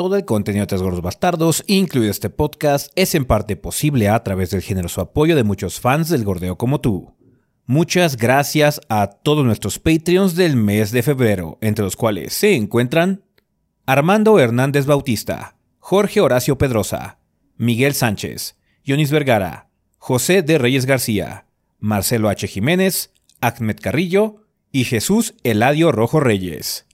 Todo el contenido de Tres Gordos Bastardos, incluido este podcast, es en parte posible a través del generoso apoyo de muchos fans del gordeo como tú. Muchas gracias a todos nuestros Patreons del mes de febrero, entre los cuales se encuentran Armando Hernández Bautista, Jorge Horacio Pedrosa, Miguel Sánchez, Yonis Vergara, José de Reyes García, Marcelo H. Jiménez, Ahmed Carrillo y Jesús Eladio Rojo Reyes.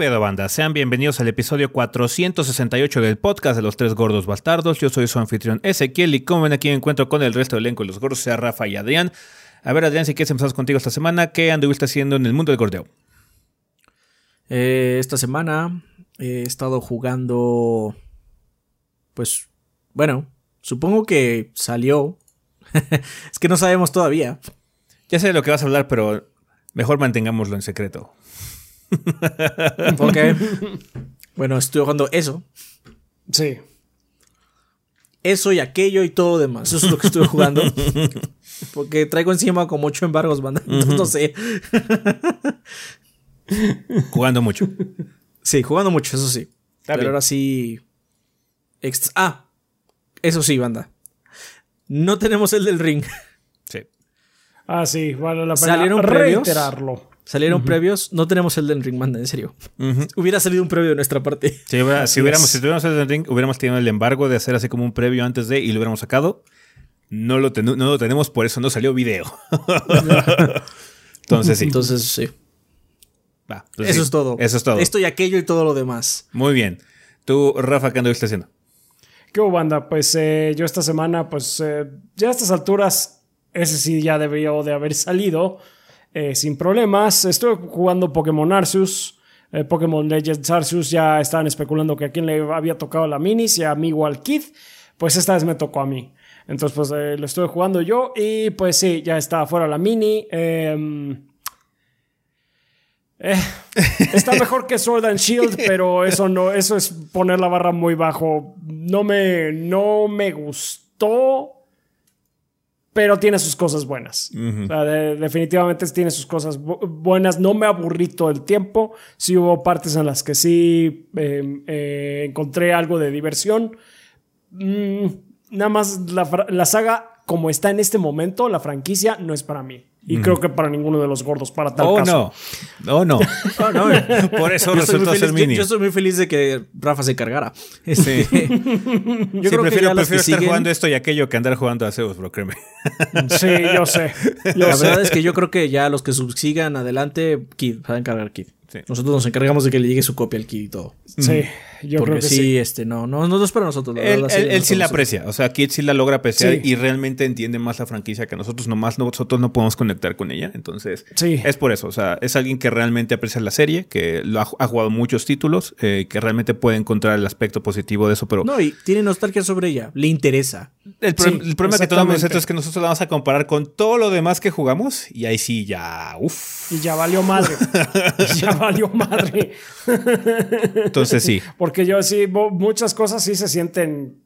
Pedo, banda? Sean bienvenidos al episodio 468 del podcast de los tres gordos bastardos. Yo soy su anfitrión Ezequiel y como ven aquí me encuentro con el resto del elenco de los gordos, sea Rafa y Adrián. A ver, Adrián, si quieres empezar contigo esta semana, ¿qué anduviste haciendo en el mundo del gordeo? Eh, esta semana he estado jugando. Pues, bueno, supongo que salió. es que no sabemos todavía. Ya sé de lo que vas a hablar, pero mejor mantengámoslo en secreto. Ok. bueno, estoy jugando eso. Sí. Eso y aquello y todo lo demás. Eso es lo que estuve jugando. Porque traigo encima como ocho embargos, banda. Entonces, no sé. Jugando mucho. Sí, jugando mucho, eso sí. Está Pero bien. ahora sí. ah, eso sí, banda. No tenemos el del ring. Sí. Ah, sí, vale la pena ¿Salieron previos? reiterarlo. Salieron previos, no tenemos el del ring, banda, en serio. Hubiera salido un previo de nuestra parte. Si, hubiera- si Así hubiéramos, si tuviéramos el ring, hubiéramos tenido el embargo de hacer así como un previo antes de y lo hubiéramos sacado. No lo, no lo tenemos, por eso no salió video. Entonces sí. Entonces, sí. Va, pues eso sí. es todo. Eso es todo. Esto y aquello y todo lo demás. Muy bien. Tú, Rafa, ¿qué anduviste haciendo? ¿Qué hubo, banda? Pues eh, yo esta semana, pues eh, ya a estas alturas, ese sí ya debió de haber salido eh, sin problemas. Estuve jugando Pokémon Arceus. eh, Pokémon Legends Arceus ya estaban especulando que a quién le había tocado la mini, si a mí o al Kid. Pues esta vez me tocó a mí. Entonces, pues eh, lo estuve jugando yo y pues sí, ya está fuera la mini. Em, eh, está mejor que Sword and Shield, pero eso no, eso es poner la barra muy bajo. No me, no me gustó, pero tiene sus cosas buenas. O sea, de- definitivamente tiene sus cosas bu- buenas. No me aburrí todo el tiempo. Sí hubo partes en las que sí eh, eh, encontré algo de diversión. Mm, nada más la, la saga, como está en este momento, la franquicia no es para mí. Y creo que para ninguno de los gordos, para tal Oh, caso. no. Oh, no. Por eso Yo resultó ser feliz, yo, mini. yo estoy muy feliz de que Rafa se cargara. Este, Sí. yo Sí, creo que prefiero, prefiero que estar siguen- jugando esto y aquello que andar jugando a Zeus, bro, créeme. Sí, yo sé. Yo La sé. verdad es que yo creo que ya los que sigan adelante, Kid, va a encargar Kid. Sí. Nosotros nos encargamos de que le llegue su copia al Kid y todo. Sí, yo Porque creo que sí, sí. este, no, no, no, es para nosotros. la Él, verdad, sí, él- sí la aprecia. O sea, Kid sí la logra apreciar Sí. y realmente entiende más la franquicia que nosotros. Nomás nosotros no podemos conectar con ella. Entonces, Sí. es por eso. O sea, es alguien que realmente aprecia la serie, que lo ha, ha jugado muchos títulos, eh, que realmente puede encontrar el aspecto positivo de eso. Pero No, y tiene nostalgia sobre ella. Le interesa. el, pro- Sí, el problema que tenemos nosotros es que nosotros la vamos a comparar con todo lo demás que jugamos y ahí sí ya, uff. Y ya valió madre. ya valió madre. Entonces sí. Porque yo sí, muchas cosas sí se sienten.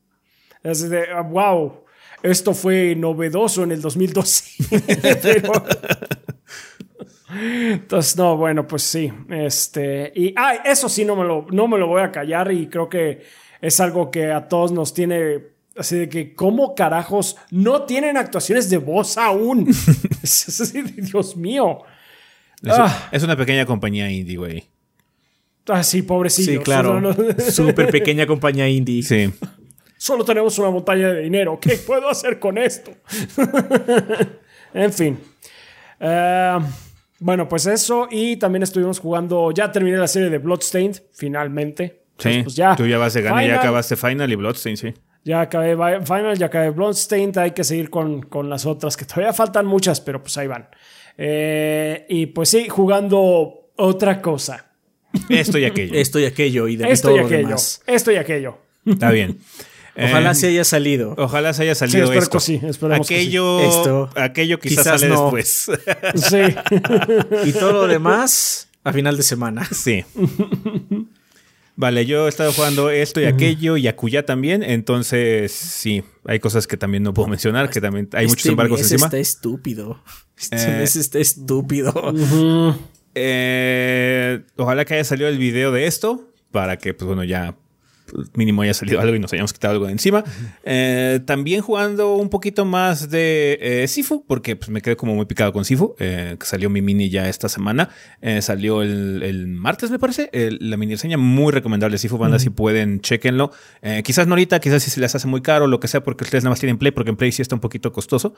Es de, ah, wow, esto fue novedoso en el 2012. Pero- Entonces, no, bueno, pues sí. Este. Y ay, eso sí no me, lo, no me lo voy a callar. Y creo que es algo que a todos nos tiene. Así de que, ¿cómo carajos no tienen actuaciones de voz aún? Dios mío. Es, Ah. es una pequeña compañía indie, güey. Ah, sí, pobrecillo. Sí, claro. Súper pequeña compañía indie. Sí. solo tenemos una montaña de dinero. ¿Qué puedo hacer con esto? en fin. Eh, bueno, pues eso. Y también estuvimos jugando. Ya terminé la serie de Bloodstained, finalmente. Sí. Pues ya. Tú ya vas de gana, ya acabaste Final y Bloodstain, sí. Ya acabé Final, ya acabé Bloodstained. Hay que seguir con, con las otras, que todavía faltan muchas, pero pues ahí van. Eh, y pues sí, jugando otra cosa. Esto y aquello. Esto y aquello y de Esto todo y lo aquello. demás. Esto y aquello. Está bien. Ojalá Eh, se haya salido. Ojalá se haya Sí, salido espero esto. que sí, esperemos que sí. aquello, Esto, aquello quizás, quizás sale no. después. Sí. Y todo lo demás a final de semana. sí. Vale, yo he estado jugando esto y aquello y Akuya también, entonces sí, hay cosas que también no puedo mencionar, que también hay muchos Este embargos mes encima. está estúpido. Este Eh, mes está estúpido. Eh, ojalá que haya salido el video de esto para que, pues bueno, ya mínimo haya salido algo y nos hayamos quitado algo de encima. Eh, también jugando un poquito más de eh, Sifu, porque pues, me quedé como muy picado con Sifu, eh, que salió mi mini ya esta semana. Eh, salió el, el martes, me parece. El- la mini reseña muy recomendable. Sifu Banda, si pueden, chequenlo. Quizás no ahorita, quizás si se les hace muy caro, lo que sea, porque ustedes nada más tienen Play, porque en Play sí está un poquito costoso.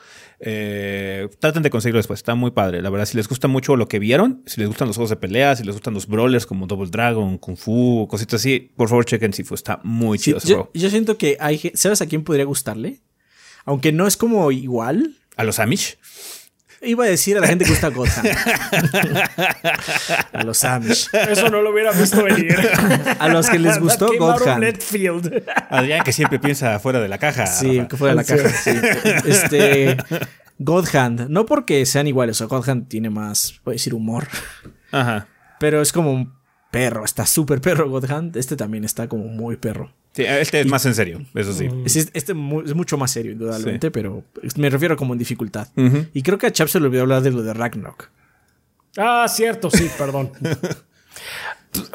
Traten de conseguirlo después, está muy padre. La verdad, si les gusta mucho lo que vieron, si les gustan los juegos de pelea, si les gustan los brawlers como Double Dragon, Kung Fu, cositas así, por favor chequen Sifu, está muy Sí, chido ese yo, juego. yo siento que hay. ¿Sabes a quién podría gustarle? Aunque no es como igual. A los Amish. Iba a decir a la gente que gusta Gotham. a los Amish. Eso no lo hubiera visto venir. A los que les gustó Gotham. Adrián que siempre piensa fuera de la caja. Sí, Rafa. que fue de la Sí. caja. sí. Este. God Hand. No porque sean iguales. O sea, God Hand tiene más, voy a decir, humor. Ajá. Pero es como un perro. Está súper perro God Hand. Este también está como muy perro. Sí, este es más en serio, eso sí. Es- Este mu- es mucho más serio, indudablemente, pero me refiero como en dificultad. Y creo que a Chap se le olvidó hablar de lo de Ragnarok. Ah, cierto, sí, perdón.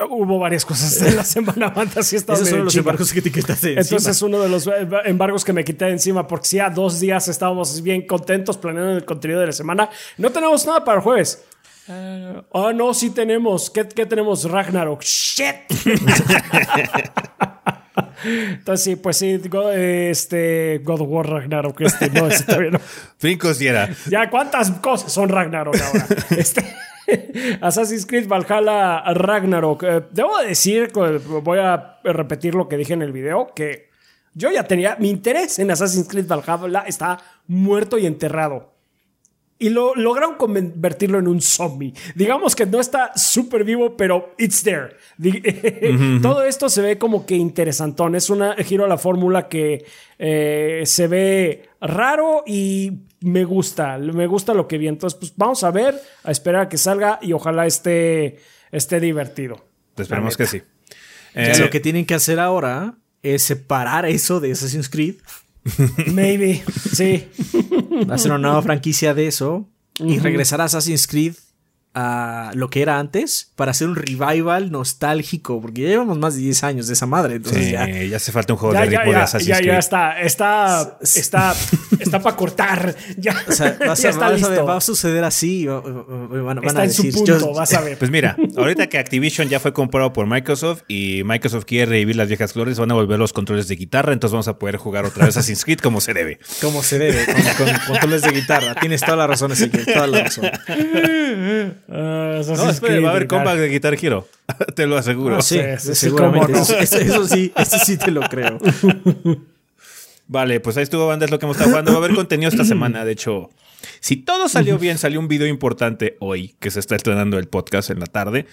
Hubo varias cosas en la semana banda, sí estaba Esos son los embargos que te quitaste Entonces uno de los embargos que me quité de encima, porque si a dos días estábamos bien contentos planeando el contenido de la semana, no tenemos nada para el jueves. Ah, no, sí tenemos. ¿Qué, qué tenemos? Ragnarok. ¡Shit! Entonces sí, pues sí, este, God of War Ragnarok, este, no, ese no. Brincos. Ya, ¿cuántas cosas son Ragnarok ahora? Este, Assassin's Creed Valhalla Ragnarok. Eh, debo decir, voy a repetir lo que dije en el video, que yo ya tenía mi interés en Assassin's Creed Valhalla, está muerto y enterrado. Y lo lograron convertirlo en un zombie. Digamos que no está súper vivo, pero it's there. Todo esto se ve como que interesantón. Es un giro a la fórmula que eh, se ve raro y me gusta. Me gusta lo que vi. Entonces, pues vamos a ver, a esperar a que salga y ojalá esté, esté divertido. Esperemos que sí. Eh, lo que tienen que hacer ahora es separar eso de Assassin's Creed, Maybe. Sí. hacer una nueva franquicia de eso y regresar a Assassin's Creed a lo que era antes para hacer un revival nostálgico, porque ya llevamos más de 10 años de esa madre, entonces sí, ya. ya hace falta un juego Ya, de ya, ritmo de ya, Assassin's ya, Creed. ya está. Está, está, está para cortar. Ya, O sea, vas a- ya está vas a listo. ver, va a suceder así. va- va- van, van está a en su decir, punto, yo- vas a ver. Pues mira, ahorita que Activision ya fue comprado por Microsoft y Microsoft quiere revivir las viejas glorias, van a volver los controles de guitarra, entonces vamos a poder jugar otra vez Assassin's Creed como se debe. como se debe, con, con controles de guitarra. Tienes toda la razón, Ezequiel, toda la razón. Assassin's No, espera, Creed, va a haber comeback de Guitar Hero. Te lo aseguro. Ah, sí, sí, sí, seguramente. cómo no. Eso, sí, eso sí te lo creo. Vale, pues ahí estuvo, banda, es lo que hemos estado jugando. Va a haber contenido esta semana. De hecho, si todo salió bien, salió un video importante hoy que se está estrenando el podcast en la tarde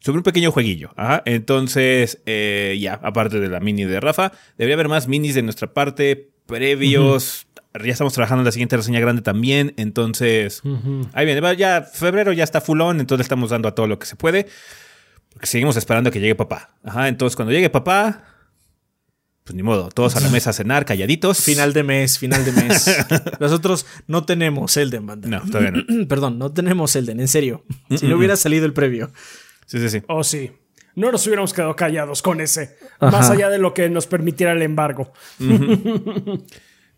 sobre un pequeño jueguillo. Ajá. Entonces, eh, ya, aparte de la mini de Rafa, debería haber más minis de nuestra parte, previos. Ya estamos trabajando en la siguiente reseña grande también. Entonces, ahí viene. Ya febrero ya está full on, entonces le estamos dando a todo lo que se puede. Porque seguimos esperando a que llegue papá. Ajá. Entonces, cuando llegue papá, pues ni modo, todos a la mesa a cenar, calladitos. Final de mes, final de mes. Nosotros no tenemos Elden, banda. No, todavía no. Perdón, no tenemos Elden, en serio. Si no hubiera salido el previo. Sí, sí, sí. Oh, sí. No nos hubiéramos quedado callados con ese. Ajá. Más allá de lo que nos permitiera el embargo.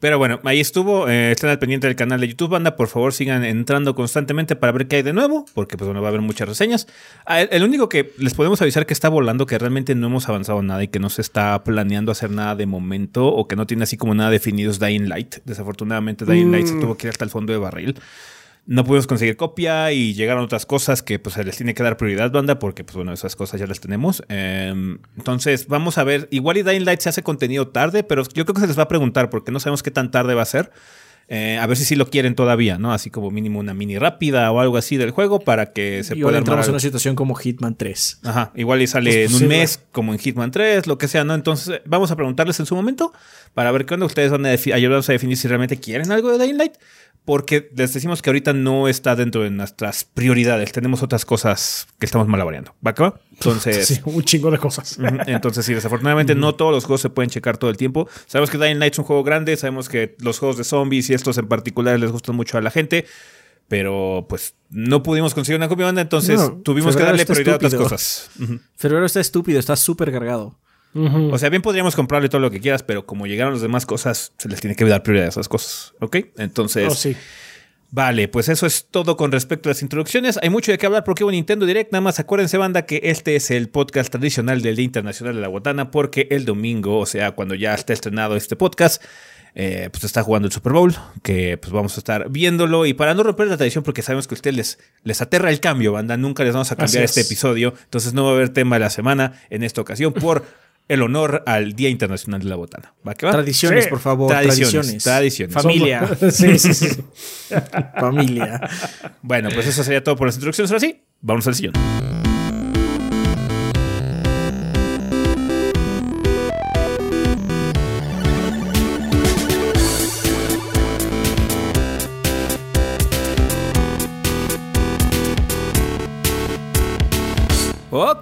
Pero bueno, ahí estuvo. Eh, estén al pendiente del canal de YouTube, banda. Por favor, sigan entrando constantemente para ver qué hay de nuevo, porque pues bueno, va a haber muchas reseñas. Ah, El, el único que les podemos avisar que está volando, que realmente no hemos avanzado nada y que no se está planeando hacer nada de momento, o que no tiene así como nada definido es Dying Light. Desafortunadamente, Dying Light se tuvo que ir hasta el fondo de barril. No pudimos conseguir copia y llegaron otras cosas que pues se les tiene que dar prioridad, banda, porque pues bueno, esas cosas ya las tenemos. Eh, entonces, vamos a ver. Igual y Dying Light se hace contenido tarde, pero yo creo que se les va a preguntar porque no sabemos qué tan tarde va a ser. Eh, a ver si sí lo quieren todavía, ¿no? Así como mínimo una mini rápida o algo así del juego para que se Y pueda entramos en una situación como Hitman 3. Ajá, igual y sale Pues en un mes, como en Hitman 3, lo que sea, ¿no? Entonces, eh, vamos a preguntarles en su momento para ver qué onda ustedes van a ayudarnos a definir si realmente quieren algo de Dying Light. Porque les decimos que ahorita no está dentro de nuestras prioridades. Tenemos otras cosas que estamos malabareando. ¿Va va? Entonces, Sí, un chingo de cosas. Entonces, sí, desafortunadamente no todos los juegos se pueden checar todo el tiempo. Sabemos que Dying Light es un juego grande, sabemos que los juegos de zombies y estos en particular les gustan mucho a la gente, pero pues no pudimos conseguir una copia banda, entonces No, tuvimos que darle prioridad a otras cosas. Febrero está estúpido, está súper cargado. O sea, bien podríamos comprarle todo lo que quieras, pero como llegaron las demás cosas, se les tiene que dar prioridad a esas cosas, ¿ok? Entonces, Oh, sí. Vale, pues eso es todo con respecto a las introducciones. Hay mucho de qué hablar porque hubo Nintendo Direct. Nada más acuérdense, banda, que este es el podcast tradicional del Día Internacional de la Botana porque el domingo, o sea, cuando ya está estrenado este podcast, eh, pues está jugando el Super Bowl, que pues vamos a estar viéndolo. Y para no romper la tradición, porque sabemos que a ustedes les, les aterra el cambio, banda, nunca les vamos a cambiar Así este es. episodio. Entonces no va a haber tema de la semana en esta ocasión por el honor al Día Internacional de la Botana. ¿Va que va? Tradiciones, Sí. por favor. Tradiciones, Tradiciones. tradiciones. Familia. sí, sí, sí. Familia. Bueno, pues eso sería todo por las introducciones. Ahora sí, vamos al sillón.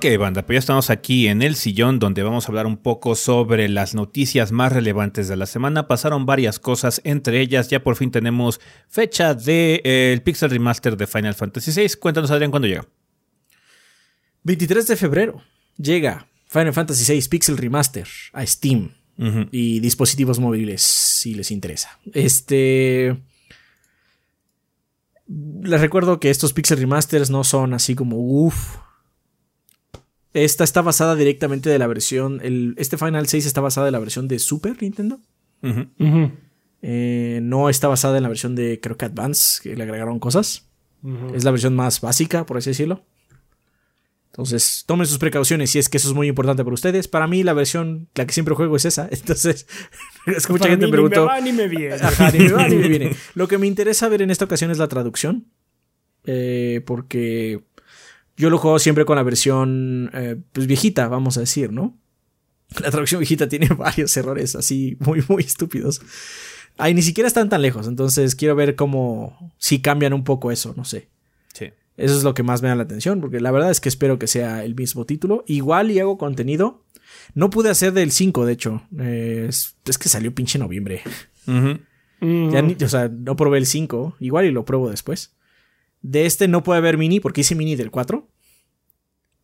Ok, banda, pues ya estamos aquí en el sillón donde vamos a hablar un poco sobre las noticias más relevantes de la semana. Pasaron varias cosas, entre ellas ya por fin tenemos fecha del de, eh, el Pixel Remaster de Final Fantasy VI. Cuéntanos, Adrián, cuándo llega. 23 de febrero llega Final Fantasy VI Pixel Remaster a Steam y dispositivos móviles si les interesa. Este. Les recuerdo que estos Pixel Remasters no son así como uff. Esta está basada directamente de la versión. El, este Final 6 está basada de la versión de Super Nintendo. Eh, no está basada en la versión de creo que Advance, que le agregaron cosas. Es la versión más básica, por así decirlo. Entonces, tomen sus precauciones si es que eso es muy importante para ustedes. Para mí, la versión, la que siempre juego es esa. Entonces, es que mucha Para gente mí me ni preguntó. me va ni me viene. Ajá, ni me va ni me viene. Lo que me interesa ver en esta ocasión es la traducción. eh, porque yo lo juego siempre con la versión eh, pues viejita, vamos a decir, ¿no? La traducción viejita tiene varios errores así muy, muy estúpidos. Ay, ni siquiera están tan lejos, entonces quiero ver cómo si cambian un poco eso, no sé. Sí. Eso es lo que más me da la atención, porque la verdad es que espero que sea el mismo título. Igual y hago contenido. No pude hacer del 5, de hecho. Eh, es, es que salió pinche noviembre. Ujú. Ya ni- o sea, no probé el 5. Igual y lo pruebo después. De este no puede haber mini porque hice mini del 4.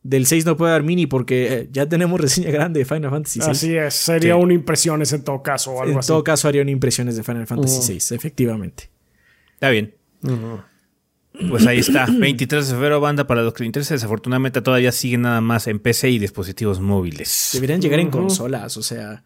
Del 6 no puede haber mini porque eh, ya tenemos reseña grande de Final Fantasy VI. Así es, sería Sí. una impresiones en todo caso o algo en así. todo caso harían impresiones de Final Fantasy. VI, efectivamente. Está bien. Pues ahí está. 23 de febrero, banda, para los que les interesa. Desafortunadamente todavía sigue nada más en PC y dispositivos móviles. Deberían llegar en consolas, o sea...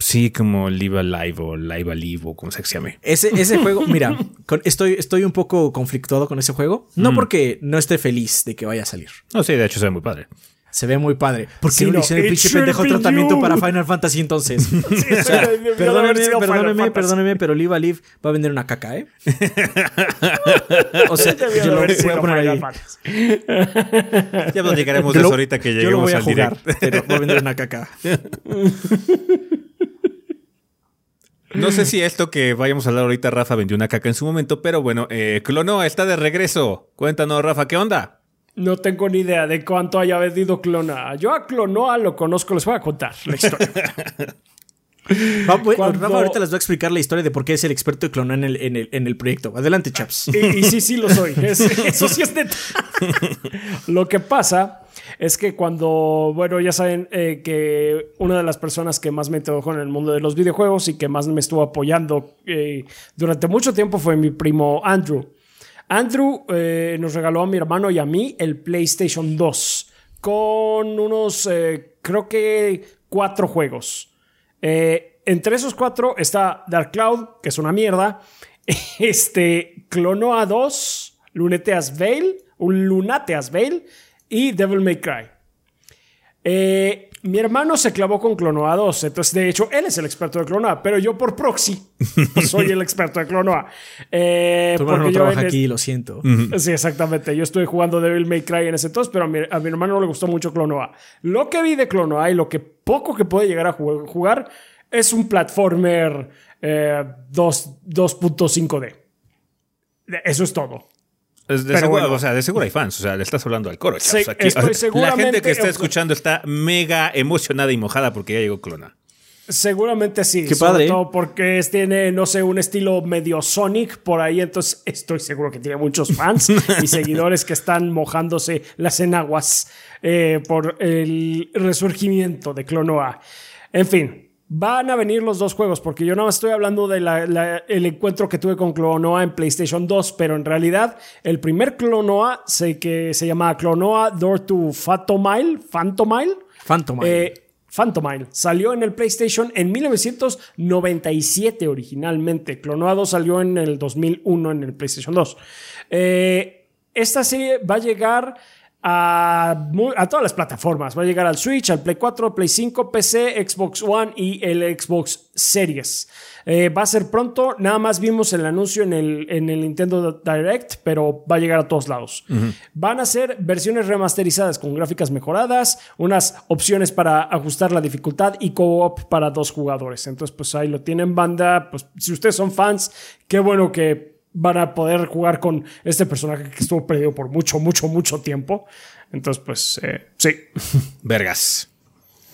Sí, como Live Alive o Live Alive o como se llame. Ese, ese juego, mira, con- estoy, estoy un poco conflictuado con ese juego. No Mm. porque no esté feliz de que vaya a salir. No, sí, de hecho se ve muy padre. Se ve muy padre. ¿Por qué Sí, no le hicieron el pinche pendejo tratamiento you. para Final Fantasy entonces? Sí, O sea, perdónenme, perdónenme, perdónenme, pero Live Alive va a vender una caca, ¿eh? o sea, Debió yo lo voy a poner ahí. Ya platicaremos de eso ahorita que Yo lo lleguemos voy a al jugar, direct. pero va a vender una caca. No sé si esto que vayamos a hablar ahorita, Rafa vendió una caca en su momento, pero bueno, eh, Clonoa está de regreso. Cuéntanos, Rafa, ¿qué onda? No tengo ni idea de cuánto haya vendido Clonoa. Yo a Clonoa lo conozco, les voy a contar la historia. Va, voy- Cuando- Rafa ahorita les voy a explicar la historia de por qué es el experto de clonar en el, en el, en el proyecto. Adelante, chaps. y, y sí, sí lo soy. Es- eso sí es neta. lo que pasa es que cuando, bueno, ya saben eh, que una de las personas que más me introdujo en el mundo de los videojuegos y que más me estuvo apoyando eh, durante mucho tiempo fue mi primo Andrew. Andrew eh, nos regaló a mi hermano y a mí el PlayStation 2 con unos, creo que cuatro juegos. Entre esos cuatro está Dark Cloud, que es una mierda. Este, Clonoa 2, Lunateas Veil, un Lunateas Veil y Devil May Cry. Eh, mi hermano se clavó con Clonoa 2, entonces de hecho él es el experto de Clonoa, pero yo por proxy pues, soy el experto de Clonoa. Eh, Tu hermano no porque yo trabaja aquí, lo siento. Sí, exactamente. Yo estuve jugando Devil May Cry en ese entonces, pero a mi, a mi hermano no le gustó mucho Clonoa. Lo que vi de Clonoa y lo que poco que puede llegar a ju- jugar es un platformer eh, 2 2.5D. Eso es todo. Es de seguro, bueno. o sea, de seguro hay fans. O sea, le estás hablando al coro. Sí, chavos, aquí. estoy la seguramente- gente que está escuchando está mega emocionada y mojada porque ya llegó Clona. Seguramente sí. Qué sobre padre. todo porque tiene, no sé, un estilo medio Sonic por ahí. Entonces estoy seguro que tiene muchos fans y seguidores que están mojándose las enaguas eh, por el resurgimiento de Clonoa. En fin. Van a venir los dos juegos, porque yo no estoy hablando del encuentro que tuve con Clonoa en PlayStation 2, pero en realidad el primer Clonoa sé que se llama Clonoa Door to Phantomile, Phantomile, Phantom. eh, Phantomile salió en el PlayStation en 1997 originalmente. Clonoa 2 salió en el 2001 en el PlayStation 2. Eh, esta serie va a llegar a, todas las plataformas. Va a llegar al Switch, al Play 4, Play 5, PC, Xbox One y el Xbox Series. Eh, va a ser pronto. Nada más vimos el anuncio en el, en el Nintendo Direct, pero va a llegar a todos lados. Van a ser versiones remasterizadas con gráficas mejoradas, unas opciones para ajustar la dificultad y co-op para dos jugadores. Entonces, pues ahí lo tienen, banda. Pues si ustedes son fans, qué bueno que van a poder jugar con este personaje que estuvo perdido por mucho, mucho, mucho tiempo. Entonces, pues eh, sí, Vergas.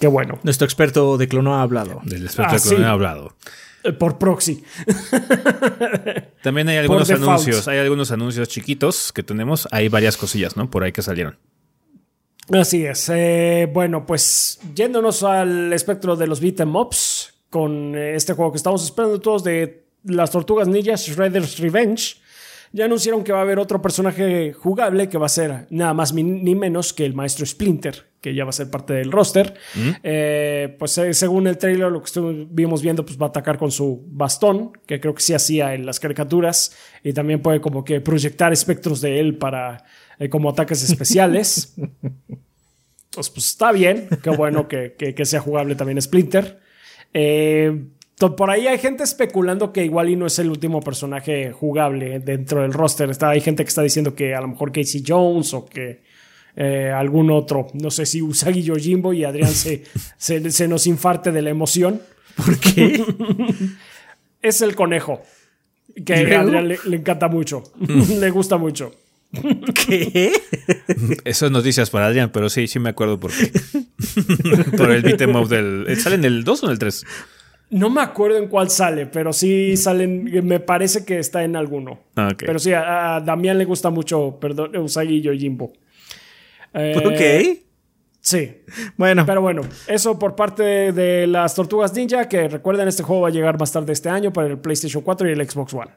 qué bueno. Nuestro experto de clono ha hablado. Del experto Ah, de Clona sí. he hablado. Eh, Por proxy. También hay algunos anuncios. Hay algunos anuncios chiquitos que tenemos. Hay varias cosillas, ¿no? Por ahí que salieron. Así es. Eh, bueno, pues yéndonos al espectro de los beat 'em ups con este juego que estamos esperando todos de las Tortugas Ninja Shredder's Revenge. Ya anunciaron que va a haber otro personaje jugable que va a ser nada más ni- menos que el maestro Splinter, que ya va a ser parte del roster. Eh, pues eh, según el trailer, lo que estuvimos viendo, pues va a atacar con su bastón, que creo que sí hacía en las caricaturas, y también puede como que proyectar espectros de él para eh, como ataques especiales. Pues, pues está bien, qué bueno que, que- que sea jugable también Splinter. Eh, por ahí hay gente especulando que igual y no es el último personaje jugable dentro del roster. Está, hay gente que está diciendo que a lo mejor Casey Jones o que eh, algún otro. No sé si Usagi Yojimbo y Adrián se, se, se nos infarte de la emoción. ¿Por qué? Es el conejo. Que ¿Y a? Adrián le, le encanta mucho. le gusta mucho. ¿Qué? Eso es noticias para Adrián, pero sí, sí me acuerdo por qué. por el beat 'em up del. ¿Sale en el 2 o en el 3? No me acuerdo en cuál sale, pero sí salen. Me parece que está en alguno. Ah, ok. Pero sí, a, a Damián le gusta mucho, perdón, Usagi Yojimbo. Eh, ok. Sí. Bueno, Pero bueno, eso por parte de, de las Tortugas Ninja, que recuerden, este juego va a llegar más tarde este año para el PlayStation 4 y el Xbox One.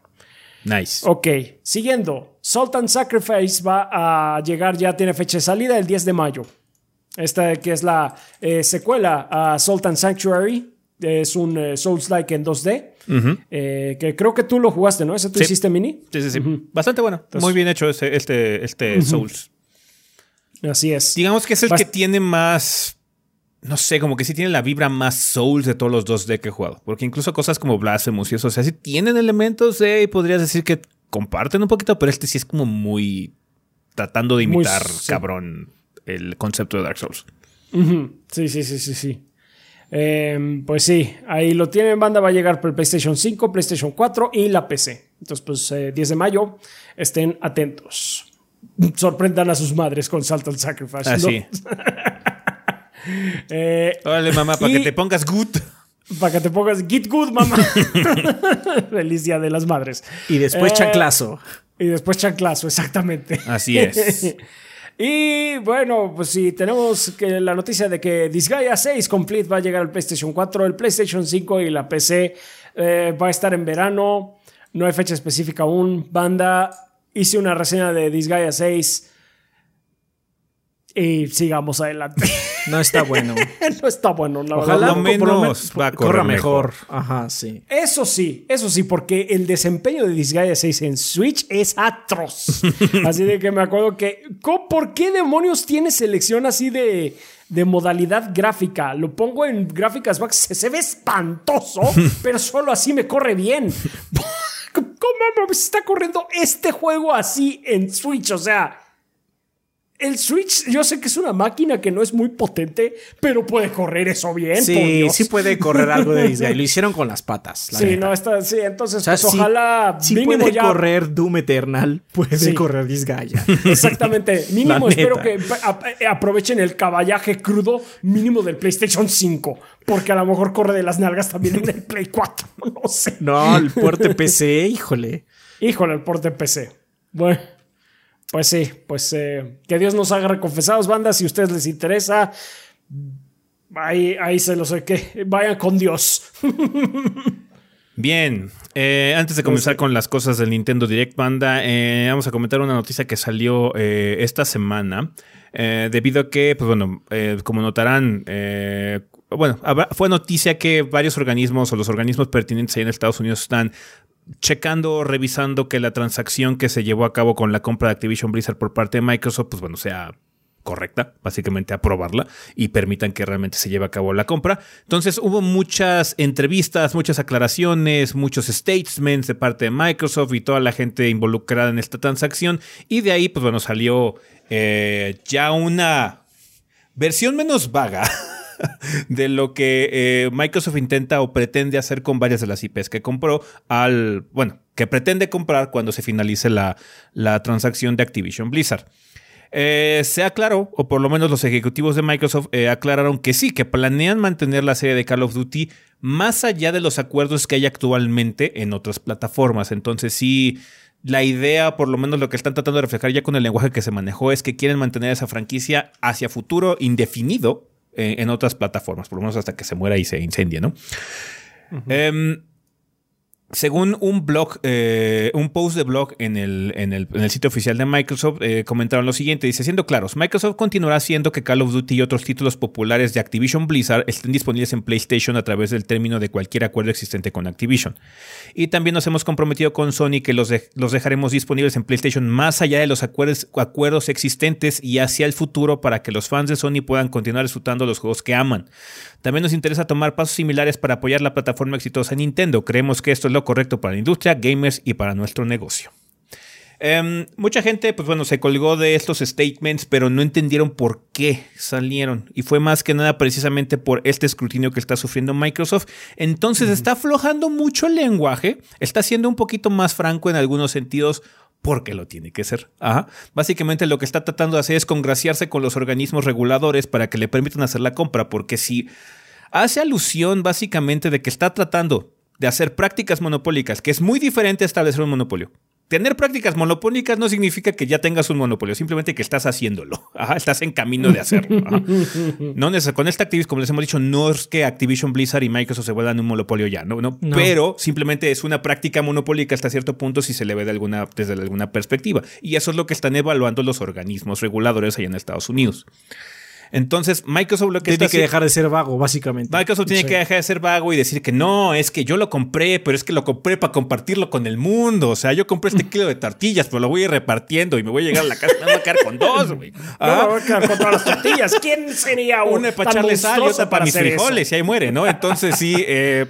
Nice. Ok, siguiendo. Sultan Sacrifice va a llegar, ya tiene fecha de salida el 10 de mayo. Esta que es la eh, secuela a Sultan Sanctuary. Es un eh, Souls-like en 2D. eh, que creo que tú lo jugaste, ¿no? ¿Ese tú Sí. hiciste mini? Sí, sí, sí. Bastante bueno. Muy bien hecho ese- este, este Souls. Así es. Digamos que es el Bast- que tiene más. No sé, como que sí tiene la vibra más Souls de todos los 2D que he jugado. Porque incluso cosas como Blasphemous y eso, o sea, sí tienen elementos de. Podrías decir que comparten un poquito, pero este sí es como muy. Tratando de Muy imitar, sí. cabrón, el concepto de Dark Souls. Sí, sí, sí, sí, sí. Em, pues sí, ahí lo tienen, banda. Va a llegar por el PlayStation 5, PlayStation 4 y la PC. Entonces, pues eh, 10 de mayo, estén atentos. Sorprendan a sus madres con Sultan Sacrifice. Así. ¿no? Eh, Órale, mamá, para que te pongas good. para que te pongas Get Good, mamá. Feliz Día de las Madres. y después Eh, chanclazo. Y después chanclazo, exactamente. Así es. y bueno, pues sí, tenemos que la noticia de que Disgaea 6 Complete va a llegar al PlayStation 4, el PlayStation 5 y la PC eh, va a estar en verano. No hay fecha específica aún. Banda, hice una reseña de Disgaea 6 y sigamos adelante. No está bueno. no está bueno, la Ojalá verdad. lo menos va a correr corra mejor. mejor. Ajá, sí. Eso sí, eso sí, porque el desempeño de Disgaea 6 en Switch es atroz. así de que me acuerdo que, ¿co- ¿por qué demonios tiene selección así de, de modalidad gráfica? Lo pongo en gráficas back, se, se ve espantoso, pero solo así me corre bien. ¿Cómo me está corriendo este juego así en Switch? O sea, el Switch, yo sé que es una máquina que no es muy potente, pero puede correr eso bien. por Sí, Dios. sí puede correr algo de Disgaea. Lo hicieron con las patas. la Sí, neta. no, está, sí, entonces O sea, pues, sí- ojalá sí mínimo puede ya correr Doom Eternal, puede Sí. correr Disgaea. Exactamente, mínimo espero que a- aprovechen el caballaje crudo mínimo del PlayStation 5, porque a lo mejor corre de las nalgas también en el Play 4, no sé. No, el puerto PC, híjole. Híjole, el porte PC. Bueno, pues sí, pues eh, que Dios nos haga reconfesados, bandas, si a ustedes les interesa, ahí, ahí se los sé que vayan con Dios. Bien, eh, antes de comenzar con las cosas del Nintendo Direct Banda, eh, vamos a comentar una noticia que salió eh, esta semana, eh, debido a que, pues bueno, como notarán, eh, bueno, habrá- fue noticia que varios organismos o los organismos pertinentes ahí en Estados Unidos están checando, revisando que la transacción que se llevó a cabo con la compra de Activision Blizzard por parte de Microsoft, pues bueno, sea correcta, básicamente aprobarla y permitan que realmente se lleve a cabo la compra. Entonces hubo muchas entrevistas, muchas aclaraciones, muchos statements de parte de Microsoft y toda la gente involucrada en esta transacción y de ahí pues bueno salió eh, ya una versión menos vaga de lo que eh, Microsoft intenta o pretende hacer con varias de las IPs que compró al, bueno, que pretende comprar cuando se finalice la, la transacción de Activision Blizzard. Eh, se aclaró, o por lo menos los ejecutivos de Microsoft eh, aclararon que sí, que planean mantener la serie de Call of Duty más allá de los acuerdos que hay actualmente en otras plataformas. Entonces sí, la idea, por lo menos lo que están tratando de reflejar ya con el lenguaje que se manejó, es que quieren mantener esa franquicia hacia futuro indefinido en otras plataformas, por lo menos hasta que se muera y se incendie, ¿no? Según un blog, eh, un post de blog en el, en el, sitio oficial de Microsoft, eh, comentaron lo siguiente: dice, siendo claros, Microsoft continuará haciendo que Call of Duty y otros títulos populares de Activision Blizzard estén disponibles en PlayStation a través del término de cualquier acuerdo existente con Activision. Y también nos hemos comprometido con Sony que los, los dejaremos disponibles en PlayStation más allá de los acuerdos, acuerdos existentes y hacia el futuro para que los fans de Sony puedan continuar disfrutando los juegos que aman. También nos interesa tomar pasos similares para apoyar la plataforma exitosa Nintendo. Creemos que esto es lo correcto para la industria, gamers y para nuestro negocio. Em, mucha gente, pues bueno, se colgó de estos statements, pero no entendieron por qué salieron. Y fue más que nada precisamente por este escrutinio que está sufriendo Microsoft. Entonces está aflojando mucho el lenguaje, está siendo un poquito más franco en algunos sentidos. Porque lo tiene que ser. Ajá. Básicamente lo que está tratando de hacer es congraciarse con los organismos reguladores para que le permitan hacer la compra. Porque si hace alusión básicamente de que está tratando de hacer prácticas monopólicas, que es muy diferente a establecer un monopolio. Tener prácticas monopólicas no significa que ya tengas un monopolio, simplemente que estás haciéndolo. Ajá, estás en camino de hacerlo. Ajá. No con esta Activision, como les hemos dicho, no es que Activision Blizzard y Microsoft se vuelvan un monopolio ya, no, no, No. pero simplemente es una práctica monopólica hasta cierto punto si se le ve de alguna, desde alguna perspectiva. Y eso es lo que están evaluando los organismos reguladores allá en Estados Unidos. Entonces, Microsoft lo que Tiene que dejar de ser vago, básicamente. Microsoft tiene Sí. que dejar de ser vago y decir que no, es que yo lo compré, pero es que lo compré para compartirlo con el mundo. O sea, yo compré este kilo de tortillas, pero lo voy a ir repartiendo y me voy a llegar a la casa y me voy a quedar con dos, güey. No Ah, me voy a quedar con todas las tortillas. ¿Quién sería un una para echarle sal y otra para mis eso? frijoles y ahí muere, ¿no? Entonces sí, eh,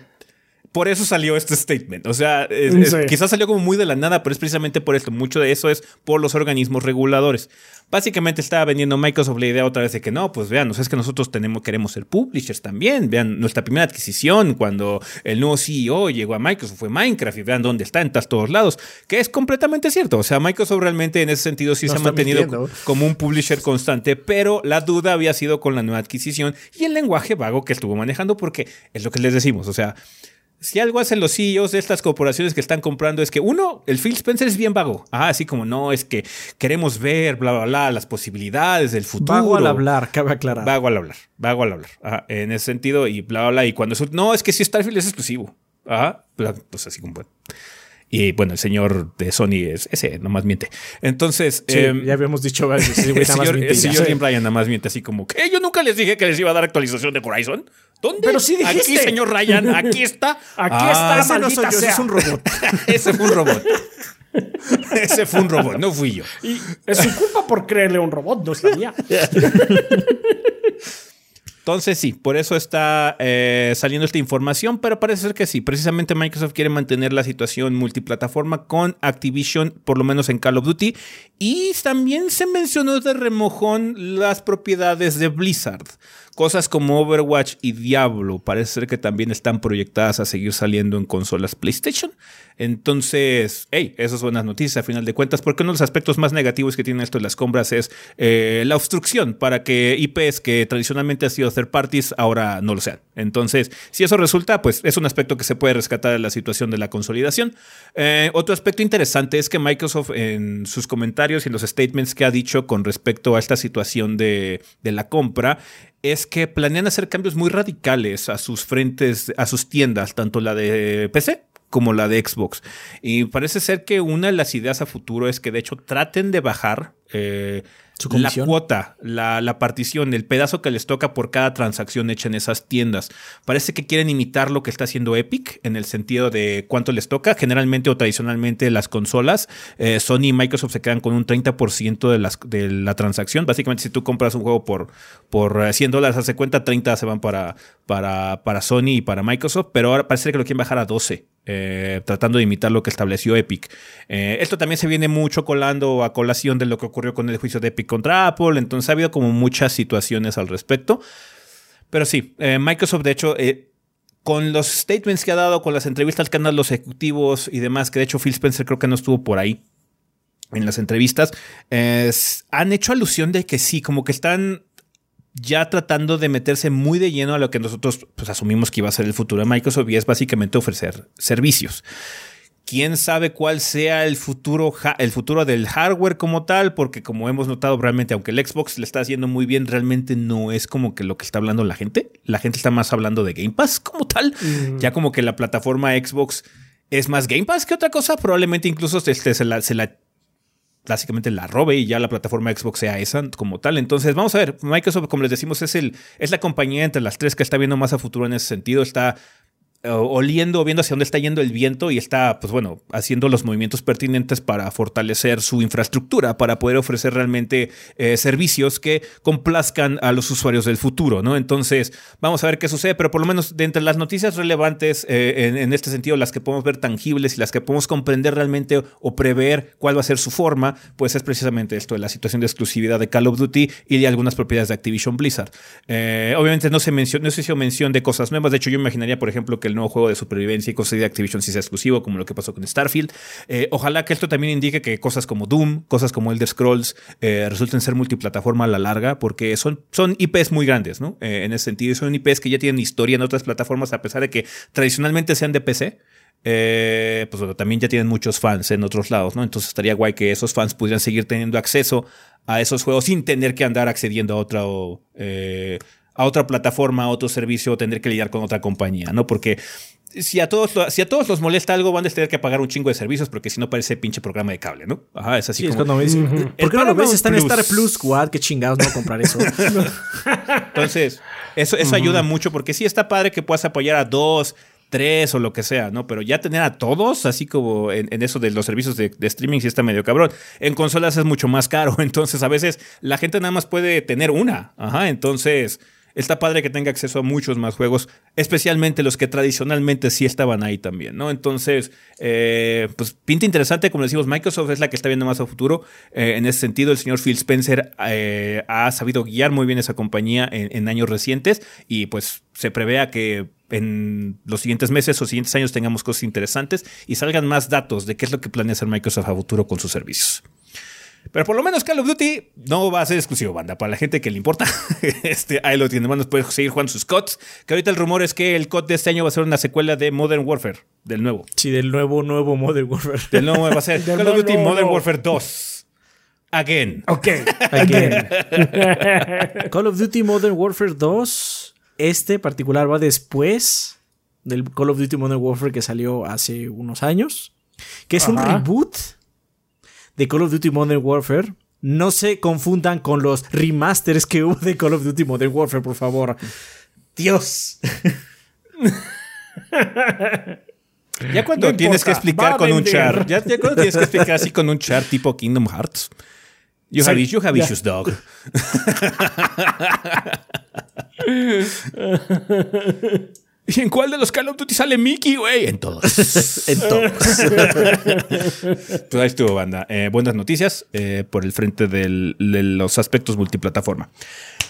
por eso salió este statement. O sea, es- es- Sí. quizás salió como muy de la nada, pero es precisamente por esto. Mucho de eso es por los organismos reguladores. Básicamente estaba vendiendo Microsoft la idea otra vez de que no, pues vean, o sea, es que nosotros tenemos, queremos ser publishers también. Vean, nuestra primera adquisición cuando el nuevo CEO llegó a Microsoft fue Minecraft y vean dónde está en todos lados, que es completamente cierto. O sea, Microsoft realmente en ese sentido sí No se ha mantenido mintiendo. como un publisher constante, pero la duda había sido con la nueva adquisición y el lenguaje vago que estuvo manejando, porque es lo que les decimos, o sea, si algo hacen los CEOs de estas corporaciones que están comprando es que uno, el Phil Spencer es bien vago, ah, así como no, es que queremos ver, bla, bla, bla, las posibilidades del futuro. Vago al hablar, cabe aclarar. Vago al hablar, vago al hablar, ajá, en ese sentido y bla, bla, bla, y cuando eso, no, es que si Starfield es exclusivo, ajá, bla, pues así como bueno. Y bueno, el señor de Sony es ese, nomás miente. Entonces, Sí, em, ya habíamos dicho varios. el señor, el ya. señor Jim Ryan nada más miente así como que yo nunca les dije que les iba a dar actualización de Horizon. ¿Dónde? Pero sí dijiste. Aquí, señor Ryan, aquí está. Aquí Ah, está, Ese no soy maldita yo, ese sea. es un robot. Ese fue un robot. Ese fue un robot, no fui yo. Y es su culpa por creerle a un robot, no es la mía. Entonces sí, por eso está eh, saliendo esta información, pero parece ser que sí. Precisamente Microsoft quiere mantener la situación multiplataforma con Activision, por lo menos en Call of Duty. Y también se mencionó de remojón las propiedades de Blizzard. Cosas como Overwatch y Diablo parece ser que también están proyectadas a seguir saliendo en consolas PlayStation. Entonces, hey, esas buenas noticias a final de cuentas, porque uno de los aspectos más negativos que tiene esto de las compras es eh, la obstrucción para que IPs que tradicionalmente han sido third parties ahora no lo sean. Entonces, si eso resulta, pues es un aspecto que se puede rescatar de la situación de la consolidación. Eh, otro aspecto interesante es que Microsoft en sus comentarios y en los statements que ha dicho con respecto a esta situación de la compra, es que planean hacer cambios muy radicales a sus frentes, a sus tiendas, tanto la de PC como la de Xbox. Y parece ser que una de las ideas a futuro es que de hecho traten de bajar eh, Su la cuota, la, la partición, el pedazo que les toca por cada transacción hecha en esas tiendas. Parece que quieren imitar lo que está haciendo Epic en el sentido de cuánto les toca. Generalmente o tradicionalmente las consolas, eh, Sony y Microsoft se quedan con un 30% de, las, de la transacción. Básicamente si tú compras un juego por, por eh, 100 dólares, hace cuenta, 30 se van para, para, para Sony y para Microsoft, pero ahora parece que lo quieren bajar a 12. Eh, tratando de imitar lo que estableció Epic. Eh, esto también se viene mucho colando a colación de lo que ocurrió con el juicio de Epic contra Apple, entonces ha habido como muchas situaciones al respecto. Pero sí, eh, Microsoft de hecho... con los statements que ha dado, con las entrevistas que han dado los ejecutivos y demás, que de hecho Phil Spencer creo que no estuvo por ahí en las entrevistas, han hecho alusión de que sí, como que están ya tratando de meterse muy de lleno a lo que nosotros pues, asumimos que iba a ser el futuro de Microsoft y es básicamente ofrecer servicios. Quién sabe cuál sea el futuro, el futuro del hardware como tal, porque como hemos notado realmente, aunque el Xbox le está haciendo muy bien, realmente no es como que lo que está hablando la gente. La gente está más hablando de Game Pass como tal. Ya como que la plataforma Xbox es más Game Pass que otra cosa. Probablemente incluso este, se la, se la básicamente la robe y ya la plataforma Xbox sea esa como tal. Entonces, vamos a ver, Microsoft, como les decimos, es, el, es la compañía entre las tres que está viendo más a futuro en ese sentido. Está eh, oliendo, viendo hacia dónde está yendo el viento y está, pues bueno, haciendo los movimientos pertinentes para fortalecer su infraestructura, para poder ofrecer realmente eh, servicios que complazcan a los usuarios del futuro, ¿no? Entonces, vamos a ver qué sucede, pero por lo menos de entre las noticias relevantes eh, en, este sentido, las que podemos ver tangibles y las que podemos comprender realmente o prever cuál va a ser su forma, pues es precisamente esto de la situación de exclusividad de Call of Duty y de algunas propiedades de Activision Blizzard. Obviamente no se mencionó, no se hizo mención de cosas nuevas. De hecho, yo imaginaría, por ejemplo, que el nuevo juego de supervivencia y cosas de Activision sí sea exclusivo, como lo que pasó con Starfield. Eh, ojalá que esto también indique que cosas como Doom, cosas como Elder Scrolls, eh, resulten ser multiplataforma a la larga, porque son, son IPs muy grandes, ¿no? Eh, en ese sentido, son IPs que ya tienen historia en otras plataformas, a pesar de que tradicionalmente sean de PC. Pues bueno, también ya tienen muchos fans en otros lados, ¿no? Entonces estaría guay que esos fans pudieran seguir teniendo acceso a esos juegos sin tener que andar accediendo a otra, o, eh, a otra plataforma, a otro servicio o tener que lidiar con otra compañía, ¿no? Porque si a todos, si a todos los molesta algo, van a tener que pagar un chingo de servicios porque si no parece pinche programa de cable, ¿no? Ajá, es así Sí, es como. cuando me dicen, ¿por qué no lo ves? Está en. Star Plus Squad, qué chingados no comprar eso. Entonces, eso, eso ayuda mucho porque sí está padre que puedas apoyar a dos, tres o lo que sea, ¿no? Pero ya tener a todos, así como en, en eso de los servicios de, de streaming, sí está medio cabrón. En consolas es mucho más caro, entonces a veces la gente nada más puede tener una. Ajá, entonces está padre que tenga acceso a muchos más juegos, especialmente los que tradicionalmente sí estaban ahí también, ¿no? Entonces, eh, pues pinta interesante, como decimos, Microsoft es la que está viendo más a futuro. Eh, en ese sentido, el señor Phil Spencer eh, ha sabido guiar muy bien esa compañía en, años recientes y pues se prevea que en los siguientes meses o siguientes años tengamos cosas interesantes y salgan más datos de qué es lo que planea hacer Microsoft a futuro con sus servicios. Pero por lo menos Call of Duty no va a ser exclusivo, banda. Para la gente que le importa, este, ahí lo tiene. Bueno, puede seguir jugando sus CODs. Que ahorita el rumor es que el COD de este año va a ser una secuela de Modern Warfare, del nuevo. Sí, del nuevo, nuevo Modern Warfare. Del nuevo va a ser Call of Duty Modern no. Warfare 2. Again. Ok. Again. Call of Duty Modern Warfare 2. Este particular va después del Call of Duty Modern Warfare que salió hace unos años. que es un reboot de Call of Duty Modern Warfare. No se confundan con los remasters que hubo de Call of Duty Modern Warfare, por favor. Dios. Ya cuando No tienes que explicar con un char, ya, ya cuando tienes que explicar así con un char tipo Kingdom Hearts. You have, you have issues, dog. ¿Y en cuál de los Call of Duty sale Mickey, güey? En todos. En todos. Pues ahí estuvo, banda. Eh, buenas noticias eh, por el frente del- de los aspectos multiplataforma.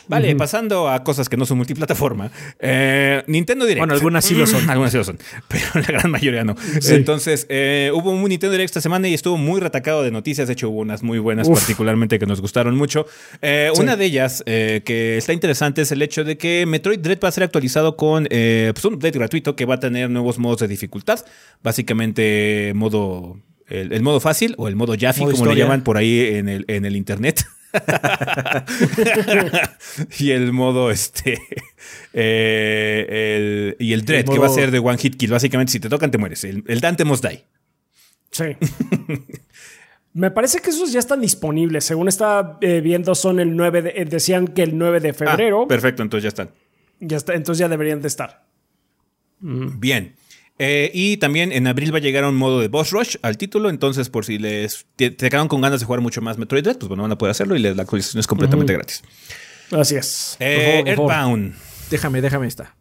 Vale, pasando a cosas que no son multiplataforma. eh, Nintendo Direct. Bueno, algunas sí lo son. algunas sí lo son, pero la gran mayoría no. Entonces, eh, hubo un Nintendo Direct esta semana y estuvo muy retacado de noticias. De hecho, hubo unas muy buenas, Uf. particularmente que nos gustaron mucho. Eh, Sí. Una de ellas eh, que está interesante es el hecho de que Metroid Dread va a ser actualizado con eh, pues un update gratuito que va a tener nuevos modos de dificultad. Básicamente, modo. El, el modo fácil o el modo Jaffe, como le historia. llaman por ahí en el, en el internet. y el modo este eh, el, y el dread El que va a ser de one hit kill básicamente si te tocan te mueres el, el Dante must die Sí. Me parece que esos ya están disponibles. Según estaba eh, viendo, son el 9 de, eh, decían que el 9 de febrero. Ah, perfecto entonces ya están ya está, entonces ya deberían de estar. bien Eh, y también en abril va a llegar un modo de boss rush al título entonces por si les te, te quedaron con ganas de jugar mucho más Metroid Dread pues bueno van a poder hacerlo y la actualización es completamente gratis Así es. Eh, favor, por favor. Earthbound Déjame, déjame esta.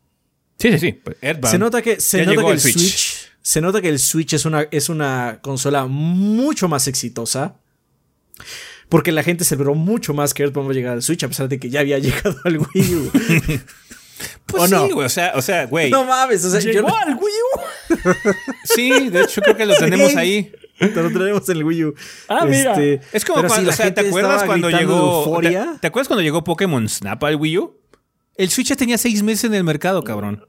sí sí sí pues, Earthbound Se nota que, se nota que el Switch. Switch. Se nota que el Switch es una, es una consola mucho más exitosa. Porque la gente celebró mucho más que Earthbound va a llegar al Switch, a pesar de que ya había llegado al Wii U. pues ¿O sí no? güey o sea o sea güey no mames, o sea, yo Llegó no- al Wii U. sí de hecho creo que lo tenemos ahí Te lo traemos en el Wii U. Ah, mira. Es como cuando, la o sea, ¿te acuerdas cuando llegó? ¿te, te acuerdas cuando llegó Pokémon Snap al Wii U? El Switch ya tenía seis meses en el mercado, cabrón.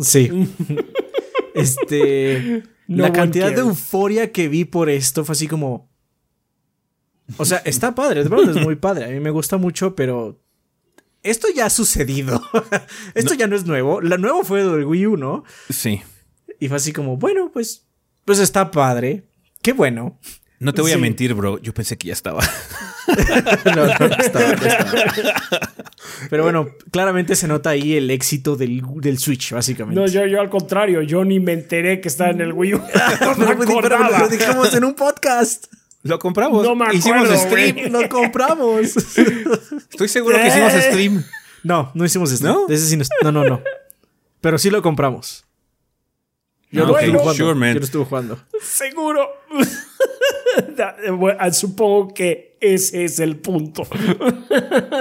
Sí. este. No la cantidad de euforia que vi por esto fue así como. O sea, está padre, de verdad es muy padre. A mí me gusta mucho, pero. Esto ya ha sucedido. esto ya no es nuevo. Lo nuevo fue del Wii U, ¿no? Sí. Y fue así como, bueno, pues. Pues está padre. Qué bueno. No te voy a mentir, bro. Yo pensé que ya estaba. No, no, no estaba. Pero bueno, claramente se nota ahí el éxito del, del Switch, básicamente. No, yo, yo al contrario, yo ni me enteré que estaba en el Wii U. no me Pero, pero, pero acordaba. lo dijimos en un podcast. Lo compramos. No me Hicimos acuerdo, stream. güey. Lo compramos. Estoy seguro que hicimos ¿Qué? stream. No, no hicimos esto. ¿No? Ese sí no, no, no, no. Pero sí lo compramos. Yo, Ah, lo ok, estuve jugando. sure, man. Yo lo estuve jugando. Seguro. Bueno, supongo que ese es el punto.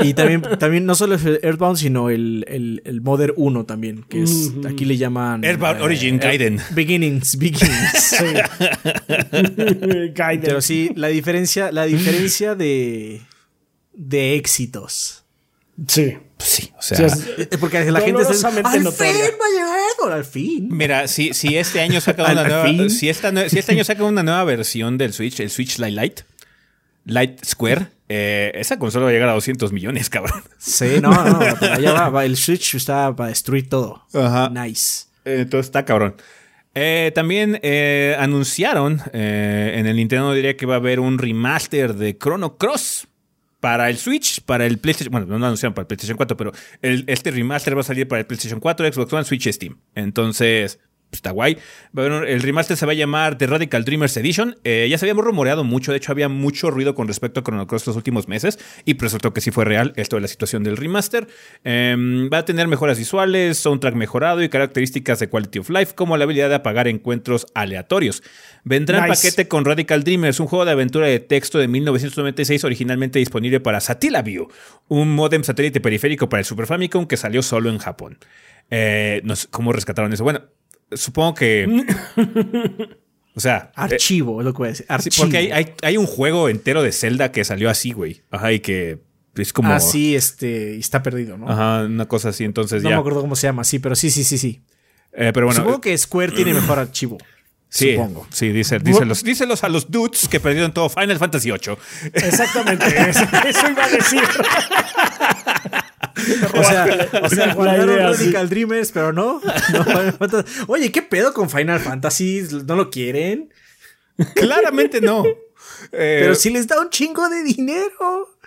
Y también, también no solo es el Earthbound, sino el, el, el Modern 1 también, que es, aquí le llaman... Earthbound Origin Gaiden. Beginnings, Beginnings. Gaiden. Pero sí, la diferencia, la diferencia de, de éxitos. Sí. Pues sí, o Sí, sea. es- Eh, Porque la gente está diciendo, Dolorosamente al notoria". fin va a al fin. Mira, si, si este año saca una nueva. Si, esta si este año saca una nueva versión del Switch, el Switch Lite Lite, Light Square, eh, esa consola va a llegar a 200 millones, cabrón. Sí, no, no, para allá va, va, el Switch está para destruir todo. Ajá. Nice. Eh, Entonces está cabrón. Eh, también eh, anunciaron eh, en el Nintendo diría que va a haber un remaster de Chrono Cross para el Switch, para el PlayStation. Bueno, no anunciaron para el PlayStation 4, pero el- este remaster va a salir para el PlayStation 4, Xbox One, Switch y Steam. Entonces, está guay. Un- el remaster se va a llamar The Radical Dreamers Edition. Eh, ya se habíamos rumoreado mucho, de hecho, había mucho ruido con respecto a Chrono Cross los últimos meses. Y pues resultó que sí fue real esto de la situación del remaster. Em, va a tener mejoras visuales, soundtrack mejorado y características de quality of life, como la habilidad de apagar encuentros aleatorios. Vendrá en Nice. paquete con Radical Dreamers, un juego de aventura de texto de 1996 originalmente disponible para Satellaview, un modem satélite periférico para el Super Famicom que salió solo en Japón. Eh, no sé cómo rescataron eso. Bueno, supongo que... o sea... eh, Archivo, es lo que voy a decir. sí, Archivo. porque hay, hay- hay un juego entero de Zelda que salió así, güey. Ajá, y que es como... Ah, sí, este, y está perdido, ¿no? Ajá, una cosa así, entonces No ya. me acuerdo cómo se llama, sí, pero sí, sí, sí, sí. Eh, pero bueno, Supongo que Square tiene mejor archivo. Sí, Supongo. sí, dice, díselos, díselos a los dudes que perdieron todo Final Fantasy VIII. Exactamente. eso, eso iba a decir. O sea, o sea sí. Radical Dreamers, pero no. No, Final Fantasy- Oye, ¿qué pedo con Final Fantasy? ¿No lo quieren? Claramente no. Eh, Pero sí les da un chingo de dinero.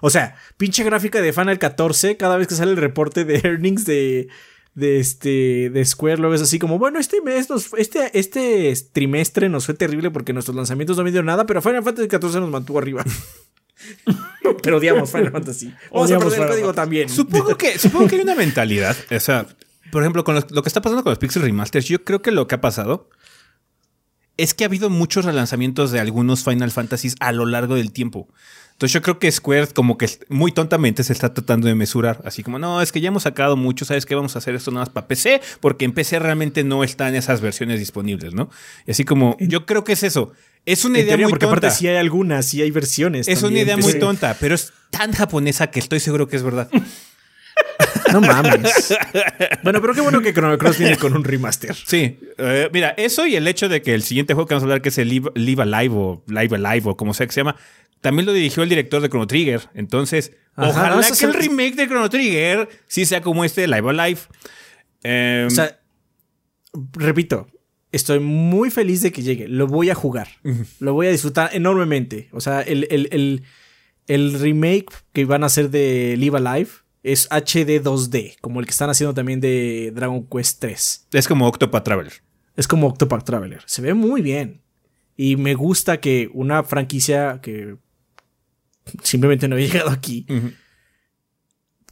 O sea, pinche gráfica de Final 14, cada vez que sale el reporte de earnings de, de este de Square, luego es así como, bueno, este mes nos- este, este trimestre nos fue terrible porque nuestros lanzamientos no vendieron nada, pero Final Fantasy 14 nos mantuvo arriba. pero odiamos Final Fantasy. Vamos a Odiamos perder el código también. Supongo que, supongo que hay una mentalidad. O sea, por ejemplo, con lo, lo que está pasando con los Pixel Remasters, yo creo que lo que ha pasado es que ha habido muchos relanzamientos de algunos Final Fantasies a lo largo del tiempo. Entonces yo creo que Square como que muy tontamente se está tratando de mesurar. Así como, no, es que ya hemos sacado mucho, ¿sabes qué? Vamos a hacer esto nada más para PC, porque en PC realmente no están esas versiones disponibles, ¿no? Y así como, yo creo que es eso. Es una En idea teoría, muy porque tonta. aparte sí hay algunas, sí hay versiones. Es una también. idea muy Sí. tonta, pero es tan japonesa que estoy seguro que es verdad. No mames. bueno, pero qué bueno que Chrono Cross viene con un remaster. Sí, eh, mira, eso y el hecho de que el siguiente juego que vamos a hablar, que es el Live, Live Alive o Live Alive o como sea que se llama, también lo dirigió el director de Chrono Trigger. Entonces, Ajá, ojalá no, que el remake de Chrono Trigger sí sea como este Live Alive. Eh, O sea, repito, estoy muy feliz de que llegue. Lo voy a jugar. Lo voy a disfrutar enormemente. O sea, el, el- el- el remake que van a hacer de Live Alive es HD 2D, como el que están haciendo también de Dragon Quest 3. es como Octopath Traveler. Es como Octopath Traveler. Se ve muy bien. Y me gusta que una franquicia que simplemente no había llegado aquí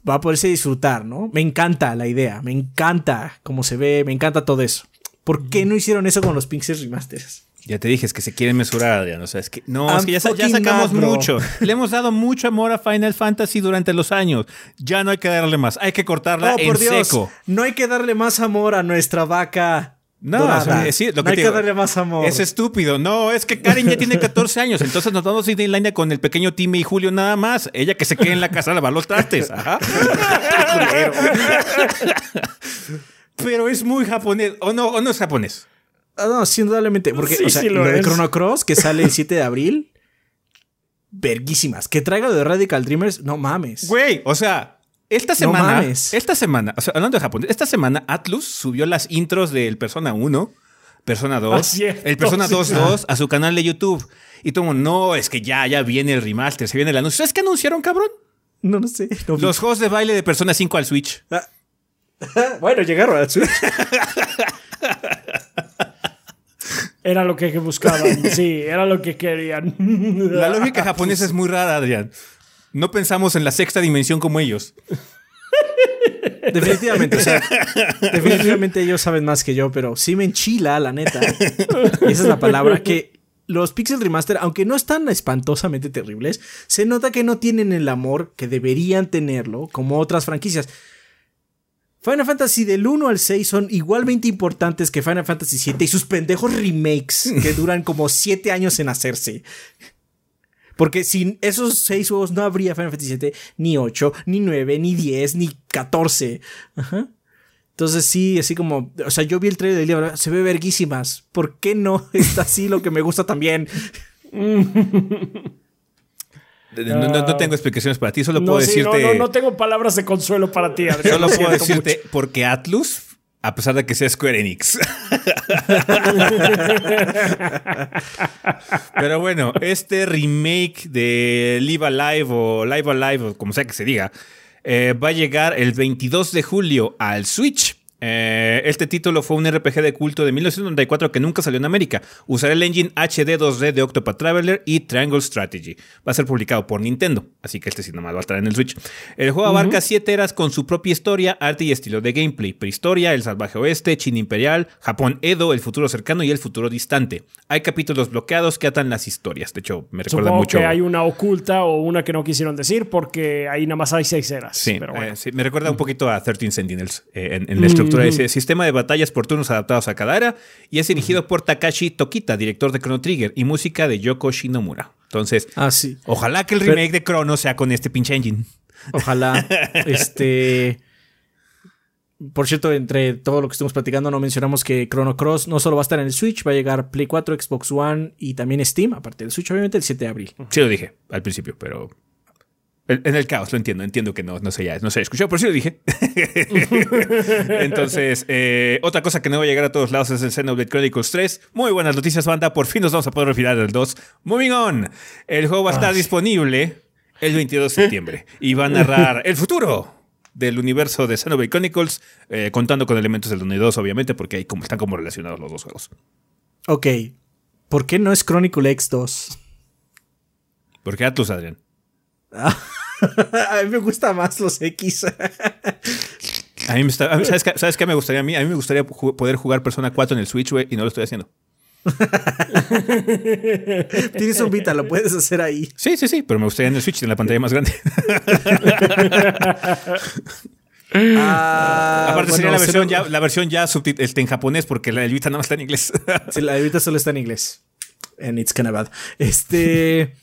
va a poderse disfrutar, ¿no? Me encanta la idea, me encanta cómo se ve, me encanta todo eso. ¿Por qué no hicieron eso con los Pixel Remasters? Ya te dije, es que se quieren mesurar, Adrián. O sea, es que no, es que ya, sacamos mucho. Le hemos dado mucho amor a Final Fantasy durante los años. Ya no hay que darle más. Hay que cortarla Oh, en por Dios, seco. no hay que darle más amor a nuestra vaca. No, o sea, sí, lo que no hay te que darle más amor. Es estúpido. No, es que Karen ya tiene 14 años. Entonces nos vamos a Disneylandia con el pequeño Timmy y Julio nada más. Ella que se quede en la casa a lavar los trastes. Ajá. Pero es muy japonés. ¿O no, o no es japonés? Ah, no, sí, indudablemente. Porque, Sí, o sea, sí lo lo, de. Chrono Cross, que sale el 7 de abril. Verguísimas. Que traiga lo de Radical Dreamers, no mames. Güey, o sea, esta semana, esta semana, o sea, hablando de Japón, esta semana Atlus subió las intros del Persona 1, Persona 2, Ah, cierto, el Persona sí. 2.2 a su canal de YouTube. Y todo, no, es que ya, ya viene el remaster, se viene el anuncio. ¿Sabes qué anunciaron, cabrón? No, no sé. no. Los juegos de baile de Persona 5 al Switch. Ah. bueno, llegaron al Switch. Era lo que buscaban. Sí, era lo que querían. La lógica japonesa es muy rara, Adrián. No pensamos en la sexta dimensión como ellos. Definitivamente, o sea, definitivamente ellos saben más que yo, pero sí me enchila, la neta. Esa es la palabra que los Pixel Remaster, aunque no están espantosamente terribles, se nota que no tienen el amor que deberían tenerlo como otras franquicias. Final Fantasy del 1 al 6 son igualmente importantes que Final Fantasy 7 y sus pendejos remakes que duran como 7 años en hacerse. Porque sin esos 6 juegos no habría Final Fantasy 7, ni 8, ni 9, ni 10, ni 14. Ajá. Entonces sí, así como, o sea, yo vi el trailer del libro, se ve verguísimas. ¿Por qué no está así lo que me gusta también? No, no- no tengo explicaciones para ti, solo No, puedo sí, decirte. no, no tengo palabras de consuelo para ti, Adrián. Solo Lo puedo decirte porque Atlus, a pesar de que sea Square Enix. Pero bueno, este remake de Live Alive o Live Alive, o como sea que se diga, eh, va a llegar el 22 de julio al Switch. Eh, este título fue un RPG de culto de 1994 que nunca salió en América. Usará el engine HD 2D de Octopath Traveler y Triangle Strategy. Va a ser publicado por Nintendo, así que este sí nomás va a estar en el Switch. El juego abarca siete eras con su propia historia, arte y estilo de gameplay. Prehistoria, el salvaje oeste, China imperial, Japón Edo, el futuro cercano y el futuro distante. Hay capítulos bloqueados que atan las historias. De hecho, me recuerda Supongo mucho... que hay una oculta o una que no quisieron decir porque ahí nada más hay seis eras. Sí, pero bueno. eh, sí, me recuerda un poquito a 13 Sentinels eh, en, en la estructura de ese sistema de batallas por turnos adaptados a cada era y es dirigido por Takashi Tokita, director de Chrono Trigger y música de Yoko Shinomura. Entonces, Ah, sí. ojalá que el remake de Chrono sea con este pinche engine. Ojalá. este. Por cierto, entre todo lo que estamos platicando, no mencionamos que Chrono Cross no solo va a estar en el Switch, va a llegar Play 4, Xbox One y también Steam, aparte del Switch, obviamente, el 7 de abril. Sí lo dije al principio, pero En el caos, lo entiendo, entiendo que no, no se haya, no se escuchado, pero sí lo dije. Entonces, eh, otra cosa que no va a llegar a todos lados es el Xenoblade Chronicles 3. Muy buenas noticias, banda. Por fin nos vamos a poder refinar del 2. Moving on. El juego va a estar disponible el 22 de septiembre y va a narrar el futuro del universo de Xenoblade Chronicles, eh, contando con elementos del 1 y 2, obviamente, porque ahí como, están como relacionados los dos juegos. Ok. ¿Por qué no es Chronicle X2? Porque Atlus, Adrián. a mí me gusta más los X. a mí me está, ¿sabes, qué, ¿sabes, qué, me gustaría a mí? A mí me gustaría poder jugar Persona 4 en el Switch, güey, y no lo estoy haciendo. Tienes un Vita, lo puedes hacer ahí. Sí, sí, sí, pero me gustaría en el Switch, en la pantalla más grande. Ah, Aparte sería la versión, ya, la versión ya este, en japonés, porque la del Vita no está en inglés. sí, la del Vita solo está en inglés. En It's Kinda Bad. Este.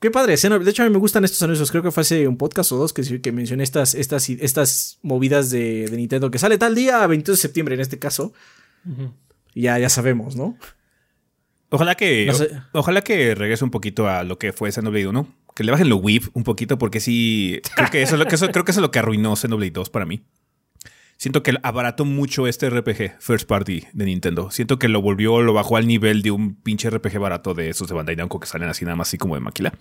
Qué padre. De hecho, a mí me gustan estos anuncios. Creo que fue hace un podcast o dos que, que mencioné estas, estas, estas movidas de, Nintendo que sale tal día, 22 de septiembre en este caso. Ya, ya sabemos, ¿no? Ojalá que, ojalá que regrese un poquito a lo que fue Xenoblade 1. Que le bajen lo whip un poquito, porque sí. Creo que eso, es lo, que creo que eso es lo que arruinó Xenoblade 2 para mí siento que abarató mucho este RPG first party de Nintendo. Siento que lo volvió, lo bajó al nivel de un pinche RPG barato de esos de Bandai Namco que salen así nada más así como de maquila.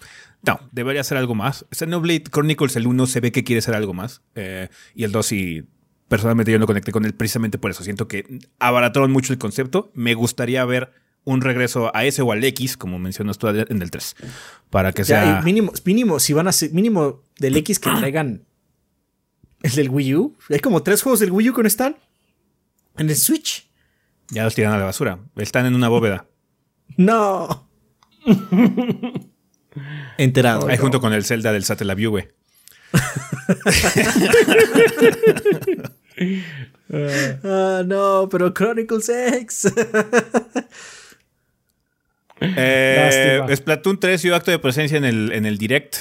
No, debería ser algo más. Xenoblade Chronicles el 1 se ve que quiere ser algo más. Eh, y el 2 sí, personalmente yo no conecté con él precisamente por eso. Siento que abarataron mucho el concepto. Me gustaría ver un regreso a ese o al X, como mencionas tú en el 3. Para que sea. mínimo, mínimo, si van a ser, mínimo del X que traigan el del Wii U. Hay como tres juegos del Wii U que no están en el Switch. Ya los tiran a la basura. Están en una bóveda. No. Enterado. Ahí junto con el Zelda del Satellaview, güey. Ah, no, pero Chronicles X. eh, Splatoon 3 y acto de presencia en el, en el Direct.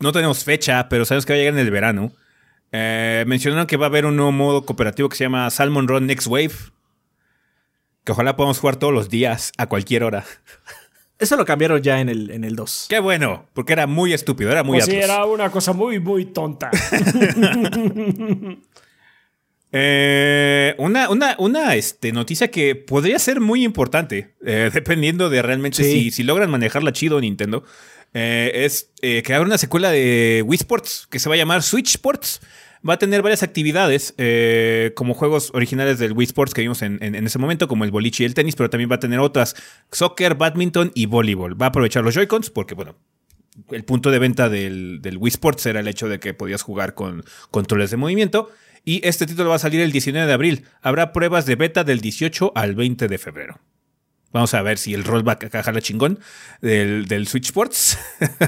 No tenemos fecha, pero sabes que va a llegar en el verano. Eh, mencionaron que va a haber un nuevo modo cooperativo que se llama Salmon Run Next Wave. Que ojalá podamos jugar todos los días, a cualquier hora. Eso lo cambiaron ya en el, en el 2. Qué bueno, porque era muy estúpido, era muy pues sí, era una cosa muy, muy tonta. Eh, una una, una este, noticia que podría ser muy importante, eh, dependiendo de realmente si, si, logran manejarla chido Nintendo, es que habrá una secuela de Wii Sports que se va a llamar Switch Sports va a tener varias actividades eh, como juegos originales del Wii Sports que vimos en, ese momento, como el boliche y el tenis, pero también va a tener otras, soccer, badminton y voleibol. Va a aprovechar los Joy-Cons porque, bueno, el punto de venta del, del Wii Sports era el hecho de que podías jugar con controles de movimiento. Y este título va a salir el 19 de abril. Habrá pruebas de beta del 18 al 20 de febrero. Vamos a ver si el rollback acá la chingón del, del Switch Sports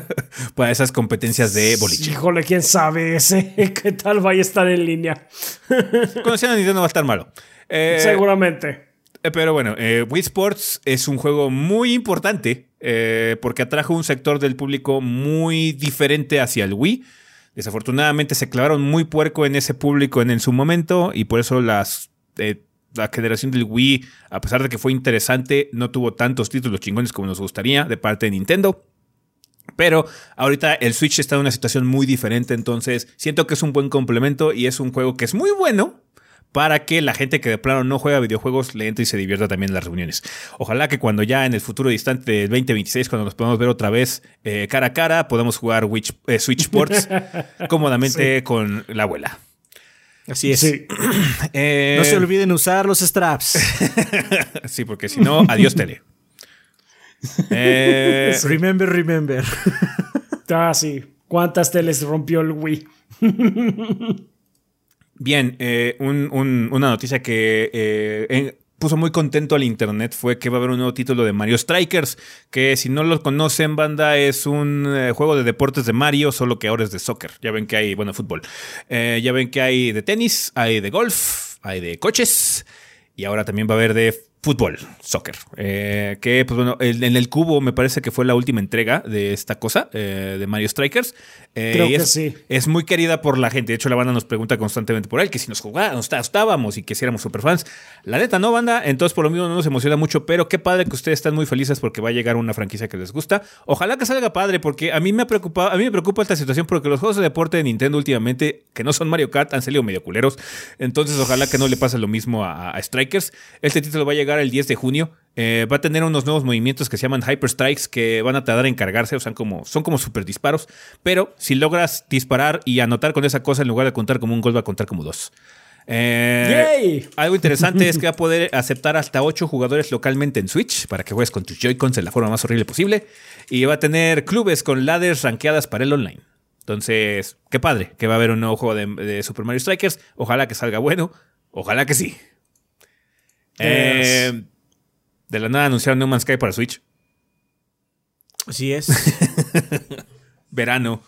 para esas competencias de boliche. Híjole, quién sabe ese qué tal vaya a estar en línea. Conociendo a Nintendo va a estar malo. Eh, Seguramente. Eh, pero bueno, eh, Wii Sports es un juego muy importante porque atrajo un sector del público muy diferente hacia el Wii. Desafortunadamente se clavaron muy puerco en ese público en, en su momento y por eso las la generación del Wii, a pesar de que fue interesante, no tuvo tantos títulos chingones como nos gustaría de parte de Nintendo. Pero ahorita el Switch está en una situación muy diferente, entonces siento que es un buen complemento y es un juego que es muy bueno para que la gente que de plano no juega videojuegos le entre y se divierta también en las reuniones. Ojalá que cuando ya en el futuro distante del 2026, cuando nos podamos ver otra vez eh, cara a cara, podamos jugar eh, Switch Sports cómodamente con la abuela. Así es. Eh, no se olviden usar los straps. sí, porque si no, adiós tele. Eh, remember, remember. ah, sí. ¿Cuántas teles rompió el Wii? Bien, eh, una noticia que puso muy contento al internet fue que va a haber un nuevo título de Mario Strikers, que si no lo conocen, banda, es un eh, juego de deportes de Mario, solo que ahora es de soccer. Ya ven que hay, bueno, fútbol. Eh, ya ven que hay de tenis, hay de golf, hay de coches, y ahora también va a haber de fútbol, soccer. Eh, que, pues bueno, en, el cubo me parece que fue la última entrega de esta cosa, eh, de Mario Strikers. Eh, Creo que es, sí. Es muy querida por la gente. De hecho, la banda nos pregunta constantemente por él, que si nos jugábamos, estábamos y que si éramos superfans. La neta no, banda. Entonces, por lo mismo, no nos emociona mucho. Pero qué padre que ustedes están muy felices porque va a llegar una franquicia que les gusta. Ojalá que salga padre, porque a mí me ha preocupado, a mí me preocupa esta situación porque los juegos de deporte de Nintendo últimamente, que no son Mario Kart, han salido medio culeros. Entonces, ojalá que no le pase lo mismo a, a Strikers. Este título va a llegar el 10 de junio. Eh, va a tener unos nuevos movimientos que se llaman Hyper Strikes que van a tardar en cargarse, o sea, como, son como super disparos. Pero si logras disparar y anotar con esa cosa, en lugar de contar como un gol, va a contar como dos. Eh, algo interesante es que va a poder aceptar hasta 8 jugadores localmente en Switch para que juegues con tus Joy-Cons de la forma más horrible posible. Y va a tener clubes con ladders rankeadas para el online. Entonces, qué padre que va a haber un nuevo juego de Super Mario Strikers. Ojalá que salga bueno. Ojalá que sí. Eh, de la nada anunciaron No Man's Sky para Switch. Así es. Verano.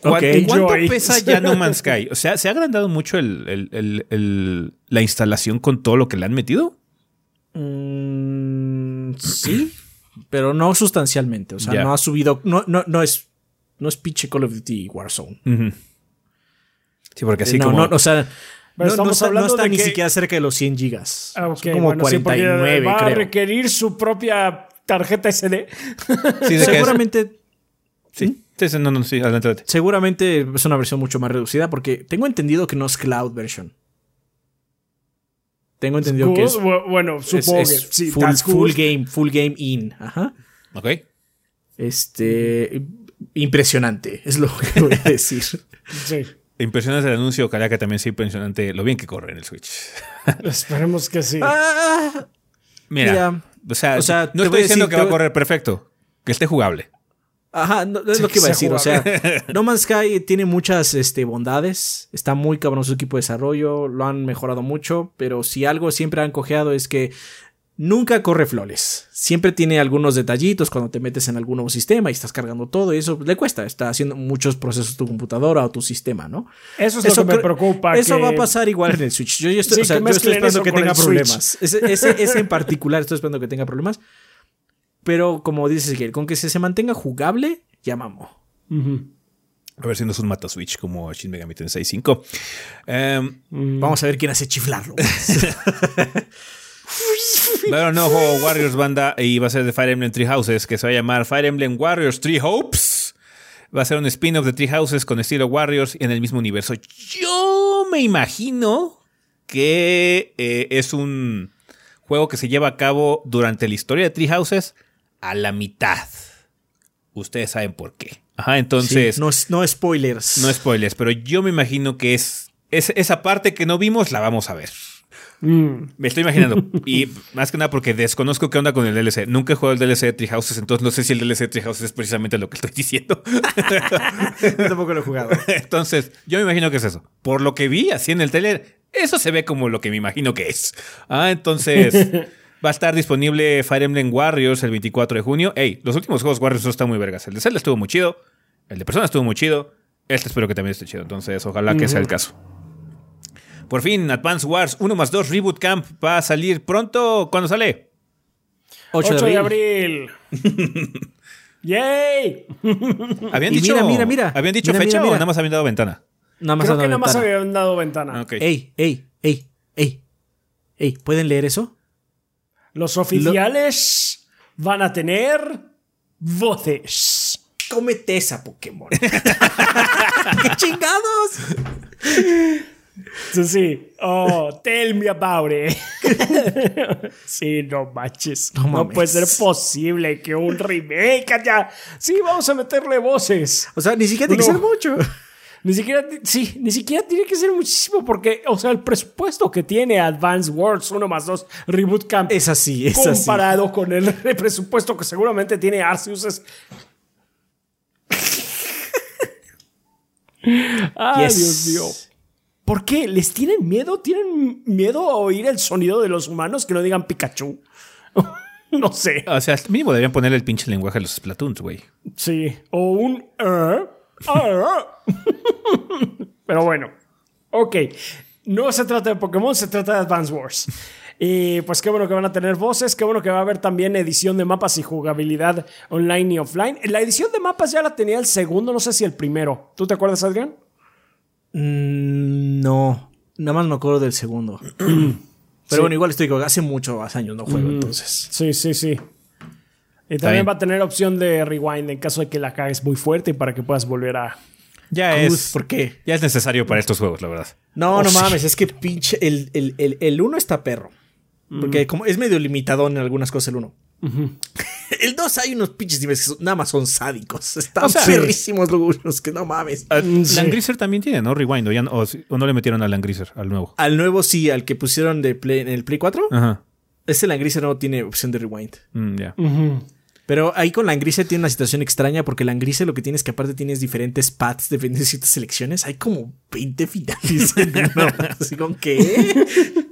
¿Cuánto, pesa ya No Man's Sky? O sea, ¿se ha agrandado mucho la instalación con todo lo que le han metido? Mm, sí, pero no sustancialmente. O sea, no ha subido. No, no, no es. No es pinche Call of Duty Warzone. Sí, porque así eh, como. o sea, no, estamos hablando está ni siquiera cerca de los 100 gigas. Ah, como 49, va a requerir su propia tarjeta SD. Sí, Seguramente. Sí. Sí, no, no, sí, adelante, Seguramente es una versión mucho más reducida porque tengo entendido que no es cloud version. Tengo entendido que es. Bueno, supongo que sí, full, full game, full game in. Ajá. Ok. Este. Impresionante, es lo que voy a decir. sí. Impresionante el anuncio, ojalá que también sea impresionante lo bien que corre en el Switch. Esperemos que sí. Ah, mira, o sea, no estoy diciendo que va a correr perfecto, que esté jugable. Ajá, es lo que iba a decir. O sea, No Man's Sky tiene muchas este, bondades. Está muy cabrón su equipo de desarrollo. Lo han mejorado mucho. Pero si algo siempre han cojeado es que nunca corre flores. Siempre tiene algunos detallitos cuando te metes en algún nuevo sistema y estás cargando todo y eso le cuesta. Está haciendo muchos procesos tu computadora o tu sistema, ¿no? Eso es lo que me preocupa. Eso va a pasar igual en el Switch. Yo, estoy, esperando que tenga problemas. Ese, en particular estoy esperando que tenga problemas. Pero como dices, con que se, mantenga jugable, ya A ver si no es un mata Switch como Shin Megami Tensei 5. Em, Vamos a ver quién hace chiflarlo. Pero no juego Warriors banda y va a ser de Fire Emblem Three Houses, que se va a llamar Fire Emblem Warriors Three Hopes. Va a ser un spin-off de Three Houses con estilo Warriors en el mismo universo. Yo me imagino que eh, es un juego que se lleva a cabo durante la historia de Three Houses a la mitad. Ustedes saben por qué. Ajá, entonces. no, no spoilers. No spoilers, pero yo me imagino que es, es esa parte que no vimos, la vamos a ver. Mm. Me estoy imaginando. y más que nada porque desconozco qué onda con el DLC. Nunca he jugado el DLC de Treehouses, entonces no sé si el DLC de Treehouses es precisamente lo que estoy diciendo. tampoco lo he jugado. entonces, yo me imagino que es eso. Por lo que vi así en el trailer, eso se ve como lo que me imagino que es. Ah, entonces. Va a estar disponible Fire Emblem Warriors el 24 de junio. Ey, los últimos juegos Warriors están muy vergas. El de Zelda estuvo muy chido. El de Persona estuvo muy chido. Este espero que también esté chido. Entonces, ojalá que sea el caso. Por fin, Advance Wars 1 más 2 Reboot Camp va a salir pronto. ¿Cuándo sale? 8, de abril. ¡Yay! ¿Habían dicho, mira, mira, mira. ¿Habían dicho fecha o nada más habían dado ventana? Nada más Creo que nada más habían dado ventana. Okay. Ey, ey, ey, ey. Ey, ¿pueden leer eso? Los oficiales van a tener voces. Cómete esa Pokémon. ¡Qué chingados! Sí, sí. Oh, tell me about it. sí, no manches. No, puede ser posible que un remake ya. Sí, vamos a meterle voces. O sea, ni siquiera tiene que ser mucho. Ni siquiera, sí, ni siquiera tiene que ser muchísimo porque, o sea, el presupuesto que tiene Advanced Wars 1 más 2 Reboot Camp es así, es comparado con el presupuesto que seguramente tiene Arceus es Ay, Dios mío. ¿Por qué? ¿Les tienen miedo? ¿Tienen miedo a oír el sonido de los humanos que no digan Pikachu? no sé. O sea, mínimo deberían ponerle el pinche lenguaje a los Splatoons, güey. Sí. O un... Er, er. Pero bueno. Ok. No se trata de Pokémon, se trata de Advance Wars. Y pues qué bueno que van a tener voces, qué bueno que va a haber también edición de mapas y jugabilidad online y offline. La edición de mapas ya la tenía el segundo, no sé si el primero. ¿Tú te acuerdas, Adrián? Mm, no, nada más me acuerdo del segundo. Pero bueno, igual estoy hace muchos años no juego, entonces. Sí, sí, sí. Y también va a tener opción de rewind en caso de que la cagues muy fuerte y para que puedas volver a. Ya Cruz, es. ¿Por qué? Ya es necesario para estos juegos, la verdad. No, Oh, no sí. mames, es que pinche. El, el, el, el uno está perro. Porque como es medio limitado en algunas cosas el El 2 hay unos pinches niveles que son- nada más son sádicos. Están O sea, perrísimos los que no mames. Mm, sí. Langrisser también tiene, ¿no? Rewind. O, ya no- o si- o no le metieron a Langrisser, al nuevo. Al nuevo sí, al que pusieron de Play- en el Play 4. Ajá. Este Langrisser no tiene opción de rewind. Mm, ya. Pero ahí con Langrisser tiene una situación extraña porque Langrisser lo que tienes que aparte tienes diferentes paths dependiendo de ciertas selecciones. Hay como 20 finales uno. Así con qué.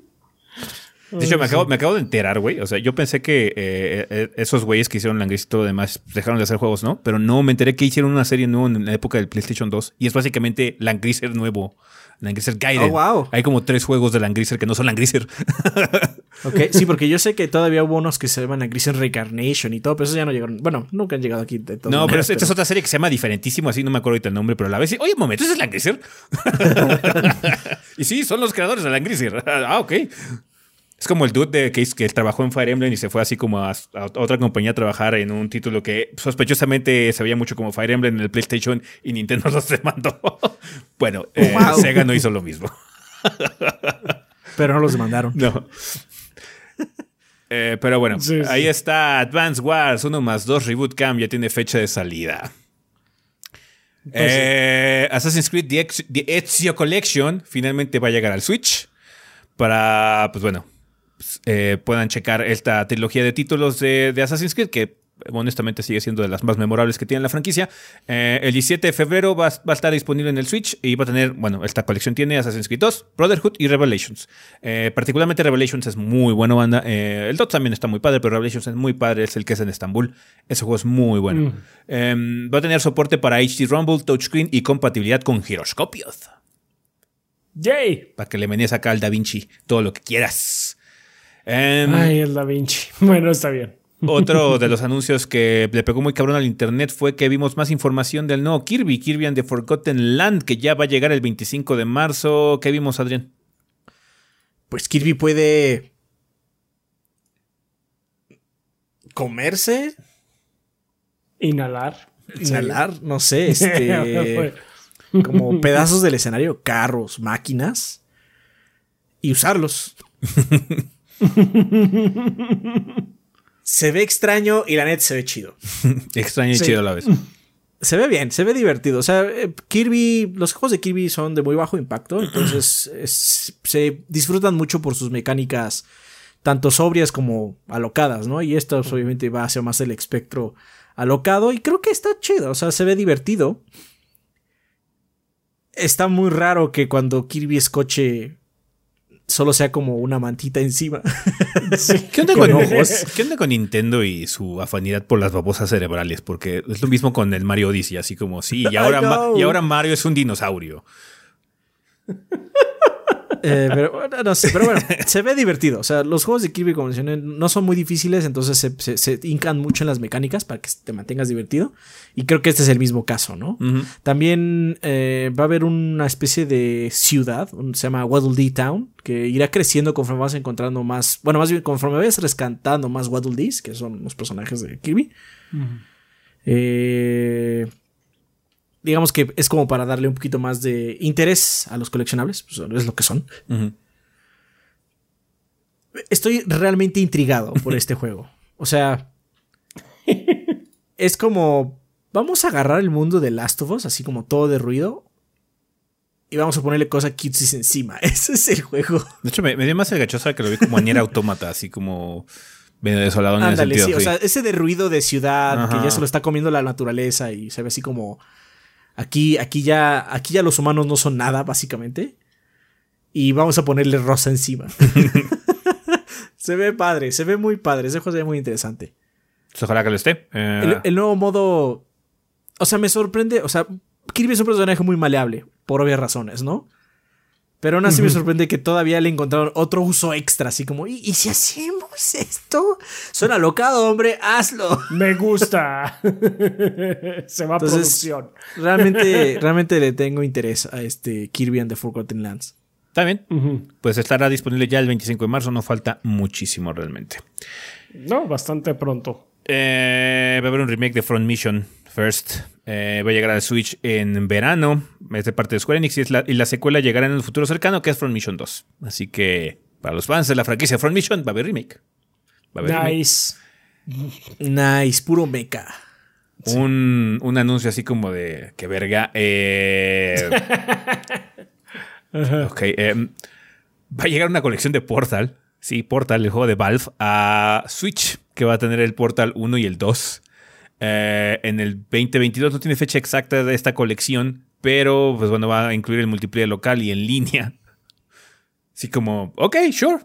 De hecho, me acabo, me acabo de enterar, güey. O sea, yo pensé que eh, eh, esos güeyes que hicieron Langrisser y todo lo demás dejaron de hacer juegos, ¿no? Pero no, me enteré que hicieron una serie nueva en la época del PlayStation 2. Y es básicamente Langrisser nuevo. Langrisser Guided. Oh, wow. Hay como tres juegos de Langrisser que no son Langrisser. Ok, sí, porque yo sé que todavía hubo unos que se llaman Langrisser Reincarnation y todo, pero esos ya no llegaron. Bueno, nunca han llegado aquí. de No, pero esta es otra serie que se llama diferentísimo, así no me acuerdo ahorita el nombre, pero a la vez sí. Oye, un momento, ¿ese es Langrisser? y sí, son los creadores de Langrisser. Ah, ok. Es como el dude de que, que trabajó en Fire Emblem y se fue así como a, a otra compañía a trabajar en un título que sospechosamente se veía mucho como Fire Emblem en el PlayStation y Nintendo los demandó. bueno, eh, Wow. Sega no hizo lo mismo. Pero no los demandaron. No. Eh, pero bueno, Sí, sí. ahí está Advance Wars 1 más 2 Reboot Camp, ya tiene fecha de salida. Eh, Assassin's Creed The, Ezio Collection finalmente va a llegar al Switch para, pues bueno, eh, puedan checar esta trilogía de títulos de, de Assassin's Creed que honestamente sigue siendo de las más memorables que tiene la franquicia. Eh, el 17 de febrero va, va a estar disponible en el Switch y va a tener, bueno, esta colección tiene Assassin's Creed 2, Brotherhood y Revelations. Eh, particularmente Revelations es muy buena banda. El 2 también está muy padre, pero Revelations es muy padre, es el que es en Estambul. Ese juego es muy bueno. Eh, va a tener soporte para HD Rumble, touchscreen y compatibilidad con giroscopios. ¡Yay! Para que le menees acá al Da Vinci todo lo que quieras. Em, Ay, el Da Vinci. Bueno, está bien. Otro de los anuncios que le pegó muy cabrón al internet fue que vimos más información del nuevo Kirby, Kirby and the Forgotten Land, que ya va a llegar el 25 de marzo. ¿Qué vimos, Adrián? Pues Kirby puede. comerse, Inhalar. inhalar, no sé, este. como pedazos del escenario, carros, máquinas, y usarlos. se ve extraño y la net se ve chido. Extraño y Sí. chido a la vez. Se ve bien, se ve divertido. O sea, eh, Kirby, los juegos de Kirby son de muy bajo impacto, entonces es- se disfrutan mucho por sus mecánicas, tanto sobrias como alocadas, ¿no? Y esto obviamente va hacia más el espectro alocado y creo que está chido, o sea, se ve divertido. Está muy raro que cuando Kirby escoche solo sea como una mantita encima. ¿Qué onda Con con, ojos. ¿Qué onda con Nintendo y su afanidad por las babosas cerebrales? Porque es lo mismo con el Mario Odyssey, así como, sí, y ahora, y ahora Mario es un dinosaurio. Eh, pero bueno, no sé, pero bueno, se ve divertido. O sea, los juegos de Kirby, como mencioné, no son muy difíciles, entonces se, se, se hincan mucho en las mecánicas para que te mantengas divertido. Y creo que este es el mismo caso, ¿no? También eh, va a haber una especie de ciudad, se llama Waddle Dee Town, que irá creciendo conforme vas encontrando más, bueno, más bien conforme vas rescatando más Waddle Dees, que son los personajes de Kirby. Eh, digamos que es como para darle un poquito más de interés a los coleccionables, pues es lo que son. Estoy realmente intrigado por este juego. O sea, es como vamos a agarrar el mundo de Last of Us, así como todo de ruido, y vamos a ponerle cosas cutsies encima. Ese es el juego. De hecho, me, me dio más el gachosa que lo vi como Nier Automata, así como medio desolado en el Ándale, sentido. sí, o sea, ese de ruido de ciudad que ya se lo está comiendo la naturaleza y se ve así como aquí, aquí ya, aquí ya los humanos no son nada, básicamente. Y vamos a ponerle rosa encima. se ve padre, se ve muy padre. Ese juego se ve muy interesante. Pues ojalá que lo esté. Eh, El, el nuevo modo. O sea, me sorprende. O sea, Kirby es un personaje muy maleable, por obvias razones, ¿no? Pero aún así me sorprende que todavía le encontraron otro uso extra, así como, ¿y, y si hacemos esto? Suena locado, hombre, hazlo. Me gusta. Se va a Entonces, producción. Realmente, realmente le tengo interés a este Kirby and the Forgotten Lands. Está bien. Pues estará disponible ya el 25 de marzo, no falta muchísimo realmente. No, bastante pronto. Eh, va a haber un remake de Front Mission First. Eh, va a llegar al Switch en verano. Es de parte de Square Enix y, es la, y la secuela llegará en el futuro cercano, que es Front Mission 2. Así que para los fans de la franquicia Front Mission va a haber remake. Va a haber remake. Nice. Nice, puro mecha. Un, un anuncio así como de que verga. eh, ok. eh, va a llegar una colección de Portal. Sí, Portal, el juego de Valve, a Switch, que va a tener el Portal 1 y el 2. Eh, en el 2022 no tiene fecha exacta de esta colección, pero pues bueno, va a incluir el multiplayer local y en línea. Así como, ok, sure.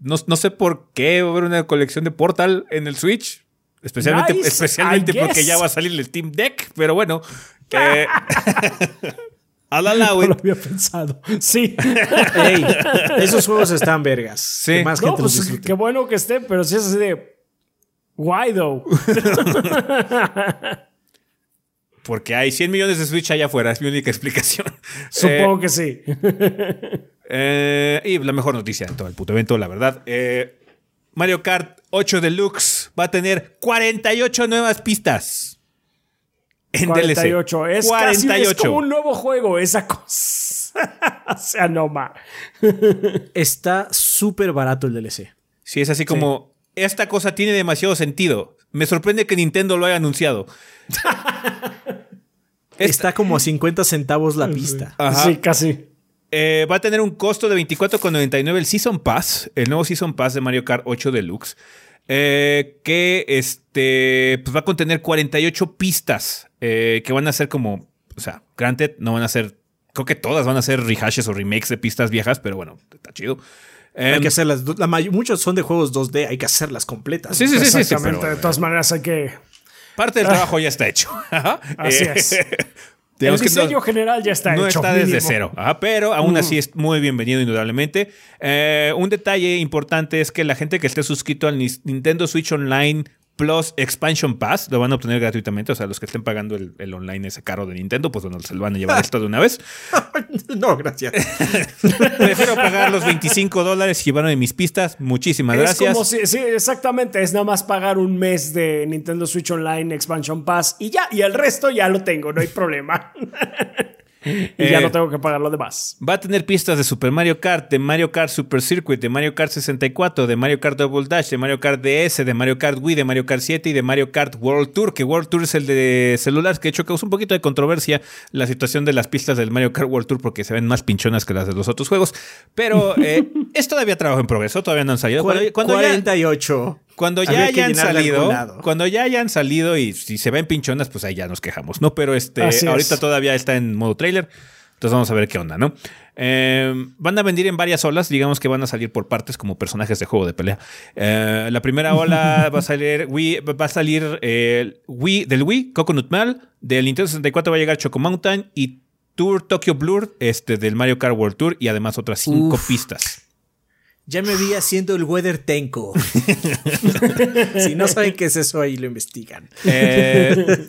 No, no sé por qué va a haber una colección de Portal en el Switch. Especialmente, Nice, especialmente porque ya va a salir el Steam Deck, pero bueno. Eh, allow No lo había pensado. Sí. Ey, esos juegos están vergas. Sí. Que más No, gente pues qué bueno que esté, pero si es así de. Why though? Porque hay 100 millones de Switch allá afuera, es mi única explicación. Supongo que sí. Eh, y la mejor noticia de todo el puto evento, la verdad. eh, Mario Kart 8 Deluxe va a tener 48 nuevas pistas. En 48. DLC. Es casi es como un nuevo juego, esa cosa. o sea, no ma. Está súper barato el DLC. Sí, es así como, esta cosa tiene demasiado sentido. Me sorprende que Nintendo lo haya anunciado. Está como a 50 centavos la pista. Ajá. Sí, casi. Eh, va a tener un costo de 24,99 el Season Pass, el nuevo Season Pass de Mario Kart 8 Deluxe, eh, que este, pues va a contener 48 pistas eh, que van a ser como, o sea, granted, no van a ser, creo que todas van a ser rehashes o remakes de pistas viejas, pero bueno, está chido. Hay Em, que hacerlas. La may- muchos son de juegos 2D, hay que hacerlas completas. sí, sí, sí, sí, sí, Exactamente. pero, de todas maneras, hay que. parte del trabajo ya está hecho. Así Eh, es. El no- diseño general ya está no hecho. está desde mínimo. cero, ajá, pero aún así es muy bienvenido indudablemente. Eh, un detalle importante es que la gente que esté suscrito al Nintendo Switch Online Plus Expansion Pass lo van a obtener gratuitamente, o sea, los que estén pagando el, el online ese caro de Nintendo, pues bueno, se lo van a llevar esto de una vez. no, gracias. Prefiero pagar los 25 dólares y llevarme mis pistas. Muchísimas Es gracias. como si, sí, exactamente. Es nada más pagar un mes de Nintendo Switch Online Expansion Pass y ya, y el resto ya lo tengo, no hay problema. Y ya Eh, no tengo que pagar lo demás. Va a tener pistas de Super Mario Kart, de Mario Kart Super Circuit, de Mario Kart 64, de Mario Kart Double Dash, de Mario Kart DS, de Mario Kart Wii, de Mario Kart 7 y de Mario Kart World Tour, que World Tour es el de celular, que de hecho causó un poquito de controversia la situación de las pistas del Mario Kart World Tour porque se ven más pinchonas que las de los otros juegos. Pero eh, es todavía trabajo en progreso, todavía no han salido. Cuando, cuando ya- 48. Cuando ya hayan salido, cuando ya hayan salido y si se ven pinchonas, pues ahí ya nos quejamos, ¿no? Pero este, Así es. ahorita todavía está en modo trailer. Entonces vamos a ver qué onda, ¿no? Eh, van a venir en varias olas, digamos que van a salir por partes como personajes de juego de pelea. Eh, la primera ola va a salir Wii, va a salir eh, Wii del Wii, Coconut Mal, del Nintendo 64 va a llegar Choco Mountain y Tour Tokyo Blur, este del Mario Kart World Tour y además otras cinco Uf. pistas. Ya me vi haciendo el Weather Tenko. si no saben qué es eso, ahí lo investigan. Eh,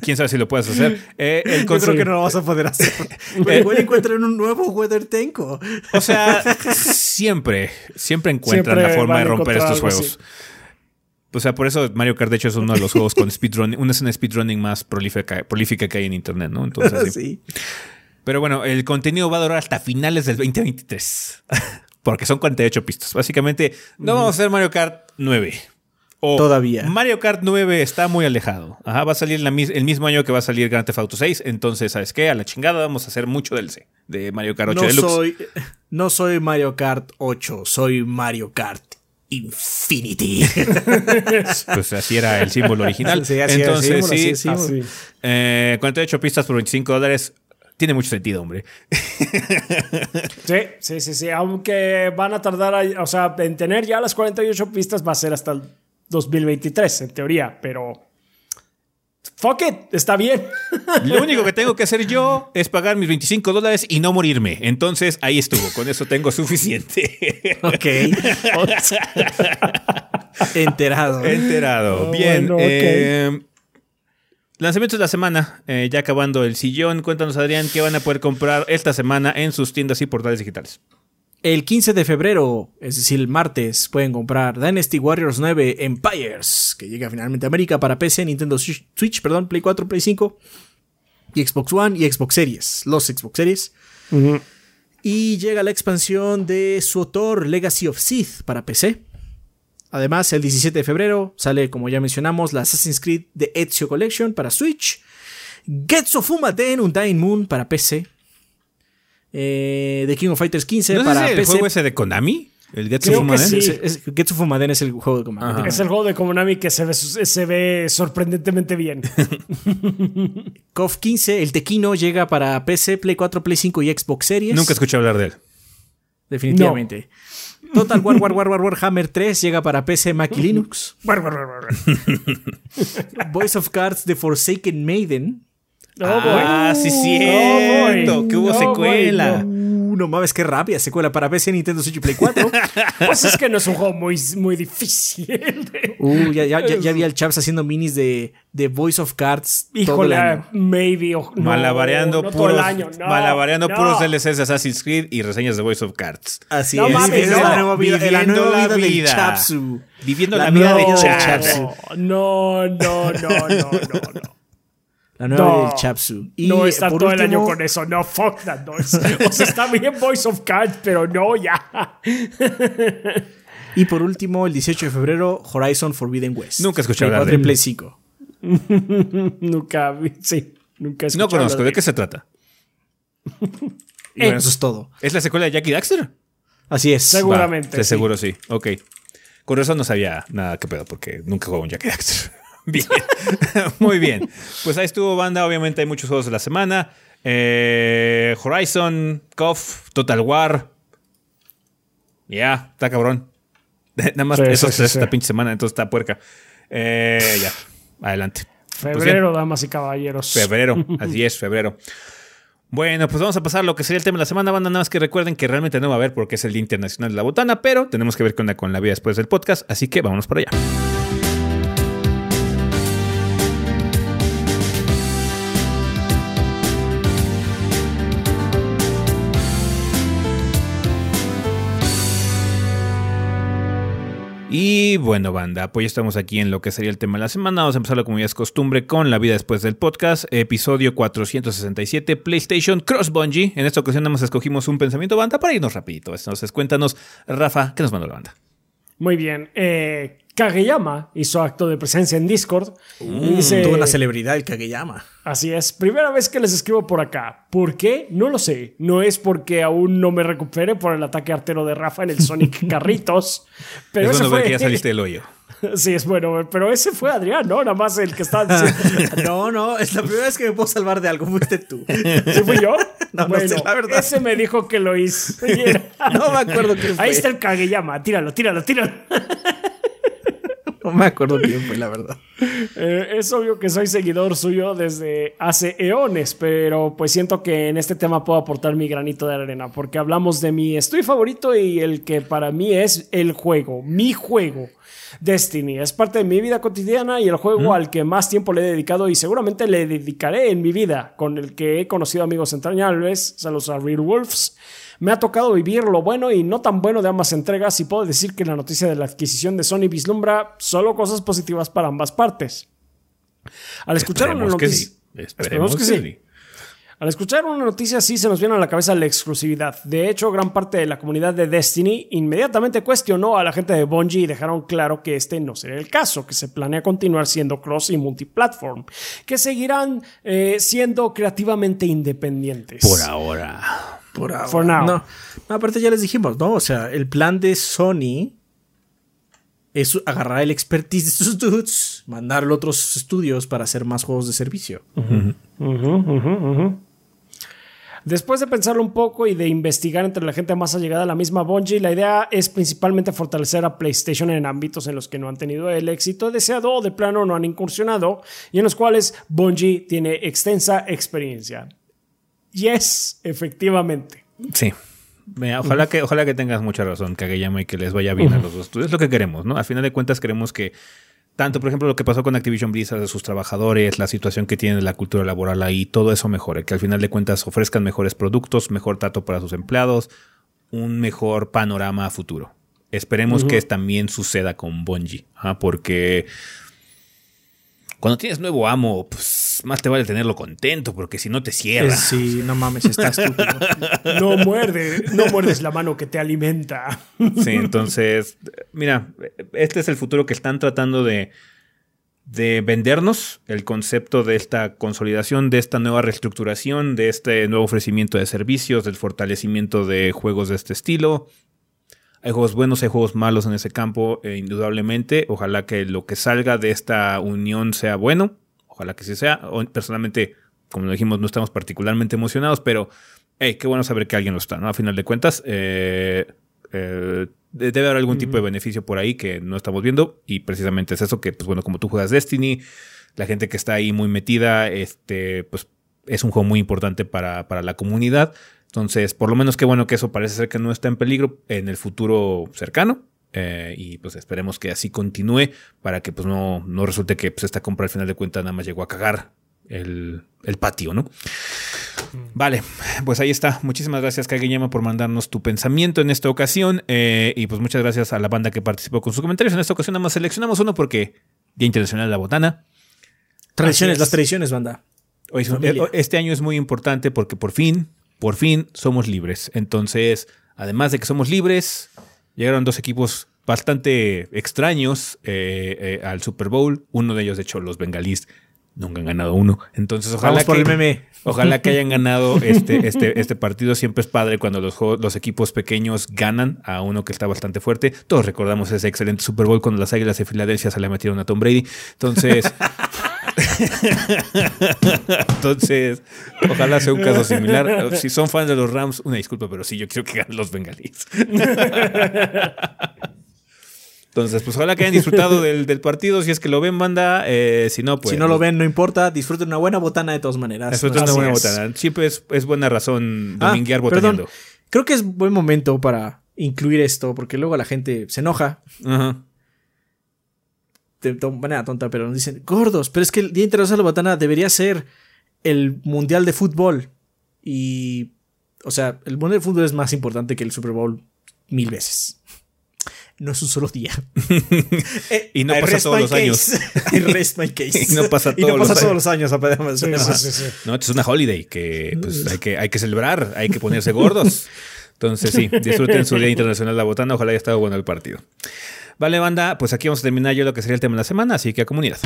Quién sabe si lo puedes hacer. Eh, el Yo creo que no lo vas a poder hacer. Pero igual encuentran un nuevo Weather Tenko. O sea, siempre, siempre encuentran Siempre la forma de romper estos juegos. O sea, por eso Mario Kart, de hecho, es uno de los juegos con speedrunning, una escena speedrunning más prolífica, prolífica que hay en internet, ¿no? Entonces, sí. Sí. Pero bueno, el contenido va a durar hasta finales del 2023. Porque son 48 pistas. Básicamente, no vamos a hacer Mario Kart 9. O Todavía. Mario Kart 9 está muy alejado. Ajá, va a salir la mis- el mismo año que va a salir Grand Theft Auto 6. Entonces, ¿sabes qué? A la chingada vamos a hacer mucho DLC de Mario Kart 8 No Deluxe. soy, no soy Mario Kart 8, soy Mario Kart Infinity. Pues así era el símbolo original. Sí, así era el Entonces, símbolo, sí, así sí. Eh, 48 pistas por 25 dólares. Tiene mucho sentido, hombre. Sí, sí, sí, sí. Aunque van a tardar, ahí, o sea, en tener ya las 48 pistas va a ser hasta el 2023, en teoría, pero fuck it, está bien. Lo único que tengo que hacer yo es pagar mis 25 dólares y no morirme. Entonces ahí estuvo, con eso tengo suficiente. Ok. Enterado. Enterado. Oh, Bien. bueno, ok. eh, lanzamientos de la semana. Eh, ya acabando el sillón, cuéntanos, Adrián, qué van a poder comprar esta semana en sus tiendas y portales digitales. El 15 de febrero, es decir, el martes, pueden comprar Dynasty Warriors 9 Empires, que llega finalmente a América para PC, Nintendo Switch, Switch, perdón, Play 4, Play 5, y Xbox One y Xbox Series, los Xbox Series. Y llega la expansión de su autor Legacy of Sith para PC. Además, el 17 de febrero sale, como ya mencionamos, la Assassin's Creed de Ezio Collection para Switch. Getsu Fumaten Undying Moon para PC. Eh, The King of Fighters 15 ¿No es para ese el PC. juego ese de Konami? ¿El Getsu Fumaden? sí. Es- es- Getsu Fumaden es el juego de. Ajá. Es el juego de Konami que se ve, se ve sorprendentemente bien. KOF 15, el Tequino llega para PC, Play 4, Play 5 y Xbox Series. Nunca escuché hablar de él. Definitivamente. Total War War War War Warhammer 3 llega para PC, Mac y Linux. Brr. Voice of Cards The Forsaken Maiden. Oh, ah, boy. sí, Oh, cierto. que hubo No, secuela. boy, no mames, qué rápida secuela para PC, Nintendo Switch y Play 4. Pues es que no es un juego muy, muy difícil. Uh, ya, ya, ya, ya vi al Chaps haciendo minis de, de Voice of Cards. todo el Híjole, año. maybe. o- no, malabareando no todo el puros, año, no, malabareando no. puros DLCs de Assassin's Creed y reseñas de Voice of Cards. Así No es. mames, es la nueva vida, la Viviendo nueva la vida del vida. Chapsu. Viviendo La la, vida de. Chapsu. No, no, no, no, no, no. La nueva No. del Chapsu. Y no estar por todo el año con eso. No, fuck that noise. O sea, está bien Voice of Cards, pero no, ya. Y por último, el 18 de febrero, Horizon Forbidden West. Nunca escuché hablar 4 de. Play 5. Nunca, vi- sí, nunca he No conozco. ¿De qué se trata? Y bueno, eso es todo. ¿Es la secuela de Jackie Daxter? Así es. Seguramente, Va, de sí. seguro sí. Ok. Con eso no sabía nada que pedo, porque nunca jugué un Jackie Daxter. Bien. Muy bien. Pues ahí estuvo banda. Obviamente hay muchos juegos de la semana. Eh, Horizon, KOF, Total War. Ya, está cabrón. Nada más Sí, esos sí, esta pinche semana, entonces está puerca. Eh, ya, adelante. Pues. Febrero, damas y caballeros. Febrero, así es, febrero. Bueno, pues vamos a pasar a lo que sería el tema de la semana, banda. Nada más que recuerden que realmente no va a haber porque es el Día Internacional de la Botana, pero tenemos que ver con la, con la vida después del podcast, así que vámonos para allá. Y bueno, banda, pues ya estamos aquí en lo que sería el tema de la semana. Vamos a empezarlo como ya es costumbre con la vida después del podcast, episodio 467, PlayStation Cross Bungie. En esta ocasión nada escogimos un pensamiento banda para irnos rapidito. Entonces cuéntanos, Rafa, ¿qué nos mandó la banda? Muy bien. Eh, Kageyama hizo acto de presencia en Discord. y dice, Toda una celebridad el Kageyama. Así es, primera vez que les escribo por acá. ¿Por qué? No lo sé. No es porque aún no me recupere por el ataque artero de Rafa en el Sonic Carritos. Pero es bueno fue... que ya saliste del hoyo. sí, es bueno, pero ese fue Adrián, ¿no? Nada más el que está diciendo... No, no, es la primera vez que me puedo salvar de algo. Fuiste tú. ¿Sí fui yo? No, no sé, la verdad. Ese me dijo que lo hizo. Era- No me acuerdo quién fue. Ahí está el Kageyama. Tíralo, tíralo, tíralo. No me acuerdo quién fue, la verdad. Eh, es obvio que soy seguidor suyo desde hace eones, pero pues siento que en este tema puedo aportar mi granito de arena, porque hablamos de mi estudio favorito y el que para mí es el juego, mi juego. Destiny es parte de mi vida cotidiana y el juego al que más tiempo le he dedicado y seguramente le dedicaré en mi vida, con el que he conocido amigos entrañables, saludos a Real Wolves. Me ha tocado vivir lo bueno y no tan bueno de ambas entregas y puedo decir que la noticia de la adquisición de Sony vislumbra solo cosas positivas para ambas partes. Al escuchar una que noticia... sí. Esperemos que sí. Al escuchar una noticia así se nos viene a la cabeza la exclusividad. De hecho, gran parte de la comunidad de Destiny inmediatamente cuestionó a la gente de Bungie y dejaron claro que este no será el caso, que se planea continuar siendo cross y multiplatform, que seguirán eh, siendo creativamente independientes. Por ahora. Por ahora. For now. No, no, aparte ya les dijimos, ¿no? O sea, el plan de Sony es agarrar el expertise de sus dudes, mandarlo a otros estudios para hacer más juegos de servicio. Después de pensarlo un poco y de investigar entre la gente más allegada a la misma Bungie, la idea es principalmente fortalecer a PlayStation en ámbitos en los que no han tenido el éxito deseado o de plano no han incursionado y en los cuales Bungie tiene extensa experiencia. Yes, efectivamente. Sí. ojalá, que, ojalá que tengas mucha razón, Kageyama, y que les vaya bien a los dos. Es lo que queremos, ¿no? Al final de cuentas queremos que tanto, por ejemplo, lo que pasó con Activision Blizzard de sus trabajadores, la situación que tiene la cultura laboral ahí, todo eso mejore, que al final de cuentas ofrezcan mejores productos, mejor trato para sus empleados, un mejor panorama a futuro. Esperemos que también suceda con Bungie, ¿ah? porque cuando tienes nuevo amo, pues más te vale tenerlo contento, porque si no te cierra. Sí, no mames, estás estúpido. no muerde, no muerdes la mano que te alimenta. sí, entonces, mira, este es el futuro que están tratando de, de vendernos, el concepto de esta consolidación, de esta nueva reestructuración, de este nuevo ofrecimiento de servicios, del fortalecimiento de juegos de este estilo. Hay juegos buenos, hay juegos malos en ese campo, eh, indudablemente. Ojalá que lo que salga de esta unión sea bueno. Ojalá que sí sea. Personalmente, como lo dijimos, no estamos particularmente emocionados, pero hey, qué bueno saber que alguien lo está, ¿no? A final de cuentas, eh, eh, debe haber algún tipo de beneficio por ahí que no estamos viendo. Y precisamente es eso que, pues bueno, como tú juegas Destiny, la gente que está ahí muy metida, este, pues es un juego muy importante para, para la comunidad. Entonces, por lo menos qué bueno que eso parece ser que no está en peligro en el futuro cercano. Eh, y pues esperemos que así continúe para que pues no, no resulte que pues, esta compra al final de cuentas nada más llegó a cagar el, patio, ¿no? Vale, pues ahí está. Muchísimas gracias, Kageyama, por mandarnos tu pensamiento en esta ocasión. Eh, y pues muchas gracias a la banda que participó con sus comentarios. En esta ocasión nada más seleccionamos uno porque Día Internacional de la Botana. Tradiciones, las tradiciones, banda. este año es muy importante porque por fin por fin somos libres. Entonces, además de que somos libres, llegaron dos equipos bastante extraños eh, eh, al Super Bowl. Uno de ellos, de hecho, los bengalís nunca han ganado uno. Entonces, ojalá, que, ojalá que hayan ganado este, este, este partido. Siempre es padre cuando los, los equipos pequeños ganan a uno que está bastante fuerte. Todos recordamos ese excelente Super Bowl cuando las Águilas de Filadelfia se le metieron a Tom Brady. Entonces, Entonces, ojalá sea un caso similar. Si son fans de los Rams, una disculpa, pero sí, yo quiero que ganen los bengalíes. Entonces, pues ojalá que hayan disfrutado del, partido. Si es que lo ven, banda. Eh, si no, pues. Si no lo ven, no importa. Disfruten una buena botana de todas maneras. Disfruten una buena botana. Siempre es, buena razón ah, dominguear botaneando. Creo que es buen momento para incluir esto, porque luego la gente se enoja. Ajá de manera tonta, pero nos dicen, gordos, pero es que el Día Internacional de la Botana debería ser el Mundial de Fútbol. Y, o sea, el Mundial de Fútbol es más importante que el Super Bowl mil veces. No es un solo día. Eh, y no pasa todos los años. rest my case. y no pasa, todos, los años. no, es una holiday que, pues, hay que hay que celebrar, hay que ponerse gordos. Entonces, sí, disfruten su Día Internacional de la Botana. Ojalá haya estado bueno el partido. Vale, banda, pues aquí vamos a terminar yo lo que sería el tema de la semana, así que a comunidad.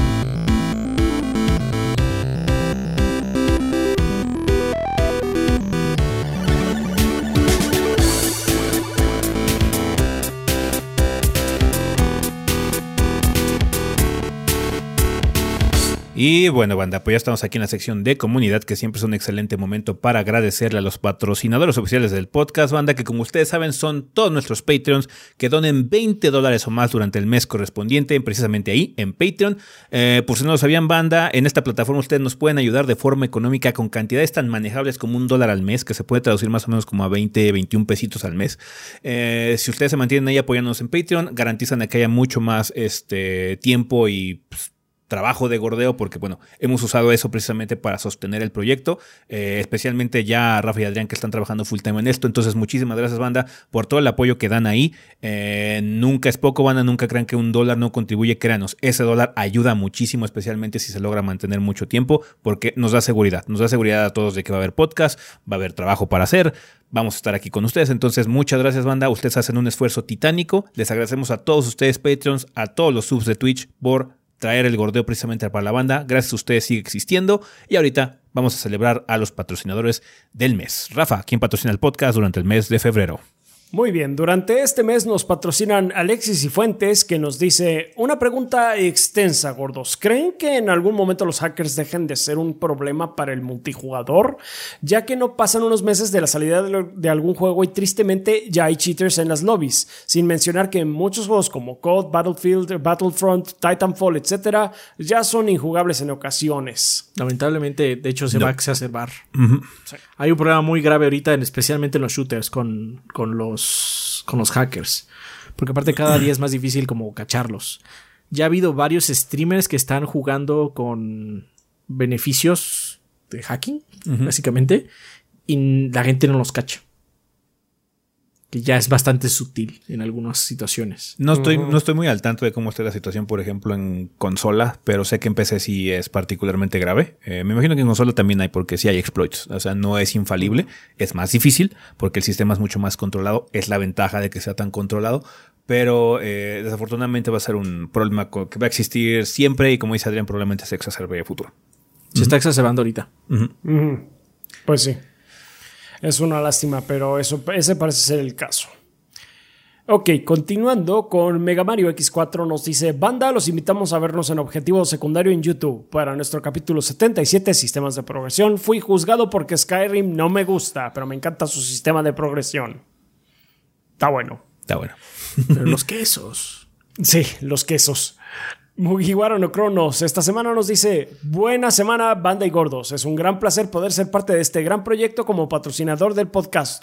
Y bueno, banda, pues ya estamos aquí en la sección de comunidad, que siempre es un excelente momento para agradecerle a los patrocinadores oficiales del podcast, banda, que como ustedes saben son todos nuestros Patreons que donen 20 dólares o más durante el mes correspondiente, precisamente ahí, en Patreon. Eh, por si no lo sabían, banda, en esta plataforma ustedes nos pueden ayudar de forma económica con cantidades tan manejables como un dólar al mes, que se puede traducir más o menos como a 20, 21 pesitos al mes. Eh, si ustedes se mantienen ahí apoyándonos en Patreon, garantizan que haya mucho más este, tiempo y... Pues, trabajo de gordeo, porque bueno, hemos usado eso precisamente para sostener el proyecto, eh, especialmente ya Rafa y Adrián que están trabajando full time en esto. Entonces, muchísimas gracias, banda, por todo el apoyo que dan ahí. Eh, nunca es poco, banda, nunca crean que un dólar no contribuye, créanos, ese dólar ayuda muchísimo, especialmente si se logra mantener mucho tiempo, porque nos da seguridad, nos da seguridad a todos de que va a haber podcast, va a haber trabajo para hacer, vamos a estar aquí con ustedes. Entonces, muchas gracias, banda. Ustedes hacen un esfuerzo titánico. Les agradecemos a todos ustedes, Patreons, a todos los subs de Twitch por traer el gordeo precisamente para la banda. Gracias a ustedes sigue existiendo. Y ahorita vamos a celebrar a los patrocinadores del mes. Rafa, ¿quién patrocina el podcast durante el mes de febrero? Muy bien, durante este mes nos patrocinan Alexis y Fuentes que nos dice una pregunta extensa, gordos. ¿Creen que en algún momento los hackers dejen de ser un problema para el multijugador? Ya que no pasan unos meses de la salida de, de algún juego y tristemente ya hay cheaters en las lobbies, sin mencionar que muchos juegos como COD, Battlefield, Battlefront, Titanfall, etc. ya son injugables en ocasiones. Lamentablemente, de hecho, se va a exacerbar. Hay un problema muy grave ahorita, en- especialmente en los shooters, con, con los con los hackers. Porque aparte cada día es más difícil como cacharlos. Ya ha habido varios streamers que están jugando con beneficios de hacking, básicamente, y la gente no los cacha. Que ya es bastante sutil en algunas situaciones. No estoy, no estoy muy al tanto de cómo está la situación, por ejemplo, en consola, pero sé que en PC sí es particularmente grave. Eh, me imagino que en consola también hay, porque sí hay exploits. O sea, no es infalible, es más difícil, porque el sistema es mucho más controlado. Es la ventaja de que sea tan controlado. Pero eh, desafortunadamente va a ser un problema que va a existir siempre y como dice Adrián, probablemente se exacerbe a futuro. Se está exacerbando ahorita. Pues sí. Es una lástima, pero eso, ese parece ser el caso. Ok, continuando con Mega Mario X4 nos dice, banda, los invitamos a vernos en Objetivo Secundario en YouTube. Para nuestro capítulo 77, Sistemas de Progresión, fui juzgado porque Skyrim no me gusta, pero me encanta su sistema de progresión. Está bueno. Está bueno. Pero los quesos. Sí, los quesos. Mugiwara no Cronos, esta semana nos dice, buena semana banda y gordos, es un gran placer poder ser parte de este gran proyecto como patrocinador del podcast.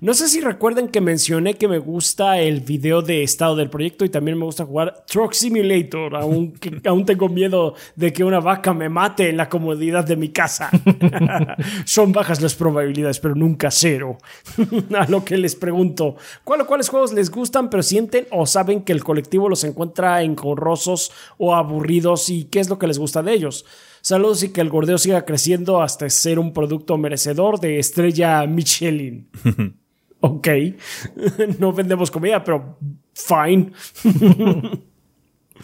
No sé si recuerden que mencioné que me gusta el video de estado del proyecto y también me gusta jugar Truck Simulator, aunque aún tengo miedo de que una vaca me mate en la comodidad de mi casa. Son bajas las probabilidades, pero nunca cero. A lo que les pregunto, ¿cuál o cuáles juegos les gustan pero sienten o saben que el colectivo los encuentra engorrosos o aburridos y qué es lo que les gusta de ellos? Saludos y que el gordeo siga creciendo hasta ser un producto merecedor de estrella Michelin. ok, no vendemos comida, pero fine.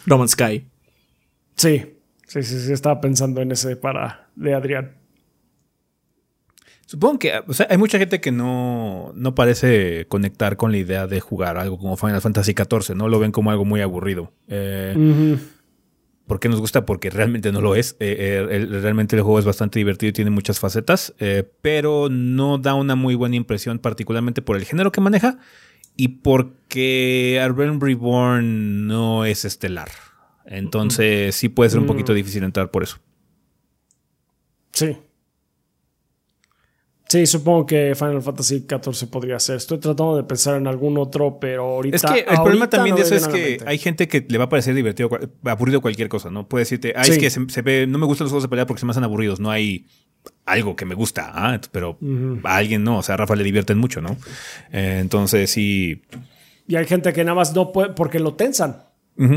No Man's Sky. Sí, sí, sí, sí, estaba pensando en ese para de Adrián. Supongo que o sea, hay mucha gente que no, no parece conectar con la idea de jugar algo como Final Fantasy XIV, ¿no? Lo ven como algo muy aburrido. Eh, ¿Por qué nos gusta? Porque realmente no lo es. Eh, eh, el- realmente el juego es bastante divertido y tiene muchas facetas, pero no da una muy buena impresión, particularmente por el género que maneja y porque Arben Reborn no es estelar. Entonces sí puede ser un poquito difícil entrar por eso. Sí. Sí, supongo que Final Fantasy XIV podría ser. Estoy tratando de pensar en algún otro, pero ahorita. Es que el problema también no de eso es que hay gente que le va a parecer divertido, aburrido cualquier cosa, ¿no? Puede decirte, ay, es que se, se ve, no me gustan los juegos de pelea porque se me hacen aburridos, no hay algo que me gusta, ah, pero a alguien no, o sea, a Rafa le divierten mucho, ¿no? Eh, entonces sí, Y hay gente que nada más no puede porque lo tensan.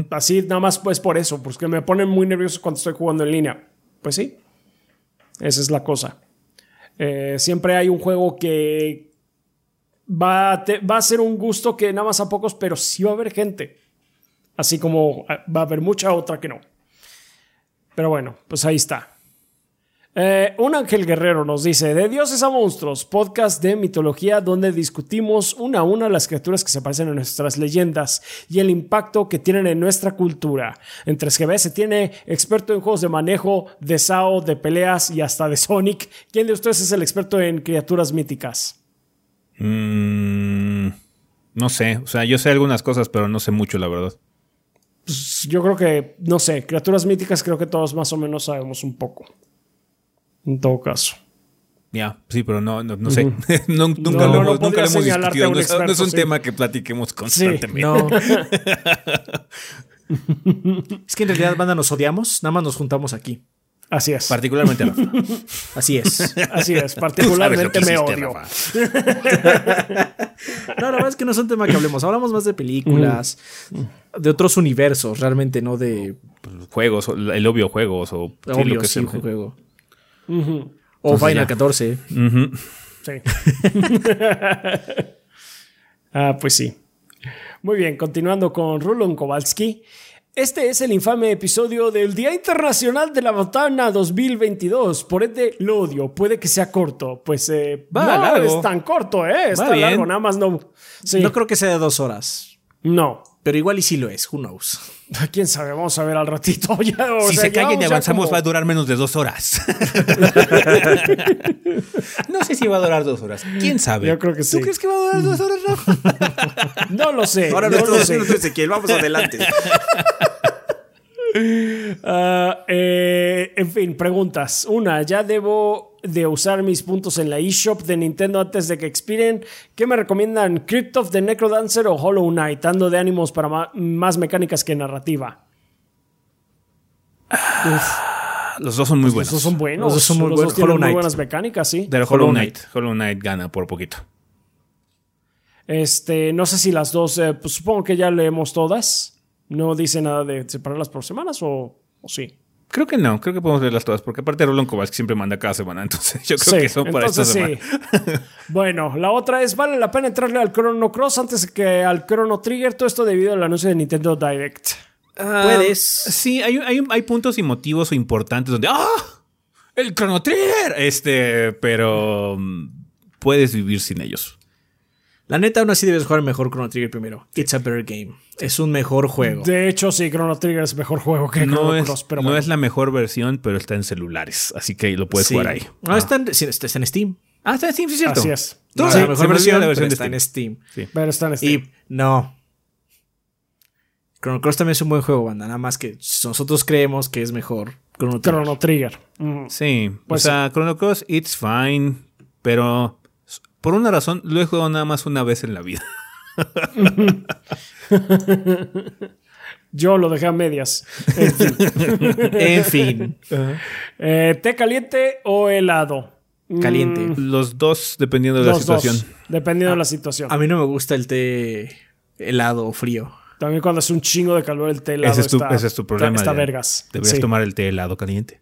Así nada más pues por eso, porque me ponen muy nervioso cuando estoy jugando en línea. Pues sí, esa es la cosa. Eh, siempre hay un juego que va a, va a ser un gusto que nada más a pocos, pero sí va a haber gente. Así como ah, va a haber mucha otra que no. Pero bueno, pues ahí está. Eh, un ángel guerrero nos dice, de dioses a monstruos, podcast de mitología donde discutimos una a una las criaturas que se parecen a nuestras leyendas y el impacto que tienen en nuestra cultura. En 3GB se tiene experto en juegos de manejo, de SAO, de peleas y hasta de Sonic. ¿Quién de ustedes es el experto en criaturas míticas? Mm, no sé, o sea, yo sé algunas cosas, pero no sé mucho, la verdad. Pues, yo creo que, no sé, criaturas míticas creo que todos más o menos sabemos un poco. En todo caso. Ya, sí, pero no, no, no sé. No, nunca, No, lo, nunca lo hemos discutido. un No es, no es experto, un sí. tema que platiquemos constantemente. No. es que en realidad, banda, nos odiamos. Nada más nos juntamos aquí. Así es. Particularmente Rafa. Así es. Así es. Particularmente me hiciste, odio. No, la verdad es que no es un tema que hablemos. Hablamos más de películas, de otros universos, realmente, no de Juegos, o el obvio juegos o sí, obvio, lo que sí, sea. un O Entonces, Final ya. 14. Ujú. Sí. ah, pues sí. Muy bien, continuando con Rulon Kowalski. Este es el infame episodio del Día Internacional de la Botana 2022. Por ende, lo odio. Puede que sea corto. Pues eh, Va no largo. es tan corto, ¿eh? Está largo, nada más no. Sí. No creo que sea de dos horas. No. Pero igual y sí lo es, who knows. Quién sabe, vamos a ver al ratito. Ya, o si sea, se cae y avanzamos como- va a durar menos de dos horas. no sé si va a durar dos horas. ¿Quién sabe? Yo creo que sí. ¿Tú crees que va a durar dos horas, Rafa? No lo sé. Ahora no no lo sé. Ezequiel, vamos adelante. Ah, eh, en fin, preguntas. Una, ¿ya debo de usar mis puntos en la eShop de Nintendo antes de que expiren? ¿Qué me recomiendan? ¿Crypt of the Necrodancer o Hollow Knight? Ando de ánimos para más mecánicas que narrativa. Los dos son muy buenos. Esos son buenos. Los dos son muy Los buenos. tienen Hollow muy Knight. buenas mecánicas, sí. Pero Hollow. Knight. Hollow Knight gana por poquito. Este, no sé si las dos, eh, pues supongo que ya leemos todas. No dice nada de separarlas por semanas o, o sí. Creo que no, creo que podemos leerlas todas, porque aparte Roland Kowalski siempre manda cada semana, entonces yo creo Sí, que son para esta semana. sí. bueno, la otra es, ¿vale la pena entrarle al Chrono Cross antes que al Chrono Trigger? Todo esto debido al anuncio de Nintendo Direct. Puedes. Sí, hay, hay, hay puntos y motivos importantes donde ¡Ah! ¡El Chrono Trigger! Este, pero mm, puedes vivir sin ellos. La neta, aún así debes jugar mejor Chrono Trigger primero. It's a better game. Es un mejor juego. De hecho, sí, Chrono Trigger es mejor juego que No, Chrono es, Cross, pero no bueno. es la mejor versión, pero está en celulares, así que lo puedes Sí. jugar ahí. No, está, en, sí, está está en Steam. Ah, está en Steam, sí es cierto. Así es. No, No, sí, la mejor versión, la versión pero de está en Steam. Steam. Pero está en Steam. Y no. Chrono Cross también es un buen juego, banda. Nada más que nosotros creemos que es mejor Chrono Trigger. Chrono Trigger. Mm. Sí, Pues o sea, Chrono Cross, it's fine, pero por una razón lo he jugado nada más una vez en la vida. Yo lo dejé a medias. En fin. En fin, Eh, ¿Té caliente o helado? caliente. Los dos, dependiendo de la Los situación. dos, dependiendo de la situación. A mí no me gusta el té helado o frío. También cuando es un chingo de calor el té helado Ese es tu, está, ese es tu problema. Está, está vergas. Deberías Sí. tomar el té helado caliente.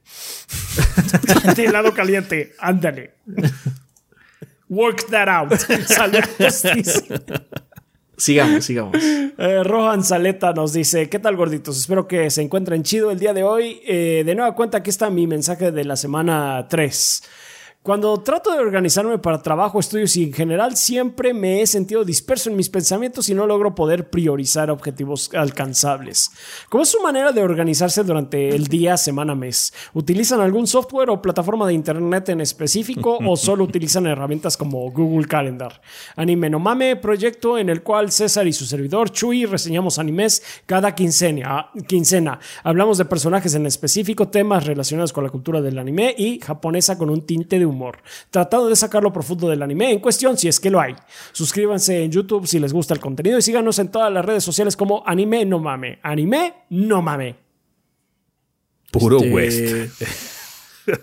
té helado caliente. Ándale. Work that out. Sale justicia. Sigamos, sigamos. Eh, Rohan Saleta nos dice, ¿qué tal gorditos? Espero que se encuentren chido el día de hoy. Eh, de nueva cuenta, aquí está mi mensaje de la semana 3. Cuando trato de organizarme para trabajo, estudios y en general, siempre me he sentido disperso en mis pensamientos y no logro poder priorizar objetivos alcanzables. ¿Cómo es su manera de organizarse durante el día, semana, mes? ¿Utilizan algún software o plataforma de internet en específico o solo utilizan herramientas como Google Calendar? Anime no mame, proyecto en el cual César y su servidor Chuy reseñamos animes cada quincena. quincena. Hablamos de personajes en específico, temas relacionados con la cultura del anime y japonesa con un tinte de humor. Tratando de sacar lo profundo del anime en cuestión, si es que lo hay. Suscríbanse en YouTube si les gusta el contenido y síganos en todas las redes sociales como Anime no mame. Anime no mame. Puro Este, West.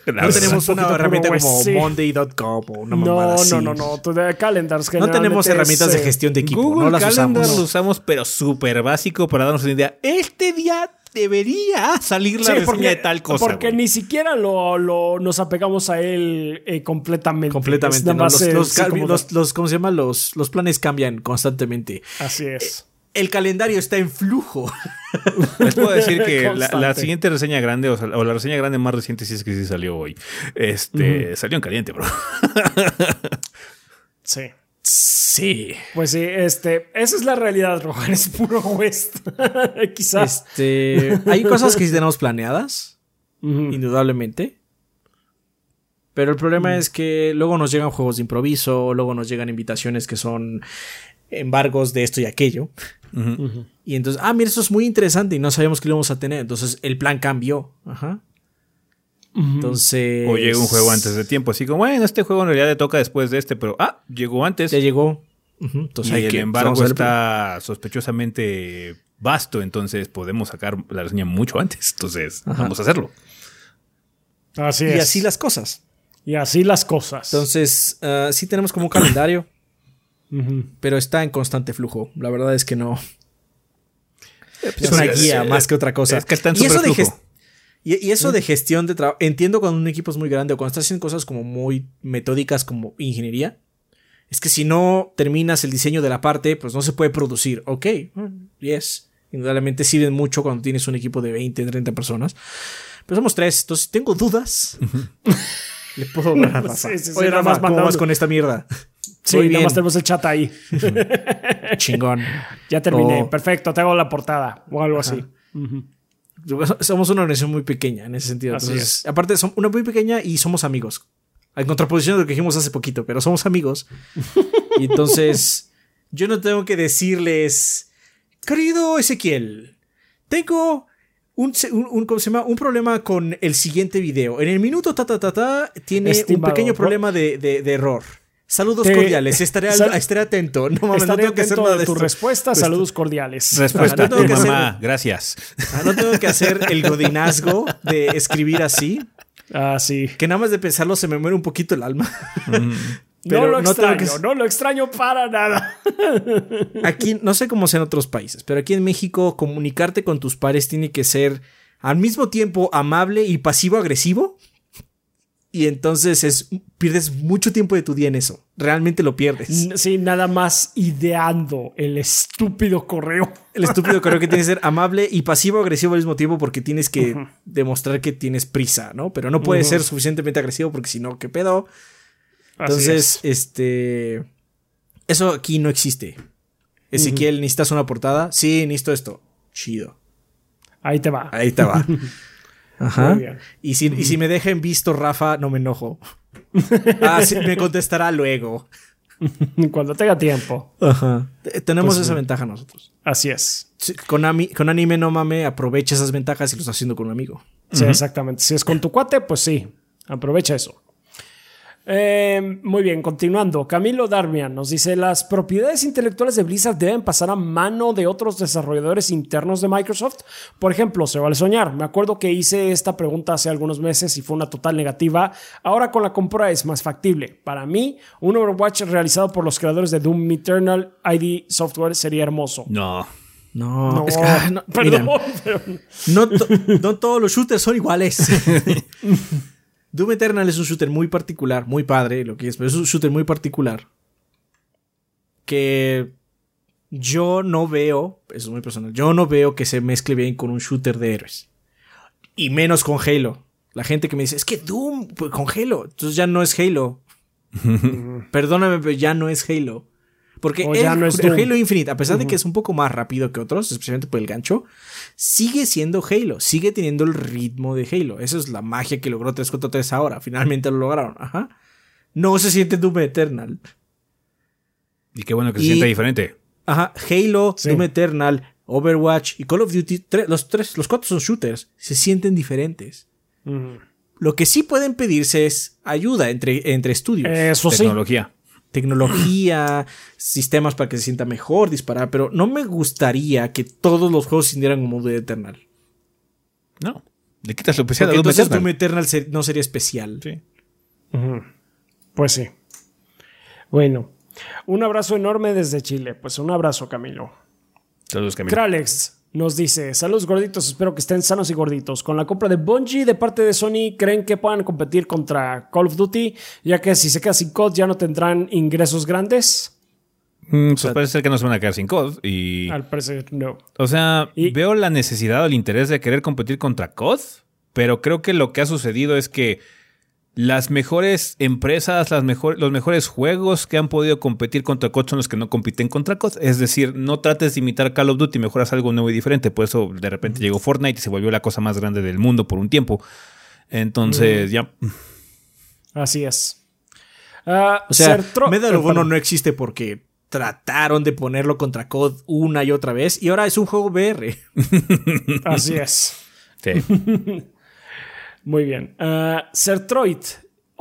No tenemos un una herramienta como sí. Monday.com o una No, mamada así. no, no, no. De calendars No tenemos herramientas es, de eh, gestión de equipo, Google no las Calendar usamos. lo usamos, pero súper básico para darnos una idea. Este día debería salir la Sí, porque, de tal cosa. porque ni siquiera lo, lo- nos apegamos a él eh, completamente. Completamente. ¿no? Los, eh, los, sí, cal- como- los- los- ¿cómo se llama? Los, los planes cambian constantemente. Así es. El calendario está en flujo. Les puedo decir que la, la siguiente reseña grande, o, sea, o la reseña grande más reciente, si es que sí salió hoy, este, salió en caliente, bro. Sí. Sí. Pues sí, este, esa es la realidad, Rohan, es puro West. Quizás. Este, hay cosas que sí tenemos planeadas, indudablemente. Pero el problema es que luego nos llegan juegos de improviso, luego nos llegan invitaciones que son embargos de esto y aquello. Y entonces, ah, mira, esto es muy interesante y no sabíamos que lo íbamos a tener. Entonces el plan cambió. Ajá. Entonces. O llega un juego antes de tiempo, así como, bueno, este juego en realidad le toca después de este, pero, ah, llegó antes. Ya llegó. Ujú, Entonces y hay el que- embargo está sospechosamente vasto, entonces podemos sacar la reseña mucho antes. Entonces, Ajá. vamos a hacerlo. Así Y es. así las cosas. Y así las cosas. Entonces, ah, sí tenemos como un calendario, pero está en constante flujo. La verdad es que no. Es pues, una es- guía es- más que otra cosa. es que está en y eso, de y, y eso de gestión de trabajo. Entiendo cuando un equipo es muy grande o cuando estás haciendo cosas como muy metódicas como ingeniería. Es que si no terminas el diseño de la parte, pues no se puede producir. Ok, mm, yes. Indudablemente sirven mucho cuando tienes un equipo de 20, 30 personas. Pero somos tres, entonces si tengo dudas. le puedo hablar a Rafa. Sí, sí, sí, Oye, nada Rafa, más ¿cómo mandando- vas con esta mierda? Sí, Muy nada bien. más tenemos el chat ahí. Chingón. Ya terminé. Oh. Perfecto, te hago la portada o algo así. Somos una organización muy pequeña en ese sentido. Así Entonces, es. aparte, somos una muy pequeña y somos amigos. En contraposición de lo que dijimos hace poquito, pero somos amigos. y entonces, yo no tengo que decirles, querido Ezequiel, tengo un, un, un- ¿cómo se llama? un problema con el siguiente video. En el minuto ta ta ta ta tiene Estimado, un pequeño problema de, de- de error. Saludos Te- cordiales, estaré, al- Sal- estaré atento. No mames, no tengo que hacer nada de tu esto. respuesta. Saludos cordiales. Respuesta, no tengo tu que hacer- mamá, gracias. Ah, no tengo que hacer el godinazgo de escribir así. Ah, sí. Que nada más de pensarlo se me muere un poquito el alma. no lo no tengo extraño, que- no lo extraño para nada. Aquí, no sé cómo sea en otros países, pero aquí en México comunicarte con tus pares tiene que ser al mismo tiempo amable y pasivo-agresivo. Y entonces es, pierdes mucho tiempo de tu día en eso. Realmente lo pierdes. Sí, nada más ideando el estúpido correo. El estúpido creo que tiene que ser amable y pasivo-agresivo al mismo tiempo porque tienes que demostrar que tienes prisa, ¿no? Pero no puedes ser suficientemente agresivo porque si no, ¿qué pedo? Entonces, es. este. Eso aquí no existe. Ezequiel, ¿necesitas una portada? Sí, necesito esto. Chido. ahí te va. Ahí te va. Ajá. Y si, y si me deja en visto Rafa, no me enojo. Ah, sí, me contestará luego. Cuando tenga tiempo. Ajá. Tenemos Pues esa sí. ventaja nosotros. Así es. Sí, Con, ami- con anime no mame, aprovecha esas ventajas y lo está haciendo con un amigo. Sí, exactamente. Si es con tu cuate, pues sí. Aprovecha eso. Eh, muy bien, continuando. Camilo Darmian nos dice: Las propiedades intelectuales de Blizzard deben pasar a mano de otros desarrolladores internos de Microsoft. Por ejemplo, se vale soñar. Me acuerdo que hice esta pregunta hace algunos meses y fue una total negativa. Ahora con la compra es más factible. Para mí, un Overwatch realizado por los creadores de Doom Eternal ID Software sería hermoso. No. No, No, es que, ah, no, perdón, mira, pero- no, to- no todos los shooters son iguales. Doom Eternal es un shooter muy particular, muy padre, lo que es, pero es un shooter muy particular. Que yo no veo, eso es muy personal, yo no veo que se mezcle bien con un shooter de héroes. Y menos con Halo. La gente que me dice, es que Doom pues, con Halo, entonces ya no es Halo. Perdóname, pero ya no es Halo. Porque el, ya no es el. Halo Infinite, a pesar de que es un poco más rápido que otros, especialmente por el gancho, sigue siendo Halo, sigue teniendo el ritmo de Halo. Esa es la magia que logró 343 ahora. Finalmente lo lograron. Ajá. No se siente Doom Eternal. Y qué bueno que se sienta diferente. Ajá. Halo, Sí. Doom Eternal, Overwatch y Call of Duty, tre- los tres, los cuatro son shooters, se sienten diferentes. Lo que sí pueden pedirse es ayuda entre, entre estudios. Eso sí. Tecnología. sistemas para que se sienta mejor disparar, pero no me gustaría que todos los juegos sintieran como Doom Eternal. No. Le quitas lo especial a Porque Doom entonces Eternal. Doom Eternal no sería especial. Sí. Pues sí. Bueno, un abrazo enorme desde Chile. Pues un abrazo, Camilo. Saludos, Camilo. Kralex nos dice: Saludos gorditos, espero que estén sanos y gorditos. Con la compra de Bungie de parte de Sony, ¿creen que puedan competir contra Call of Duty? Ya que si se queda sin COD ya no tendrán ingresos grandes. Mm, pues parece ser que no se van a quedar sin COD. Y. Al parecer, no. O sea, Y- veo la necesidad o el interés de querer competir contra COD, pero creo que lo que ha sucedido es que las mejores empresas, las mejor- los mejores juegos que han podido competir contra COD son los que no compiten contra COD. Es decir, no trates de imitar Call of Duty, mejor haz algo nuevo y diferente. Por eso de repente llegó Fortnite y se volvió la cosa más grande del mundo por un tiempo. Entonces, ya. Así es. Ah, O sea, Sertro- Medal eh, of Honor perdón. no existe porque trataron de ponerlo contra COD una y otra vez y ahora es un juego VR. Así es. Sí. Muy bien. Uh.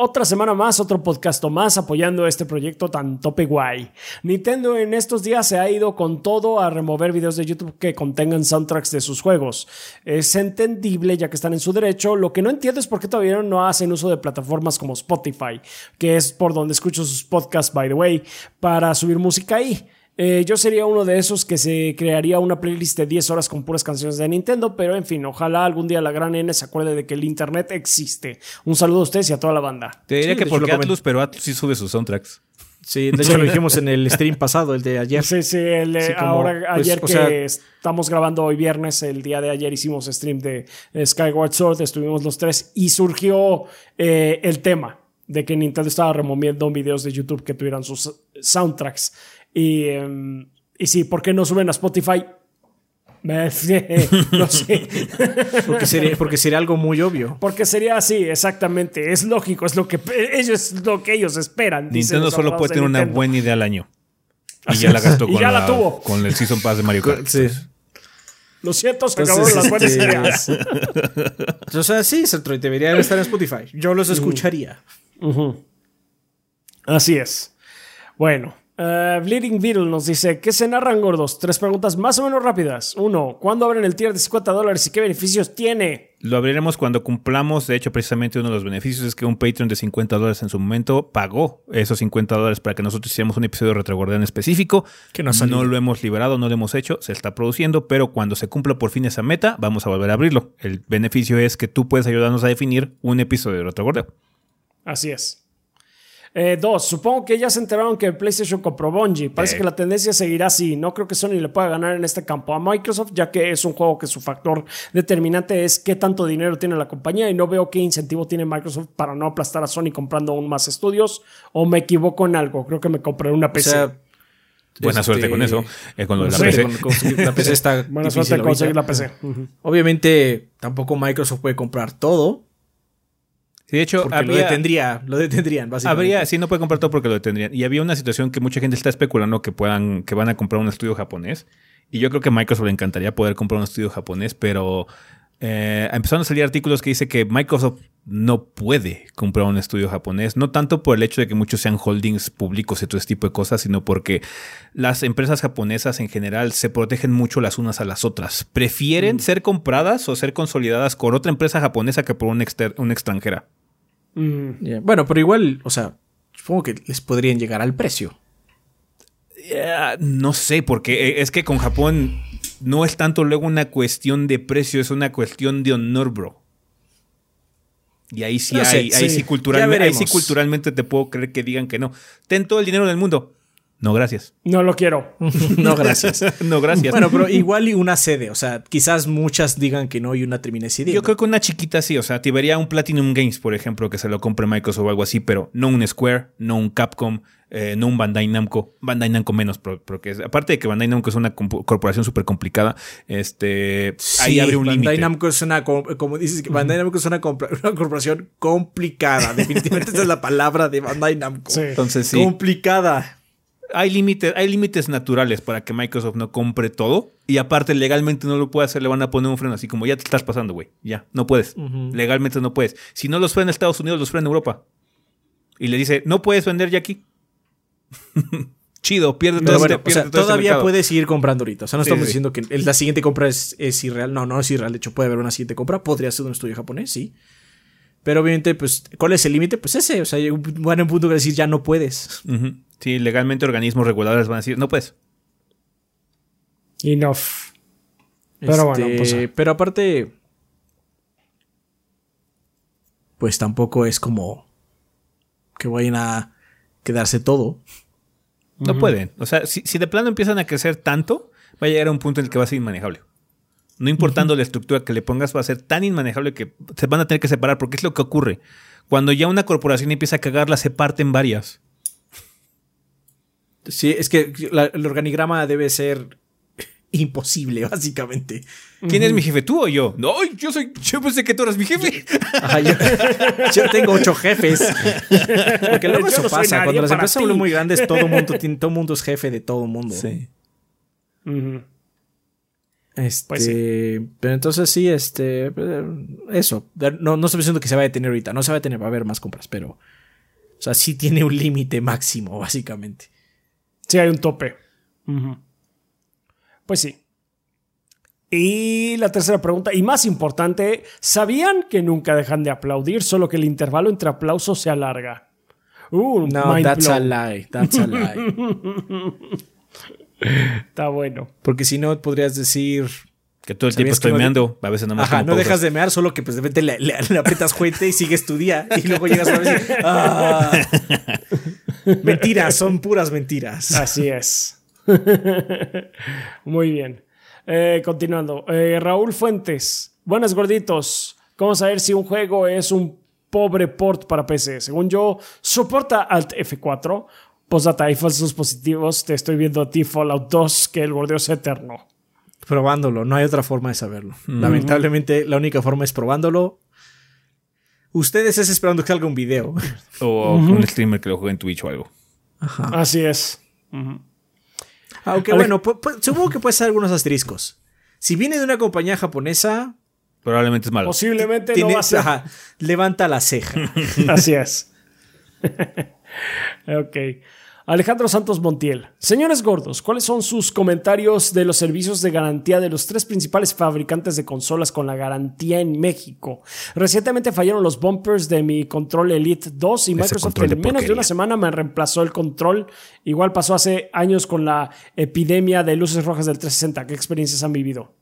Otra semana más, otro podcast más apoyando este proyecto tan tope guay. Nintendo en estos días se ha ido con todo a remover videos de YouTube que contengan soundtracks de sus juegos. Es entendible ya que están en su derecho. Lo que no entiendo es por qué todavía no hacen uso de plataformas como Spotify, que es por donde escucho sus podcasts, by the way, para subir música ahí. Eh, yo sería uno de esos que se crearía una playlist de 10 horas con puras canciones de Nintendo, pero en fin, ojalá algún día la gran N se acuerde de que el Internet existe. Un saludo a ustedes y a toda la banda. Te diría Sí, que porque. Atlus, pero Atlus sí sube sus soundtracks. Sí, de hecho lo dijimos en el stream pasado, el de ayer. Sí, sí, el, de- Sí, como, ahora pues, ayer o que sea- estamos grabando hoy viernes, el día de ayer hicimos stream de eh, Skyward Sword, estuvimos los tres y surgió eh, el tema de que Nintendo estaba removiendo videos de YouTube que tuvieran sus soundtracks. Y, em, y sí, ¿por qué no suben a Spotify? No sé. Porque sería, porque sería algo muy obvio. Porque sería así, exactamente. Es lógico, es lo que ellos, es lo que ellos esperan. Nintendo solo puede de tener una buena idea al año. Y Así ya la gastó Y con, ya la tuvo. con el Season Pass de Mario Kart. Sí. Lo siento, se Entonces, acabaron las buenas ideas. O sea, sí, deberían estar en Spotify. Yo los escucharía. Así es. Bueno, eh, Bleeding Beetle nos dice: ¿Qué se narran gordos? Tres preguntas más o menos rápidas. Uno, ¿cuándo abren el tier de 50 dólares y qué beneficios tiene? Lo abriremos cuando cumplamos. De hecho, precisamente uno de los beneficios es que un Patreon de 50 dólares en su momento pagó esos 50 dólares para que nosotros hiciéramos un episodio de Retrogordian específico. Que no no lo hemos liberado, no lo hemos hecho, se está produciendo, pero cuando se cumpla por fin esa meta, vamos a volver a abrirlo. El beneficio es que tú puedes ayudarnos a definir un episodio de Retrogordeo. Así es. Eh, dos, supongo que ya se enteraron que PlayStation compró Bungie. Parece Eh. que la tendencia seguirá así. No creo que Sony le pueda ganar en este campo a Microsoft, ya que es un juego que su factor determinante es qué tanto dinero tiene la compañía y no veo qué incentivo tiene Microsoft para no aplastar a Sony comprando aún más estudios. O me equivoco en algo. Creo que me compraré una O PC. sea, Buena este, suerte con eso, eh, con lo de la Sí. PC. con- la PC está Buena suerte conseguir la PC. Obviamente, tampoco Microsoft puede comprar todo. Sí, de hecho, Porque lo detendría, lo detendrían, básicamente. habría, sí, no puede comprar todo porque lo detendrían. Y había una situación que mucha gente está especulando que puedan, que van a comprar un estudio japonés. Y yo creo que a Microsoft le encantaría poder comprar un estudio japonés, pero eh, empezaron a salir artículos que dice que Microsoft no puede comprar un estudio japonés, no tanto por el hecho de que muchos sean holdings públicos y todo ese tipo de cosas, sino porque las empresas japonesas en general se protegen mucho las unas a las otras. Prefieren ser compradas o ser consolidadas con otra empresa japonesa que por una, exter- una extranjera. Mm. Bueno, pero igual, o sea, supongo que les podrían llegar al precio. Eh, no sé, porque eh, es que con Japón no es tanto luego una cuestión de precio, es una cuestión de honor, bro. Y ahí sí No sé, hay, ahí sí, culturalmente, ahí sí culturalmente te puedo creer que digan que no. Ten todo el dinero del mundo. No, gracias. No lo quiero. no, gracias. no, gracias. bueno, pero igual y una sede. O sea, quizás muchas digan que no y una termine decidiendo. Yo creo que una chiquita sí, o sea, te vería un Platinum Games, por ejemplo, que se lo compre Microsoft o algo así, pero no un Square, no un Capcom, eh, no un Bandai Namco. Bandai Namco menos, porque es- aparte de que Bandai Namco es una corporación súper complicada, este, ahí abre un Bandai límite. Namco es una, co- como dices, que Bandai Namco es una, una corporación complicada. Definitivamente esa es la palabra de Bandai Namco. Sí. Entonces sí, Complicada. hay límites, hay límites naturales para que Microsoft no compre todo y aparte legalmente no lo puede hacer, le van a poner un freno así como ya te estás pasando, güey, ya, no puedes. Legalmente no puedes. Si no los frena en Estados Unidos, los frena en Europa. Y le dice, no puedes vender ya aquí. Chido, pierde todo, este- bueno, o pierde sea, todo ese todavía mercado. puedes seguir comprando ahorita. O sea, no Sí, estamos sí. diciendo que la siguiente compra es, es irreal. No, no es irreal. De hecho, puede haber una siguiente compra. Podría ser un estudio japonés, sí. Pero obviamente, pues, ¿cuál es el límite? Pues ese. O sea, llega un- van a un punto que decir ya no puedes. Sí, legalmente organismos reguladores van a decir, no puedes. Enough. Pero bueno, Este, pues, ah. Pero aparte. Pues tampoco es como. Que vayan a quedarse todo. No pueden. O sea, si, si de plano empiezan a crecer tanto, va a llegar a un punto en el que va a ser inmanejable. No importando la estructura que le pongas, va a ser tan inmanejable que se van a tener que separar, porque es lo que ocurre. Cuando ya una corporación empieza a cagarla, se parte en varias. Sí, es que la- el organigrama debe ser imposible, básicamente. ¿Quién es mi jefe? ¿Tú o yo? No, yo soy. Yo pensé que tú eras mi jefe. Ajá, yo, yo tengo ocho jefes. Porque luego Yo eso no pasa. Cuando las empresas vuelven muy grandes, todo mundo tiene, todo mundo es jefe de todo mundo. Ujú. Este, Pues Pero entonces sí, este. eh, Eso. No, no estoy diciendo que se va a detener ahorita. No se va a detener, va a haber más compras, pero. O sea, sí tiene un límite máximo, básicamente. Sí, hay un tope. Ujú. Pues sí. Y la tercera pregunta, y más importante, ¿sabían que nunca dejan de aplaudir, solo que el intervalo entre aplausos se alarga? Uh, No, mind that's a lie. That's a lie. Está bueno. Porque si no, podrías decir. Que todo el tiempo ¿Sabías que estoy no de- meando. A veces nomás Ajá, no pausas. dejas de mear, solo que pues de repente le, le- le aprietas fuente y sigues tu día. Y luego llegas a ver y, ah. Mentiras, son puras mentiras. Así es. Muy bien. Eh, continuando. Eh, Raúl Fuentes. Buenas gorditos. ¿Cómo saber si un juego es un pobre port para PC? Según yo, soporta Alt F4. Postdata y falsos positivos. Te estoy viendo a ti Fallout 2 que el gordeo es eterno. Probándolo, no hay otra forma de saberlo. Lamentablemente, la única forma es probándolo. Ustedes es esperando que salga un video. O un streamer que lo juegue en Twitch o algo. Así es. Aunque bueno, supongo que puede ser algunos asteriscos. Si viene de una compañía japonesa, Probablemente es malo. Posiblemente tiene- no va a ser. ajá, levanta la ceja. Así es. ok. Alejandro Santos Montiel. Señores gordos, ¿cuáles son sus comentarios de los servicios de garantía de los tres principales fabricantes de consolas con la garantía en México? Recientemente fallaron los bumpers de mi control Elite 2 y Microsoft en menos de una semana me reemplazó el control. Igual pasó hace años con la epidemia de luces rojas del 360. ¿Qué experiencias han vivido?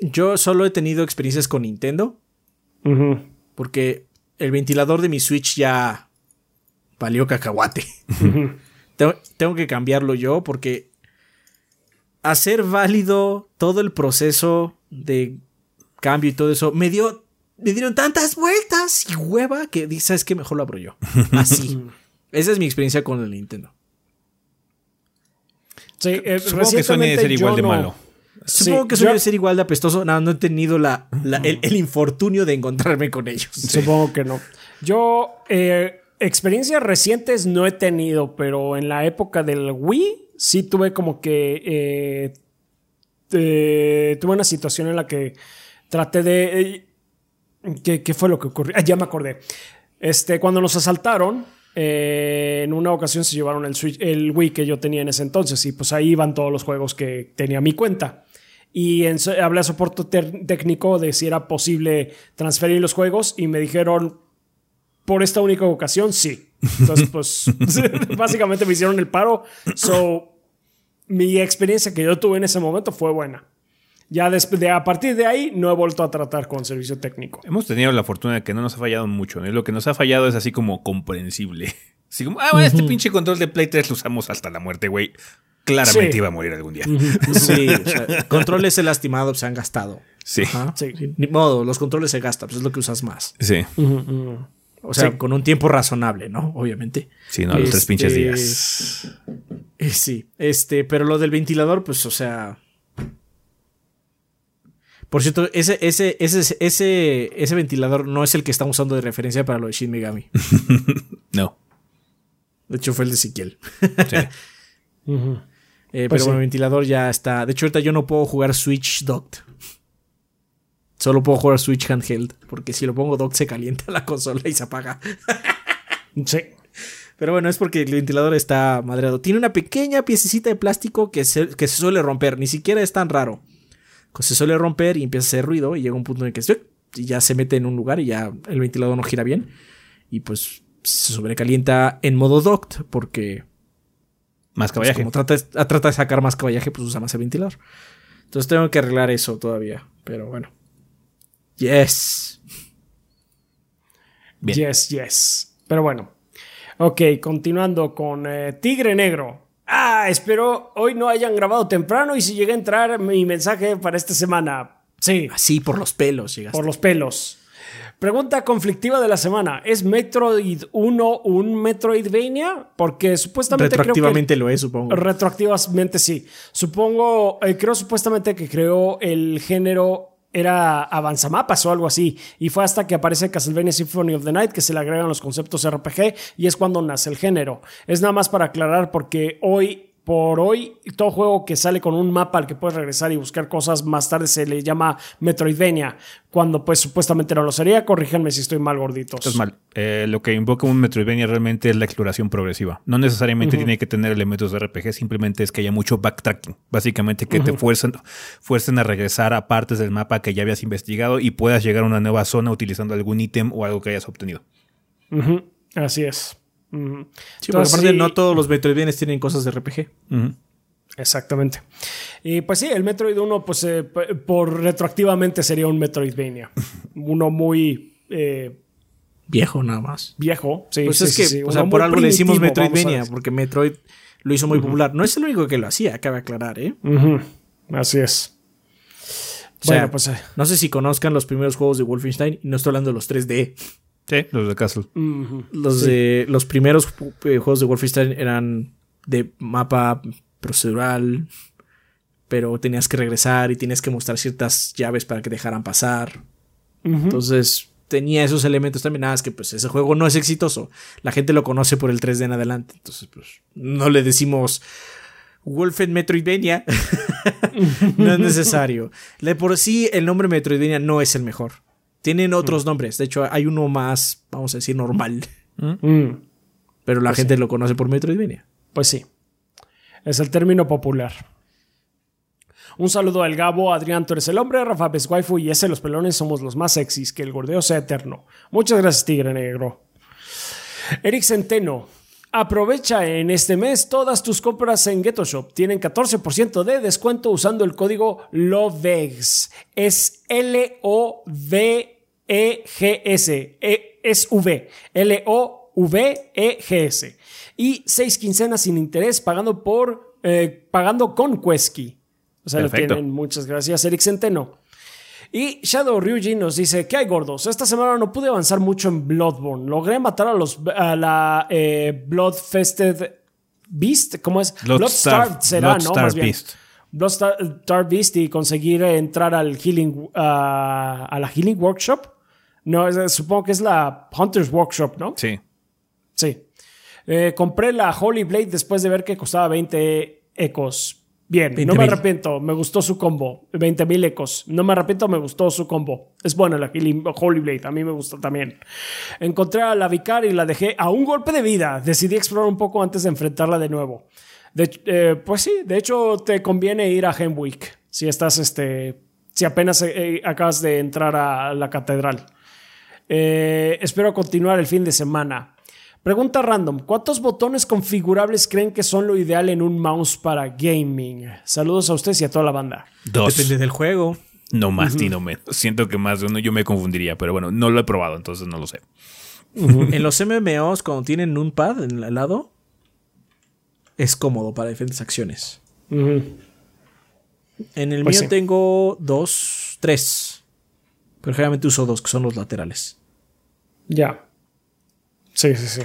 Yo solo he tenido experiencias con Nintendo, porque el ventilador de mi Switch ya valió cacahuate. tengo, tengo que cambiarlo yo porque hacer válido todo el proceso de cambio y todo eso me dio me dieron tantas vueltas y hueva que sabes que mejor lo abro yo. Así. Esa es mi experiencia con el Nintendo. Sí, eh, Supongo que debe ser igual de no- malo. Supongo Sí, que yo- suele ser igual de apestoso. No, no he tenido la, la- el, el infortunio de encontrarme con ellos. Supongo que no. Yo, eh, experiencias recientes no he tenido, pero en la época del Wii sí tuve como que. eh, eh, tuve una situación en la que traté de. eh, ¿qué, fue lo que ocurrió? Ah, ya me acordé. Este, cuando nos asaltaron. en una ocasión se llevaron el, Switch- el Wii que yo tenía en ese entonces y pues ahí iban todos los juegos que tenía mi cuenta. Y hablé a soporte técnico de si era posible transferir los juegos y me dijeron, por esta única ocasión, sí. Entonces, pues, básicamente me hicieron el paro. So, mi experiencia que yo tuve en ese momento fue buena. Ya de, a partir de ahí no he vuelto a tratar con servicio técnico. Hemos tenido la fortuna de que no nos ha fallado mucho. ¿no? Lo que nos ha fallado es así como comprensible. Así como, ah, bueno, este pinche control de Play 3 lo usamos hasta la muerte, güey. Claramente Sí. iba a morir algún día. Sí, o sea, controles lastimado, se han gastado. Sí. Sí. Ni modo, los controles se gastan, pues es lo que usas más. Sí. O sea, Sí. con un tiempo razonable, ¿no? Obviamente. Sí, no, los tres Este, pinches días. Eh, sí, este, pero lo del ventilador, pues, o sea. Por cierto, ese, ese, ese, ese, ese ventilador no es el que estamos usando de referencia para lo de Shin Megami. No. De hecho, fue el de Siquiel. Sí. Eh, Pues pero sí. bueno, el ventilador ya está. De hecho, ahorita yo no puedo jugar Switch docked. Solo puedo jugar Switch handheld. Porque si lo pongo docked se calienta la consola y se apaga. Sí. Pero bueno, es porque el ventilador está madreado. Tiene una pequeña piececita de plástico que se, que se suele romper. Ni siquiera es tan raro. Se suele romper y empieza a hacer ruido. Y llega un punto en el que y ya se mete en un lugar y ya el ventilador no gira bien. Y pues se sobrecalienta en modo docked. Porque Más pues, caballaje. como trata, de- trata de sacar más caballaje, pues usa más el ventilador. Entonces tengo que arreglar eso todavía. Pero bueno. Yes. Bien. Yes, yes. Pero bueno. Ok, continuando con eh, Tigre Negro. Ah, espero hoy no hayan grabado temprano y si llega a entrar mi mensaje para esta semana. Sí, Así por los pelos llegaste. por los pelos. Pregunta conflictiva de la semana. ¿Es Metroid 1 un Metroidvania? Porque supuestamente creo que- Retroactivamente lo es, supongo. Retroactivamente sí. Supongo, eh, creo supuestamente que creó el género era avanzamapas o algo así. Y fue hasta que aparece Castlevania Symphony of the Night que se le agregan los conceptos RPG y es cuando nace el género. Es nada más para aclarar porque hoy, por hoy, todo juego que sale con un mapa al que puedes regresar y buscar cosas más tarde se le llama Metroidvania. Cuando pues supuestamente no lo sería. Corríjanme si estoy mal gorditos. Estás mal. Eh, lo que invoca un Metroidvania realmente es la exploración progresiva. No necesariamente tiene que tener elementos de RPG, simplemente es que haya mucho backtracking. Básicamente que te fuercen, fuercen a regresar a partes del mapa que ya habías investigado y puedas llegar a una nueva zona utilizando algún ítem o algo que hayas obtenido. Así es. Ujú. Sí, porque Entonces, aparte sí, no todos los Metroidvanias tienen cosas de RPG. Exactamente. Y pues sí, el Metroid 1, pues eh, por retroactivamente sería un Metroidvania. Uno muy eh, Viejo nada más. Viejo, sí. Pues sí, es que, sí, sí. o sea, por algo le decimos Metroidvania, porque Metroid lo hizo muy popular. No es el único que lo hacía, cabe aclarar, ¿eh? Así es. O sea, bueno, pues. eh, no sé si conozcan los primeros juegos de Wolfenstein, y no estoy hablando de los 3D. Sí, los de Castle. Los de los primeros eh, juegos de Wolfenstein eran de mapa procedural, pero tenías que regresar y tenías que mostrar ciertas llaves para que dejaran pasar. Entonces tenía esos elementos también. Nada, es que pues ese juego no es exitoso. La gente lo conoce por el 3D en adelante. Entonces, pues no le decimos Wolfen Metroidvania. no es necesario. De por sí, el nombre Metroidvania no es el mejor. Tienen otros nombres. De hecho, hay uno más, vamos a decir, normal. Mm, Pero la gente lo conoce por Metroidvania. Pues sí. Es el término popular. Un saludo al Gabo, Adrián, tú eres el hombre, Rafa Waifu y ese los pelones somos los más sexys, que el gordeo sea eterno. Muchas gracias, Tigre Negro. Eric Centeno. Aprovecha en este mes todas tus compras en Ghetto Shop. Tienen 14% de descuento usando el código LOVEGS. Es L-O-V-E-G-S. E- es V. L-O-V-E-G-S. Y seis quincenas sin interés pagando por eh, pagando con Quesky. O sea, Perfecto. lo tienen. Muchas gracias, Eric Centeno. Y Shadow Ryuji nos dice, ¿qué hay gordos? Esta semana no pude avanzar mucho en Bloodborne. Logré matar a los a la eh, Bloodfested Beast, ¿cómo es? Bloodstarved- será, ¿no? Bloodstarved Más bien. Beast. Bloodstarved Beast y conseguir entrar al Healing ah, a la Healing Workshop. No, es- supongo que es la Hunter's Workshop, ¿no? Sí. Sí. Eh, compré la Holy Blade después de ver que costaba 20 ecos. Bien, no 20,000. me arrepiento, me gustó su combo. 20 mil ecos. No me arrepiento, me gustó su combo. Es buena la Holy Blade, a mí me gustó también. Encontré a la Vicar y la dejé a un golpe de vida. Decidí explorar un poco antes de enfrentarla de nuevo. De- eh, pues sí, de hecho te conviene ir a Hemwick si estás, este, si apenas eh, acabas de entrar a la catedral. Eh, espero continuar el fin de semana. Pregunta random: ¿Cuántos botones configurables creen que son lo ideal en un mouse para gaming? Saludos a ustedes y a toda la banda. Dos. Depende del juego. No más ni no menos. Siento que más de uno yo me confundiría, pero bueno, no lo he probado, entonces no lo sé. En los MMOs, cuando tienen un pad en el lado, es cómodo para diferentes acciones. En el Pues mío sí. tengo dos, tres. Pero generalmente uso dos, que son los laterales. Ya. Sí, sí, sí.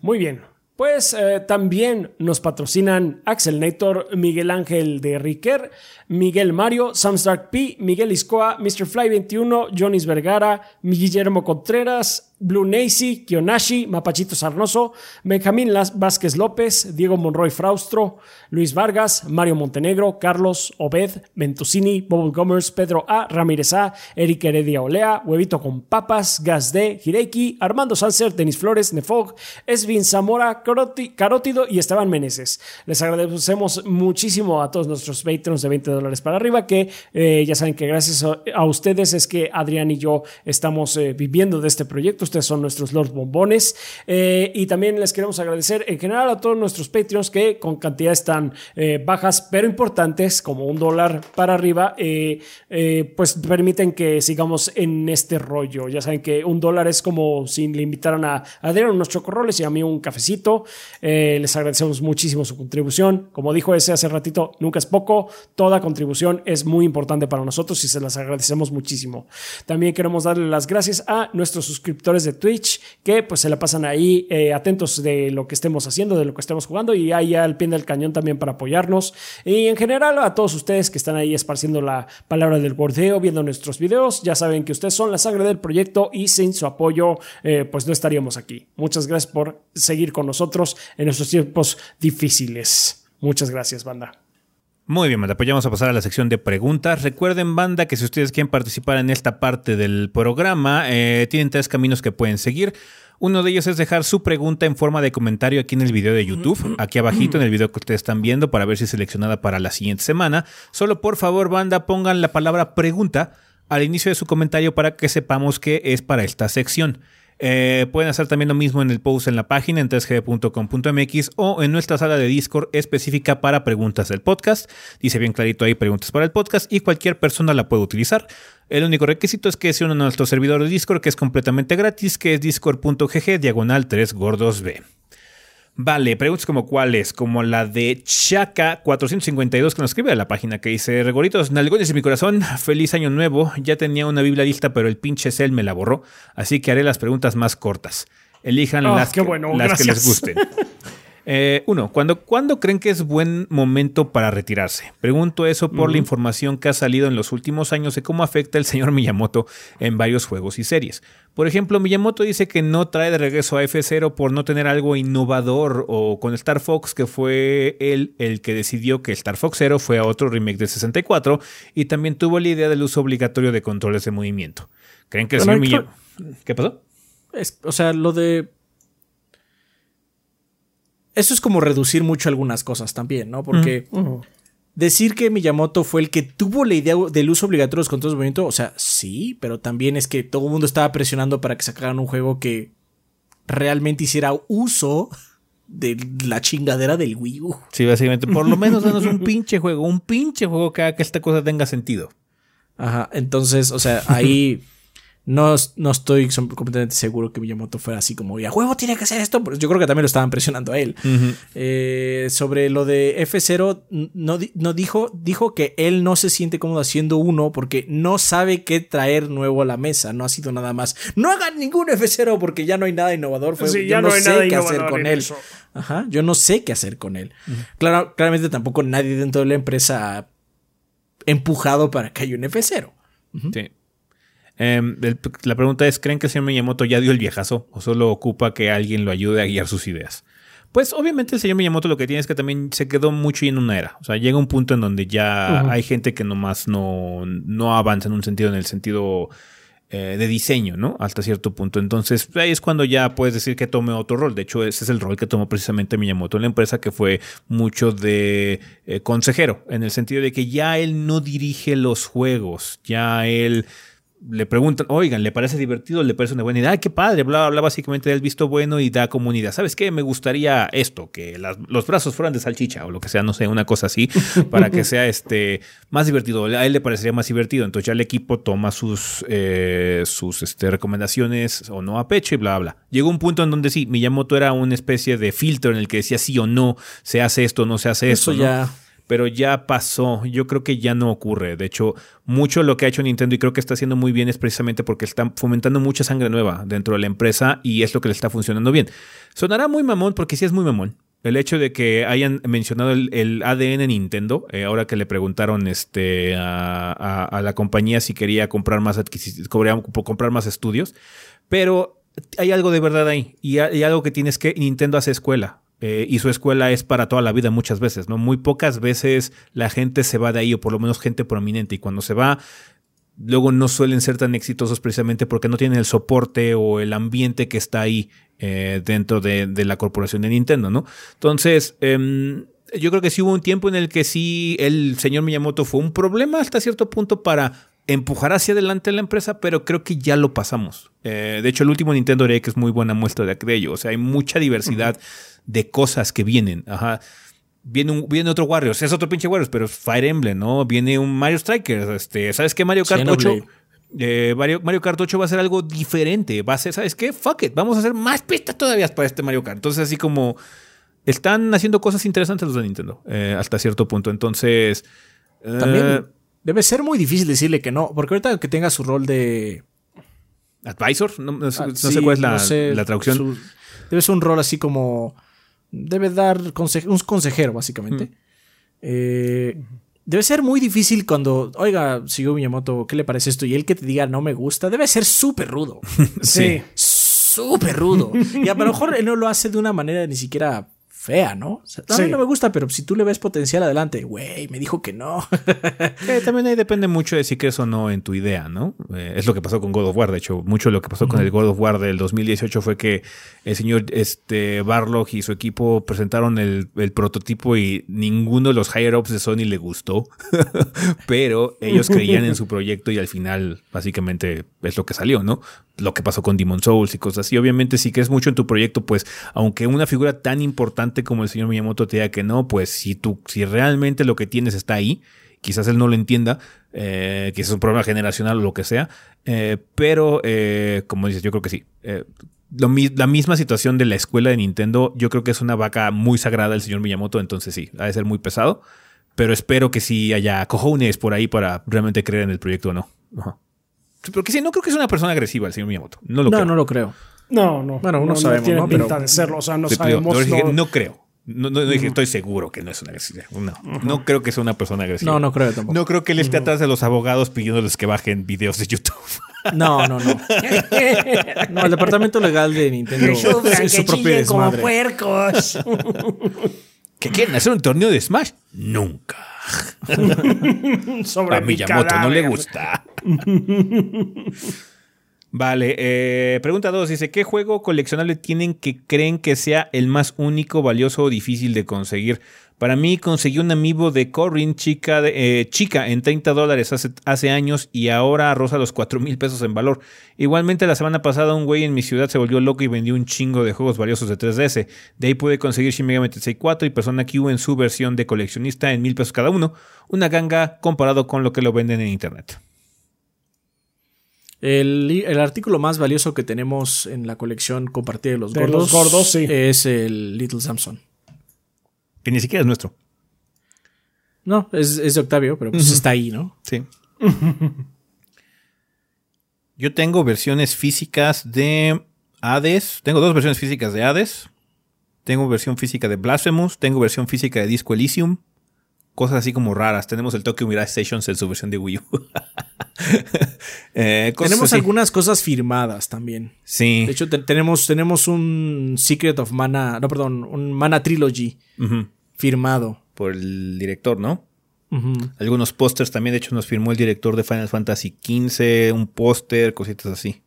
Muy bien. Pues eh, también nos patrocinan Axel Nator, Miguel Ángel de Riquer, Miguel Mario, Samstark P, Miguel Iscoa, Mr. Fly 21, Jonis Vergara, Guillermo Contreras, Blue Nacy, Kionashi, Mapachito Sarnoso, Benjamín Vázquez López, Diego Monroy Fraustro, Luis Vargas, Mario Montenegro, Carlos Obed, Ventusini, Bubble Gomers, Pedro A, Ramírez A, Eric Heredia Olea, Huevito con Papas, Gas D, Hireiki, Armando Sanser, Denis Flores, Nefog, Esvin Zamora, Carótido y Esteban Meneses. Les agradecemos muchísimo a todos nuestros Patreons de 20 dólares para arriba, que eh, ya saben que gracias a, a ustedes es que Adrián y yo estamos eh, viviendo de este proyecto. Ustedes son nuestros Lord Bombones. Eh, y también les queremos agradecer en general a todos nuestros Patreons que con cantidades tan eh, bajas pero importantes como un dólar para arriba, eh, pues permiten que sigamos en este rollo. Ya saben que un dólar es como si le invitaran a Adrián unos chocorroles y a mí un cafecito. Les agradecemos muchísimo su contribución. Como dijo ese hace ratito, nunca es poco. Toda contribución es muy importante para nosotros y se las agradecemos muchísimo. También queremos darle las gracias a nuestros suscriptores de Twitch que pues se la pasan ahí eh, atentos de lo que estemos haciendo, de lo que estemos jugando y ahí al pie del cañón también para apoyarnos. Y en general a todos ustedes que están ahí esparciendo la palabra del bordeo, viendo nuestros videos, ya saben que ustedes son la sangre del proyecto y sin su apoyo eh, pues no estaríamos aquí. Muchas gracias por seguir con nosotros en estos tiempos difíciles. Muchas gracias, banda. Muy bien, banda, pues ya vamos a pasar a la sección de preguntas. Recuerden, banda, que si ustedes quieren participar en esta parte del programa, eh, tienen tres caminos que pueden seguir. Uno de ellos es dejar su pregunta en forma de comentario aquí en el video de YouTube, aquí abajito en el video que ustedes están viendo para ver si es seleccionada para la siguiente semana. Solo por favor, banda, pongan la palabra pregunta al inicio de su comentario para que sepamos que es para esta sección. Eh, pueden hacer también lo mismo en el post en la página en 3g.com.mx o en nuestra sala de Discord específica para preguntas del podcast. Dice bien clarito ahí preguntas para el podcast y cualquier persona la puede utilizar. El único requisito es que sea uno de nuestros servidores de Discord que es completamente gratis, que es discord.gg diagonal 3 gordos B. Vale, preguntas como cuáles, como la de Chaka452 que nos escribe a la página que dice, Regoritos, nalgones en mi corazón, feliz año nuevo, ya tenía una Biblia lista pero el pinche cel me la borró, así que haré las preguntas más cortas. Elijan Oh, las, que, bueno, las que les gusten. Eh, uno, ¿cuándo, ¿cuándo creen que es buen momento para retirarse? Pregunto eso por la información que ha salido en los últimos años de cómo afecta el señor Miyamoto en varios juegos y series. Por ejemplo, Miyamoto dice que no trae de regreso a F0 por no tener algo innovador o con Star Fox, que fue él el que decidió que Star Fox Zero fue a otro remake de 64 y también tuvo la idea del uso obligatorio de controles de movimiento. ¿Creen que el señor Miyamoto... ¿Qué pasó? Es- o sea, lo de. Eso es como reducir mucho algunas cosas también, ¿no? Porque decir que Miyamoto fue el que tuvo la idea del uso obligatorio de los controles de movimiento, o sea, sí, pero también es que todo el mundo estaba presionando para que sacaran un juego que realmente hiciera uso de la chingadera del Wii U. Sí, básicamente, por lo menos danos un pinche juego, un pinche juego que haga que esta cosa tenga sentido. Ajá, entonces, o sea, ahí no, no estoy completamente seguro que Miyamoto fuera así como, y a huevo tiene que hacer esto, yo creo que también lo estaban presionando a él. Eh, sobre lo de F0, n- no, no dijo, dijo que él no se siente cómodo haciendo uno porque no sabe qué traer nuevo a la mesa, no ha sido nada más. No hagan ningún F0 porque ya no hay nada innovador. Fue, Sí, yo ya no, hay sé nada qué hacer con él. eso. Ajá, yo no sé qué hacer con él. Claro, claramente tampoco nadie dentro de la empresa ha empujado para que haya un F0. Sí. Em, el- la pregunta es, ¿creen que el señor Miyamoto ya dio el viejazo o solo ocupa que alguien lo ayude a guiar sus ideas? Pues obviamente el señor Miyamoto lo que tiene es que también se quedó mucho en una era. O sea, llega un punto en donde ya hay gente que nomás no, no avanza en un sentido, en el sentido eh, de diseño, ¿no? Hasta cierto punto. Entonces, ahí es cuando ya puedes decir que tome otro rol. De hecho, ese es el rol que tomó precisamente Miyamoto en la empresa, que fue mucho de eh, consejero, en el sentido de que ya él no dirige los juegos, ya él le preguntan, oigan, ¿le parece divertido? ¿Le parece una buena idea? ¡Ay, qué padre! Bla, bla, básicamente del visto bueno y da comunidad. ¿Sabes qué? Me gustaría esto, que las- los brazos fueran de salchicha o lo que sea, no sé, una cosa así, para que sea este más divertido. A él le parecería más divertido. Entonces ya el equipo toma sus, eh, sus este, recomendaciones o no a pecho y bla, bla. Llegó un punto en donde sí, Miyamoto era una especie de filtro en el que decía sí o no, se hace esto, no se hace Eso esto. ¿no? ya. Pero ya pasó. Yo creo que ya no ocurre. De hecho, mucho lo que ha hecho Nintendo y creo que está haciendo muy bien es precisamente porque están fomentando mucha sangre nueva dentro de la empresa y es lo que le está funcionando bien. Sonará muy mamón porque sí es muy mamón. El hecho de que hayan mencionado el, el ADN Nintendo, eh, ahora que le preguntaron este, a, la compañía si quería comprar más, comprar más estudios, pero hay algo de verdad ahí y hay algo que tienes que Nintendo hace escuela. Eh, y su escuela es para toda la vida muchas veces, ¿no? Muy pocas veces la gente se va de ahí, o por lo menos gente prominente, y cuando se va, luego no suelen ser tan exitosos precisamente porque no tienen el soporte o el ambiente que está ahí eh, dentro de, de la corporación de Nintendo, ¿no? Entonces, em, yo creo que sí hubo un tiempo en el que sí el señor Miyamoto fue un problema hasta cierto punto para empujar hacia adelante la empresa, pero creo que ya lo pasamos. Eh, de hecho, el último Nintendo Direct es muy buena muestra de, de ello. O sea, hay mucha diversidad de cosas que vienen. Ajá. Viene, un, viene otro Warriors, es otro pinche Warriors, pero es Fire Emblem, ¿no? Viene un Mario Strikers, este, ¿sabes qué? Mario Kart 8. Xenoblade. eh, Mario, Mario Kart 8 va a ser algo diferente. Va a ser, ¿sabes qué? Fuck it. Vamos a hacer más pistas todavía para este Mario Kart. Entonces, así como están haciendo cosas interesantes los de Nintendo eh, hasta cierto punto. Entonces, eh, También debe ser muy difícil decirle que no, porque ahorita que tenga su rol de... Advisor, no, ah, no sí, sé cuál es la, no sé, la traducción. su- debe ser un rol así como... Debe dar conse- un consejero, básicamente. Eh, debe ser muy difícil cuando, oiga, Shigeru Miyamoto, ¿qué le parece esto? Y él que te diga no me gusta, debe ser súper rudo. Sí. súper rudo. Y a lo mejor él no lo hace de una manera ni siquiera fea, ¿no? O sea, a mí Sí. no me gusta, pero si tú le ves potencial adelante, güey, me dijo que no. Eh, también ahí depende mucho de si crees o no en tu idea, ¿no? Eh, es lo que pasó con God of War. De hecho, mucho de lo que pasó con el God of War del 2018 fue que el señor este, Barlog y su equipo presentaron el, el prototipo y ninguno de los higher ups de Sony le gustó. Pero ellos creían en su proyecto y al final, básicamente, es lo que salió, ¿no? Lo que pasó con Demon Souls y cosas así. Obviamente, si crees mucho en tu proyecto, pues, aunque una figura tan importante como el señor Miyamoto te diga que no, pues si tú, si realmente lo que tienes está ahí, quizás él no lo entienda, eh, quizás es un problema generacional o lo que sea, eh, pero eh, como dices, yo creo que sí. La misma situación de la escuela de Nintendo, yo creo que es una vaca muy sagrada el señor Miyamoto, entonces sí, ha de ser muy pesado, pero espero que sí haya cojones por ahí para realmente creer en el proyecto o no. Ajá. Porque sí, no creo que es una persona agresiva el señor Miyamoto. No lo no, creo. no lo creo. No, no. Bueno, no no, sabemos, tiene ¿no? pinta Pero- de serlo. O sea, no pero sabemos. no, dije, no- no creo. No, no dije, estoy seguro que no es una agresiva. No, no creo que sea una persona agresiva. No, no creo tampoco. No creo que él esté atrás de los abogados pidiéndoles que bajen videos de YouTube. No, no, no. No, el departamento legal de Nintendo es su propio desmadre. puercos. ¿Que quieren hacer un torneo de Smash? Nunca. Sobre A mi Miyamoto no le gusta. Vale, eh, pregunta 2. Dice, ¿qué juego coleccionable tienen que creen que sea el más único, valioso o difícil de conseguir? Para mí conseguí un amiibo de Corrin chica, de- eh, chica en 30 dólares hace, hace años y ahora roza los 4 mil pesos en valor. Igualmente la semana pasada un güey en mi ciudad se volvió loco y vendió un chingo de juegos valiosos de 3DS. De ahí pude conseguir Shin Megami Tensei 4 y Persona Q en su versión de coleccionista en mil pesos cada uno. Una ganga comparado con lo que lo venden en internet. El, artículo más valioso que tenemos en la colección compartida de los De gordos, los gordos, sí. es el Little Samson. Que ni siquiera es nuestro. No, es, es de Octavio, pero pues está ahí, ¿no? Sí. Yo tengo versiones físicas de Hades. Tengo dos versiones físicas de Hades. Tengo versión física de Blasphemous. Tengo versión física de Disco Elysium. Cosas así como raras. Tenemos el Tokyo Mirage Stations en su versión de Wii U. Eh, Tenemos así. algunas cosas firmadas también. Sí. De hecho, te- tenemos, tenemos un Secret of Mana, no, perdón, un Mana Trilogy firmado. Por el director, ¿no? Algunos pósters también. De hecho, nos firmó el director de Final Fantasy XV. Un póster, cositas así.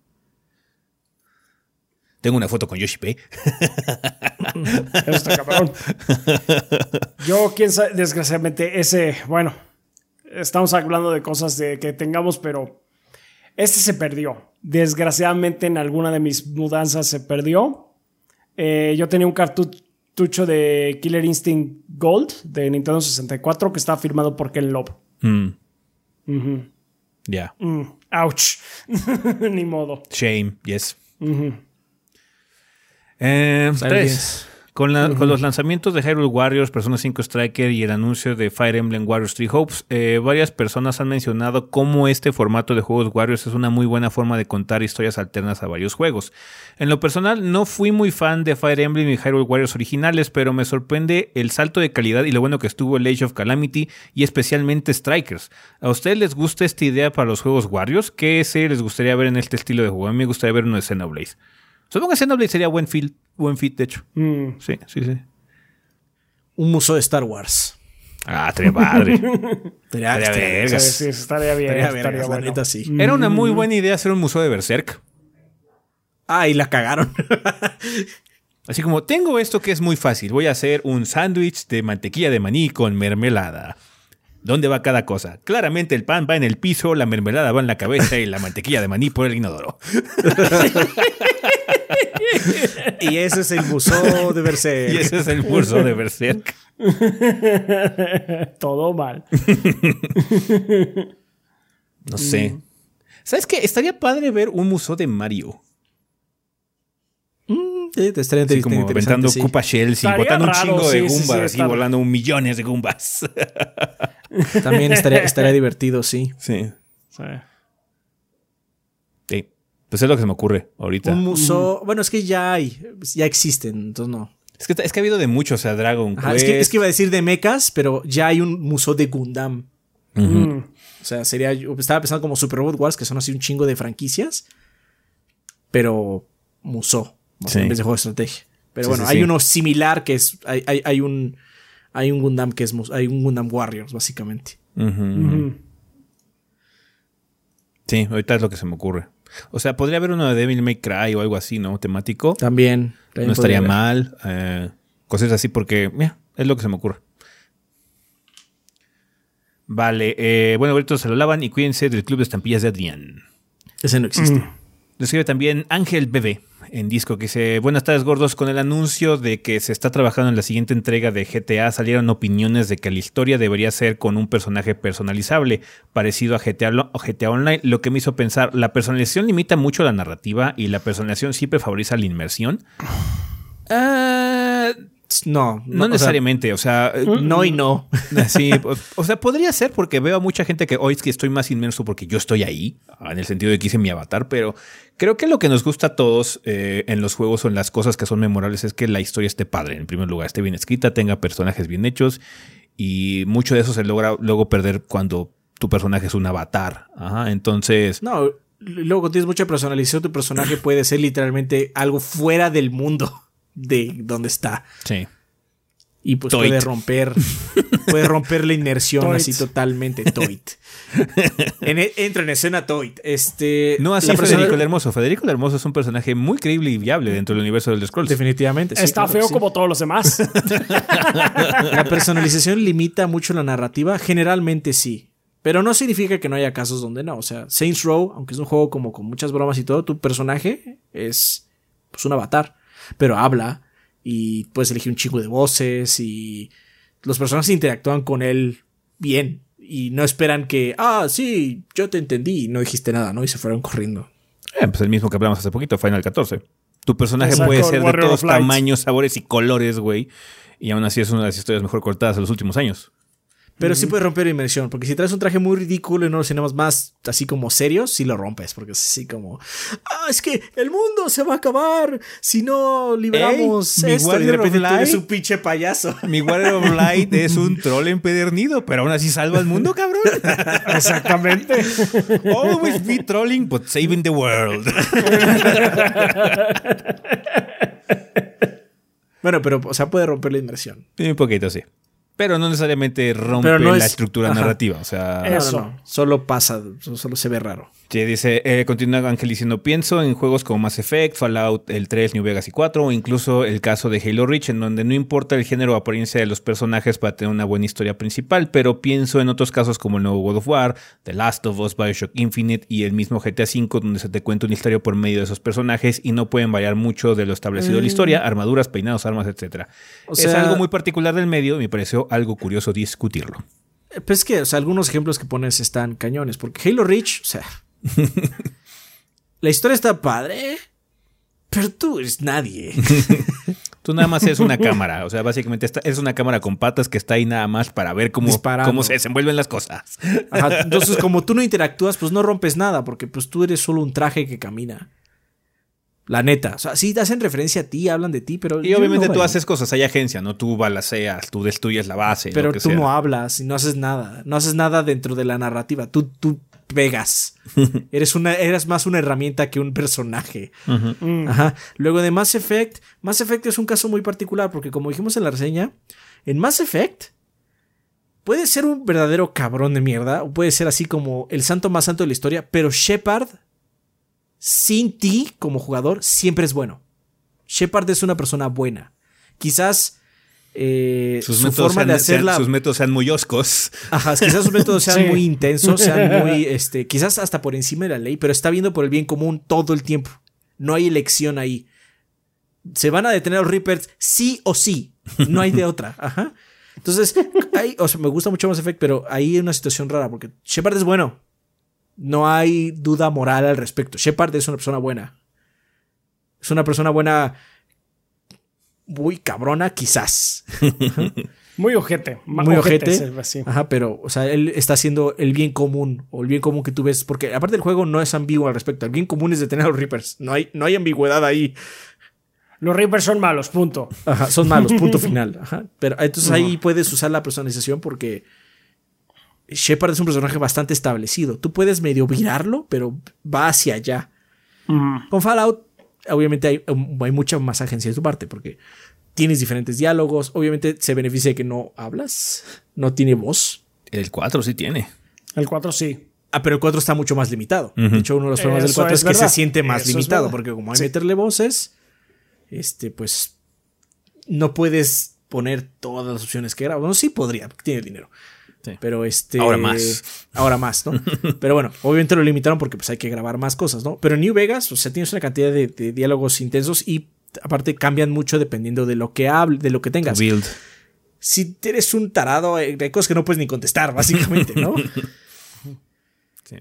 Tengo una foto con Yoshi P. Está cabrón. Yo, quién sabe, desgraciadamente, ese, bueno, estamos hablando de cosas de que tengamos, pero este se perdió. Desgraciadamente, en alguna de mis mudanzas se perdió. Eh, yo tenía un cartucho de Killer Instinct Gold de Nintendo 64 que estaba firmado por Ken Love. Mm. Ya. Mm, ouch. Ni modo. Shame, yes. Eh, Silent tres. Hills. Con, la- con los lanzamientos de Hyrule Warriors, Persona 5 Striker y el anuncio de Fire Emblem Warriors 3 Hopes, eh, varias personas han mencionado cómo este formato de juegos Warriors es una muy buena forma de contar historias alternas a varios juegos. En lo personal, no fui muy fan de Fire Emblem y Hyrule Warriors originales, pero me sorprende el salto de calidad y lo bueno que estuvo el Age of Calamity y especialmente Strikers. ¿A ustedes les gusta esta idea para los juegos Warriors? ¿Qué serie les gustaría ver en este estilo de juego? A mí me gustaría ver uno de Xenoblade. Supongo que Xenoblade sería buen fit, buen fit de hecho. Mm. Sí, sí, sí. Un museo de Star Wars. Ah, estaría padre. Estaría- Estaría estaría- Sí, vergas. sí, estaría bien. estaría estaría vergas, la bueno. neta, sí. Era una muy buena idea hacer un museo de Berserk. Ah, y la cagaron. Así como, tengo esto que es muy fácil. Voy a hacer un sándwich de mantequilla de maní con mermelada. ¿Dónde va cada cosa? Claramente el pan va en el piso, la mermelada va en la cabeza y la mantequilla de maní por el inodoro. y ese es el museo de Berserk. Y ese es el curso de Berserk. Todo mal. No sé. ¿Sabes qué? Estaría padre ver un museo de Mario. Sí, te estaría Así como aventando sí. Koopa Shells y Estaría botando un raro, chingo de sí, sí, sí, Goombas, está- volando millones de Goombas. También estaría, estaría divertido, sí. Sí. Sí. Sí. Pues es lo que se me ocurre ahorita. Un museo. Bueno, es que ya hay. Ya existen, entonces no. Es, que, es que ha habido de muchos, o sea, Dragon Ajá, Quest. es, que, es que iba a decir de mechas, pero ya hay un museo de Gundam. Mm. O sea, sería. yo Estaba pensando como Super Robot Wars, que son así un chingo de franquicias. Pero museo. Sí. En vez de juego de estrategia. Pero Sí, bueno, sí, hay sí. uno similar que es. Hay, hay, hay un. Hay un Gundam que es. Hay un Gundam Warriors, básicamente. Mm. Sí, ahorita es lo que se me ocurre. O sea, podría haber uno de Devil May Cry o algo así, ¿no? Temático. También. también no estaría mal. eh, cosas así porque, mira, es lo que se me ocurre. Vale, eh, bueno, ahorita se lo lavan y cuídense del Club de Estampillas de Adrián. Ese no existe. Describe también Ángel Bebé en disco que dice, buenas tardes gordos, con el anuncio de que se está trabajando en la siguiente entrega de GTA salieron opiniones de que la historia debería ser con un personaje personalizable, parecido a GTA, o GTA Online, lo que me hizo pensar, la personalización limita mucho la narrativa y la personalización siempre favoriza la inmersión. Ah, no, no, necesariamente, o sea, no y no. Sí, o, sea, podría ser porque veo a mucha gente que hoy es que estoy más inmerso porque yo estoy ahí, en el sentido de que hice mi avatar, pero creo que lo que nos gusta a todos eh, en los juegos o en las cosas que son memorables es que la historia esté padre, en primer lugar, esté bien escrita, tenga personajes bien hechos y mucho de eso se logra luego perder cuando tu personaje es un avatar. Ajá, entonces... No, luego tienes mucha personalización, tu personaje puede ser literalmente algo fuera del mundo de donde está. Sí. Y pues puede romper, puede romper la inmersión así totalmente. Toit. E, entra en escena Toit. Este, no así Federico el Hermoso. Federico el Hermoso es un personaje muy creíble y viable dentro del universo del Scrolls. Definitivamente. Está feo como todos los demás. la personalización limita mucho la narrativa. Generalmente sí. Pero no significa que no haya casos donde no. O sea, Saints Row, aunque es un juego como con muchas bromas y todo, tu personaje es pues, un avatar pero habla y puedes elegir un chico de voces y los personajes interactúan con él bien y no esperan que, ah, sí, yo te entendí y no dijiste nada, ¿no? Y se fueron corriendo. Eh, pues el mismo que hablamos hace poquito, Final 14. Tu personaje puede ser de todos tamaños, sabores y colores, güey. Y aún así es una de las historias mejor cortadas de los últimos años. Pero sí puede romper inmersión, porque si traes un traje muy ridículo y no los cinemas más así como serios, sí lo rompes, porque es así como, ah, es que el mundo se va a acabar si no liberamos esto. Y de repente tú eres un pinche payaso. Mi Warrior of Light es un troll empedernido, pero aún así salva al mundo, cabrón. Exactamente. Always be trolling, but saving the world. bueno, pero, o sea, puede romper la inmersión. Un poquito, sí. Pero no necesariamente rompe la estructura narrativa. O sea, eso solo pasa, solo se ve raro. Sí, dice, eh, continúa Ángel diciendo, pienso en juegos como Mass Effect, Fallout, el 3, New Vegas y 4, o incluso el caso de Halo Reach, en donde no importa el género o apariencia de los personajes para tener una buena historia principal, pero pienso en otros casos como el nuevo God of War, The Last of Us, Bioshock Infinite y el mismo GTA V, donde se te cuenta una historia por medio de esos personajes y no pueden variar mucho de lo establecido en la historia, mm. armaduras, peinados, armas, etc. es algo muy particular del medio, me pareció algo curioso discutirlo. Pues que, o sea, algunos ejemplos que pones están cañones, porque Halo Reach, o sea, la historia está padre, pero tú eres nadie. Tú nada más eres una cámara, o sea, básicamente es una cámara con patas que está ahí nada más para ver cómo, cómo se desenvuelven las cosas. entonces, como tú no interactúas, pues no rompes nada, porque pues tú eres solo un traje que camina. La neta. O sea, sí hacen referencia a ti, hablan de ti, pero. Y obviamente tú haces cosas, hay agencia, ¿no? Tú balaceas, tú destruyes la base. Pero tú no hablas y no haces nada. No haces nada dentro de la narrativa. Tú, tú Vegas. eres, una, eres más una herramienta que un personaje. Mm. Ajá. Luego de Mass Effect, Mass Effect es un caso muy particular porque como dijimos en la reseña, en Mass Effect puede ser un verdadero cabrón de mierda o puede ser así como el santo más santo de la historia, pero Shepard, sin ti como jugador, siempre es bueno. Shepard es una persona buena. Quizás eh, sus su forma de hacerla. sus métodos sean muy oscos. Ajá, quizás sus métodos sean muy intensos, sean muy, este, quizás hasta por encima de la ley, pero está viendo por el bien común todo el tiempo. No hay elección ahí. Se van a detener los Reapers sí o sí. No hay de otra. Ajá. Entonces, hay, o sea, me gusta mucho más Effect, pero ahí hay una situación rara porque Shepard es bueno. No hay duda moral al respecto. Shepard es una persona buena. Es una persona buena muy cabrona, quizás. muy ojete. Muy ojete. Ajá, pero, o sea, él está haciendo el bien común, o el bien común que tú ves, porque aparte del juego no es ambiguo al respecto. El bien común es detener a los Reapers. No hay, no hay ambigüedad ahí. Los Reapers son malos, punto. Ajá, son malos, punto final. Ajá. Pero entonces ahí puedes usar la personalización porque Shepard es un personaje bastante establecido. Tú puedes medio virarlo, pero va hacia allá. Con Fallout obviamente um, hay, mucha más agencia de tu parte porque tienes diferentes diálogos. Obviamente se beneficia de que no hablas, no tiene voz. El 4 sí tiene. El 4 sí. Ah, pero el 4 está mucho más limitado. De hecho, uno de los problemas del 4 es, que se siente más limitado porque como hay que meterle voces, este, pues no puedes poner todas las opciones que grabas. Bueno, sí podría, porque tiene dinero. Pero este. Ahora más. Ahora más, ¿no? Pero bueno, obviamente lo limitaron porque pues hay que grabar más cosas, ¿no? Pero en New Vegas, o sea, tienes una cantidad de, de diálogos intensos y aparte cambian mucho dependiendo de lo que hable, de lo que tengas. Build. Si eres un tarado, hay cosas que no puedes ni contestar, básicamente, ¿no? Sí.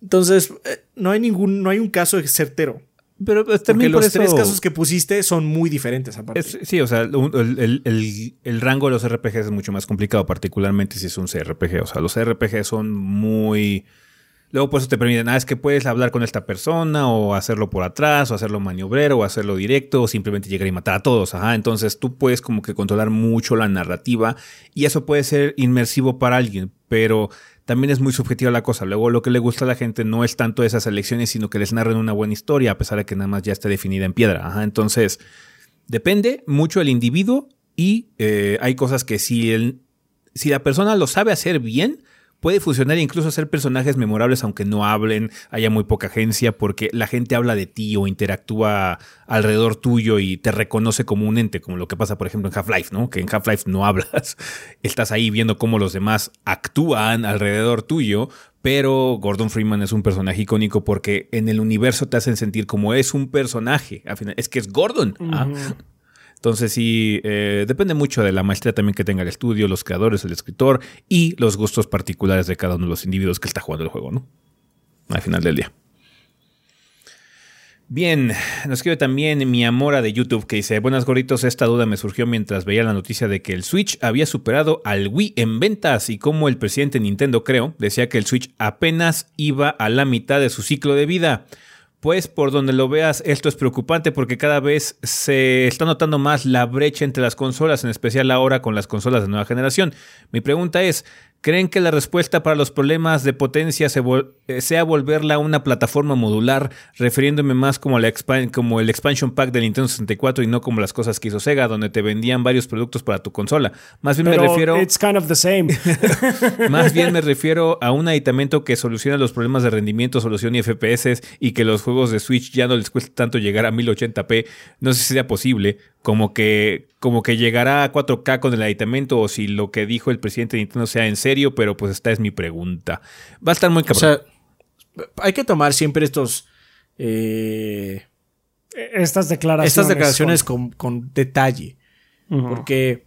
Entonces, eh, no hay ningún, no hay un caso certero. Pero Porque también por los eso- tres casos que pusiste son muy diferentes, aparte. Es- sí, o sea, el, el- el- el rango de los RPGs es mucho más complicado, particularmente si es un CRPG. O sea, los RPGs son muy... Luego por eso te permiten, ah, es que puedes hablar con esta persona o hacerlo por atrás o hacerlo maniobrero o hacerlo directo o simplemente llegar y matar a todos. Ajá, entonces tú puedes como que controlar mucho la narrativa y eso puede ser inmersivo para alguien, pero también es muy subjetiva la cosa. Luego lo que le gusta a la gente no es tanto esas elecciones, sino que les narren una buena historia, a pesar de que nada más ya esté definida en piedra. Entonces... Depende mucho del individuo y eh, hay cosas que si, el- si la persona lo sabe hacer bien, puede funcionar e incluso hacer personajes memorables aunque no hablen, haya muy poca agencia, porque la gente habla de ti o interactúa alrededor tuyo y te reconoce como un ente, como lo que pasa por ejemplo en Half-Life, ¿no? Que en Half-Life no hablas, estás ahí viendo cómo los demás actúan alrededor tuyo, pero Gordon Freeman es un personaje icónico porque en el universo te hacen sentir como es un personaje. Al final, es que es Gordon. ¿ah? Entonces sí, eh, depende mucho de la maestría también que tenga el estudio, los creadores, el escritor y los gustos particulares de cada uno de los individuos que está jugando el juego, ¿no? Al final del día. Bien, nos escribe también mi amora de YouTube que dice, buenas gorritos, esta duda me surgió mientras veía la noticia de que el Switch había superado al Wii en ventas y como el presidente de Nintendo creo, decía que el Switch apenas iba a la mitad de su ciclo de vida. Pues por donde lo veas, esto es preocupante porque cada vez se está notando más la brecha entre las consolas, en especial ahora con las consolas de nueva generación. Mi pregunta es, ¿creen que la respuesta para los problemas de potencia se vol- eh, sea volverla una plataforma modular, refiriéndome más como, la expan- como el expansion pack del Nintendo 64 y no como las cosas que hizo Sega, donde te vendían varios productos para tu consola? Más bien Pero me refiero... it's kind of the same. Más bien me refiero a un aditamento que soluciona los problemas de rendimiento, solución y FPS y que los juegos de Switch ya no les cuesta tanto llegar a 1080p. No sé si sea posible, como que, como que llegará a 4K con el aditamento o si lo que dijo el presidente de Nintendo sea en serio, pero pues esta es mi pregunta. Va a estar muy O cabrón. sea, hay que tomar siempre estos. eh, Estas declaraciones. estas declaraciones con, con detalle. Porque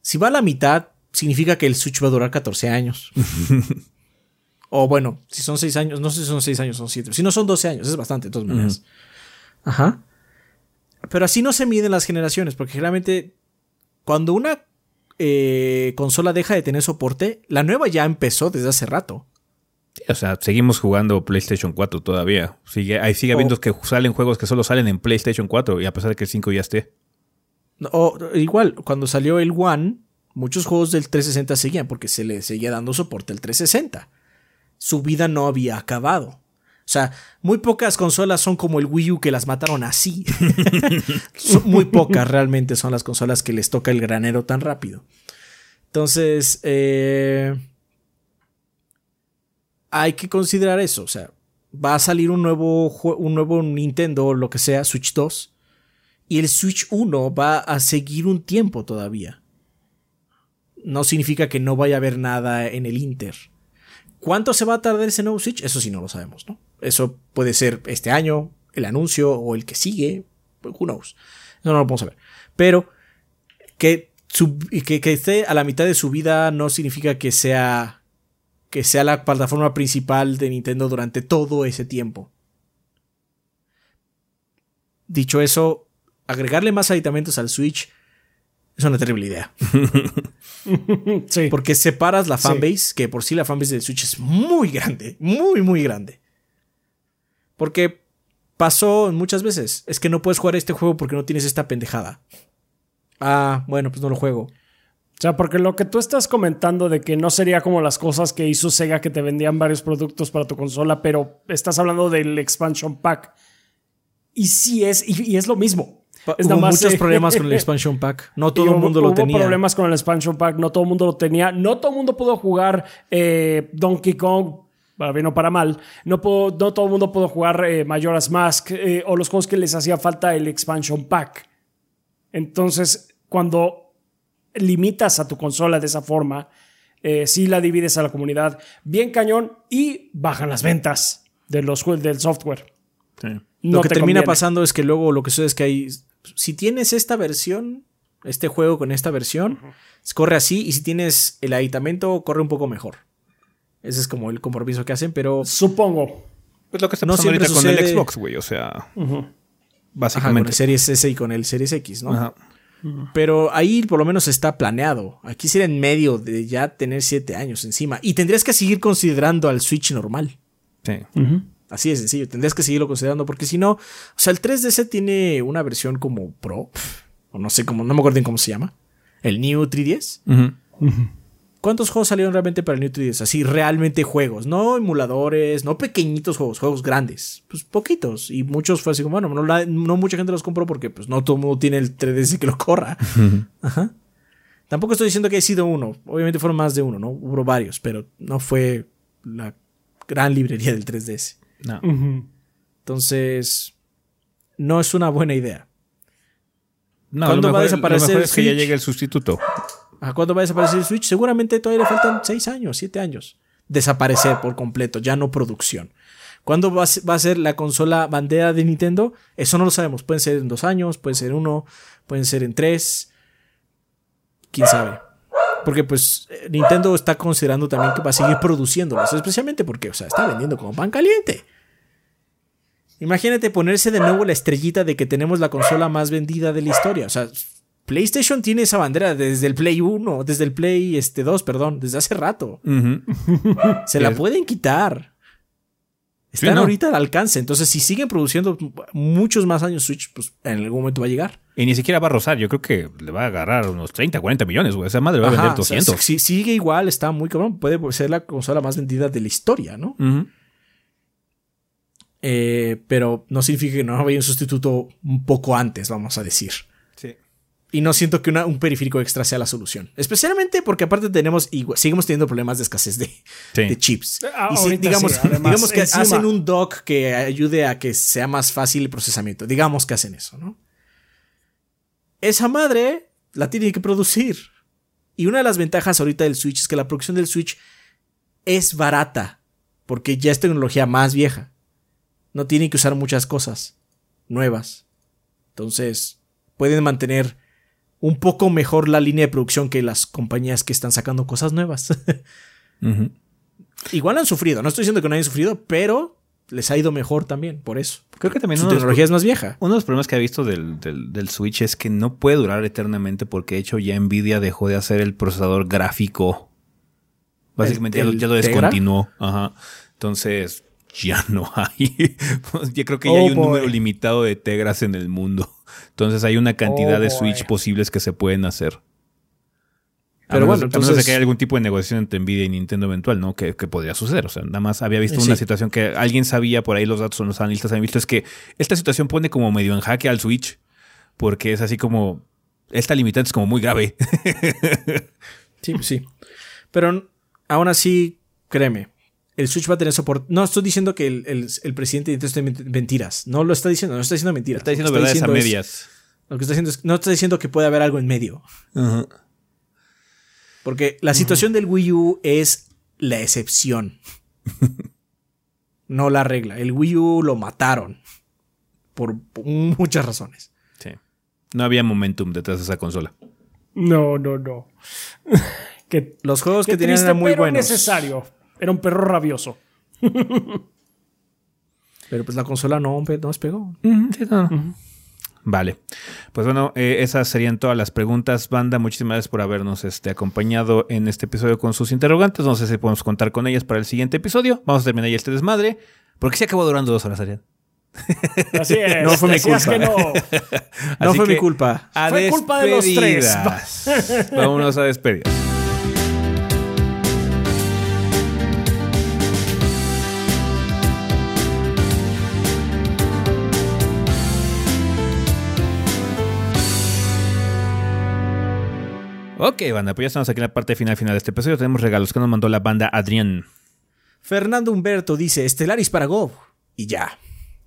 si va a la mitad, significa que el Switch va a durar 14 años. o bueno, si son 6 años, no sé si son 6 años, son 7. Si no son 12 años, es bastante, de todas maneras. Ajá. Pero así no se miden las generaciones, porque generalmente cuando una eh, consola deja de tener soporte, la nueva ya empezó desde hace rato. O sea, seguimos jugando PlayStation 4 todavía. Sigue, ahí sigue habiendo Oh. que salen juegos que solo salen en PlayStation 4 y a pesar de que el 5 ya esté. No, igual, cuando salió el One, muchos juegos del 360 seguían porque se le seguía dando soporte al 360. Su vida no había acabado. O sea, muy pocas consolas son como el Wii U que las mataron así. Muy pocas realmente son las consolas que les toca el granero tan rápido. Entonces, eh, hay que considerar eso. O sea, va a salir un nuevo, un nuevo Nintendo, lo que sea, Switch 2. Y el Switch 1 va a seguir un tiempo todavía. No significa que no vaya a haber nada en el Inter. ¿Cuánto se va a tardar ese nuevo Switch? Eso sí no lo sabemos, ¿no? Eso puede ser este año, el anuncio o el que sigue. Who knows? Eso no lo podemos saber. Pero que, que, que esté a la mitad de su vida no significa que sea que sea la plataforma principal de Nintendo durante todo ese tiempo. Dicho eso, agregarle más aditamentos al Switch es una terrible idea. Sí. Porque separas la Sí. fanbase, que por sí la fanbase del Switch es muy grande, muy, muy grande. Porque pasó muchas veces. Es que no puedes jugar este juego porque no tienes esta pendejada. Ah, bueno, pues no lo juego. O sea, porque lo que tú estás comentando de que no sería como las cosas que hizo Sega que te vendían varios productos para tu consola, pero estás hablando del expansion pack. Y sí es, y, y es lo mismo. Es Hubo muchos eh, problemas con el expansion pack. No todo el hubo- mundo lo hubo tenía. problemas con el expansion pack, no todo el mundo lo tenía. No todo el mundo pudo jugar eh, Donkey Kong, para bien o para mal. No, todo el mundo pudo jugar eh, Majora's Mask eh, o los juegos que les hacía falta el expansion pack. Entonces, cuando limitas a tu consola de esa forma, eh, sí la divides a la comunidad bien cañón y bajan las ventas de los, del software. No lo que te termina conviene. pasando es que luego lo que sucede es que hay. Si tienes esta versión, este juego con esta versión, corre así. Y si tienes el aditamento, corre un poco mejor. Ese es como el compromiso que hacen, pero. Supongo. Pues lo que está No pasando siempre ahorita con el Xbox, güey. O sea, Ajá, con básicamente. el Series S y con el Series X, ¿no? Ajá. Pero ahí por lo menos está planeado. Aquí sería en medio de ya tener 7 años encima. Y tendrías que seguir considerando al Switch normal. Sí. Así de sencillo. Tendrías que seguirlo considerando porque si no. O sea, el 3DS tiene una versión como Pro. O no sé cómo. No me acuerdo bien cómo se llama. El New 3DS. ¿Cuántos juegos salieron realmente para el New 3DS? Así, realmente juegos. No emuladores, no pequeñitos juegos, juegos grandes. Pues poquitos. Y muchos fue así como, bueno, no, la- no mucha gente los compró porque pues no todo el mundo tiene el 3DS que lo corra. Ajá. Tampoco estoy diciendo que haya sido uno. Obviamente fueron más de uno, ¿no? Hubo varios, pero no fue la gran librería del 3DS. No. Entonces, no es una buena idea. No, ¿Cuándo lo va a desaparecer Lo mejor es que ya llegue el sustituto. ¿A cuándo va a desaparecer el Switch? Seguramente todavía le faltan 6 años, 7 años. Desaparecer por completo, ya no producción. ¿Cuándo va a ser- la consola bandera de Nintendo? Eso no lo sabemos. Pueden ser en dos años, pueden ser en uno, pueden ser en tres. ¿Quién sabe? Porque pues eh, Nintendo está considerando también que va a seguir produciéndolos, especialmente porque, o sea, está vendiendo como pan caliente. Imagínate ponerse de nuevo la estrellita de que tenemos la consola más vendida de la historia. O sea, PlayStation tiene esa bandera desde el Play 1, desde el Play este, 2, perdón, desde hace rato. Se la pueden quitar. Están no. ahorita al alcance. Entonces, si siguen produciendo muchos más años Switch, pues en algún momento va a llegar. Y ni siquiera va a rozar. Yo creo que le va a agarrar unos 30, 40 millones, güey. Esa madre va a vender Ajá, o sea, 200. si sigue igual, está muy cabrón. Puede ser la consola más vendida de la historia, ¿no? Eh, pero no significa que no haya un sustituto un poco antes, vamos a decir. Y no siento que una- un periférico extra sea la solución. Especialmente porque aparte tenemos, igual- seguimos teniendo problemas de escasez de, Sí. de chips. Ah, y si, digamos, sí, además, digamos que encima. hacen un dock que ayude a que sea más fácil el procesamiento. Digamos que hacen eso, ¿no? Esa madre la tienen que producir. Y una de las ventajas ahorita del Switch es que la producción del Switch es barata. Porque ya es tecnología más vieja. No tienen que usar muchas cosas nuevas. Entonces, pueden mantener un poco mejor la línea de producción que las compañías que están sacando cosas nuevas. Igual han sufrido, no estoy diciendo que no hayan sufrido, pero les ha ido mejor también por eso. Creo que también Su tecnología es más vieja. Uno de los problemas que he visto del, del- del Switch es que no puede durar eternamente porque de hecho ya Nvidia dejó de hacer el procesador gráfico. Básicamente ¿El- ya, lo- ya lo descontinuó. Ajá. Entonces ya no hay. Pues, Yo creo que ya Oh, hay un boy. número limitado de Tegras en el mundo. Entonces hay una cantidad Oh, de boy. Switch posibles que se pueden hacer. Pero a menos, bueno, a menos de entonces- que haya algún tipo de negociación entre Nvidia y Nintendo eventual, ¿no? Que, que podría suceder. O sea, nada más había visto Sí. una situación que alguien sabía por ahí, los datos son los analistas han visto, es que esta situación pone como medio en jaque al Switch. Porque es así como. Esta limitante es como muy grave. Sí, pues sí. Pero aún así, créeme, el Switch va a tener soporte. No estoy diciendo que el, el- el presidente de Nintendo esté mentiras. No lo está diciendo, no está diciendo mentiras. Está diciendo Lo que verdades a diciendo medias. lo que está diciendo es, no está diciendo que puede haber algo en medio. Porque la situación del Wii U es la excepción. no la regla. El Wii U lo mataron. Por muchas razones. Sí. No había momentum detrás de esa consola. No, no, no. Qué, Los juegos qué que tenían triste, eran muy pero buenos. necesario. Era un perro rabioso. Pero pues la consola no, no despegó. Vale. Pues bueno, eh, esas serían todas las preguntas. Banda, muchísimas gracias por habernos este, acompañado en este episodio con sus interrogantes. No sé si podemos contar con ellas para el siguiente episodio. Vamos a terminar ya este desmadre. Porque se acabó durando dos horas, Ariel. Así es. No fue mi decías culpa. que no. No fue mi culpa. A Fue culpa de los tres. Vámonos a despedir. Ok, banda, pues ya estamos aquí en la parte final final de este episodio. Tenemos regalos que nos mandó la banda Adrián. Fernando Humberto dice Stellaris para Go. Y ya.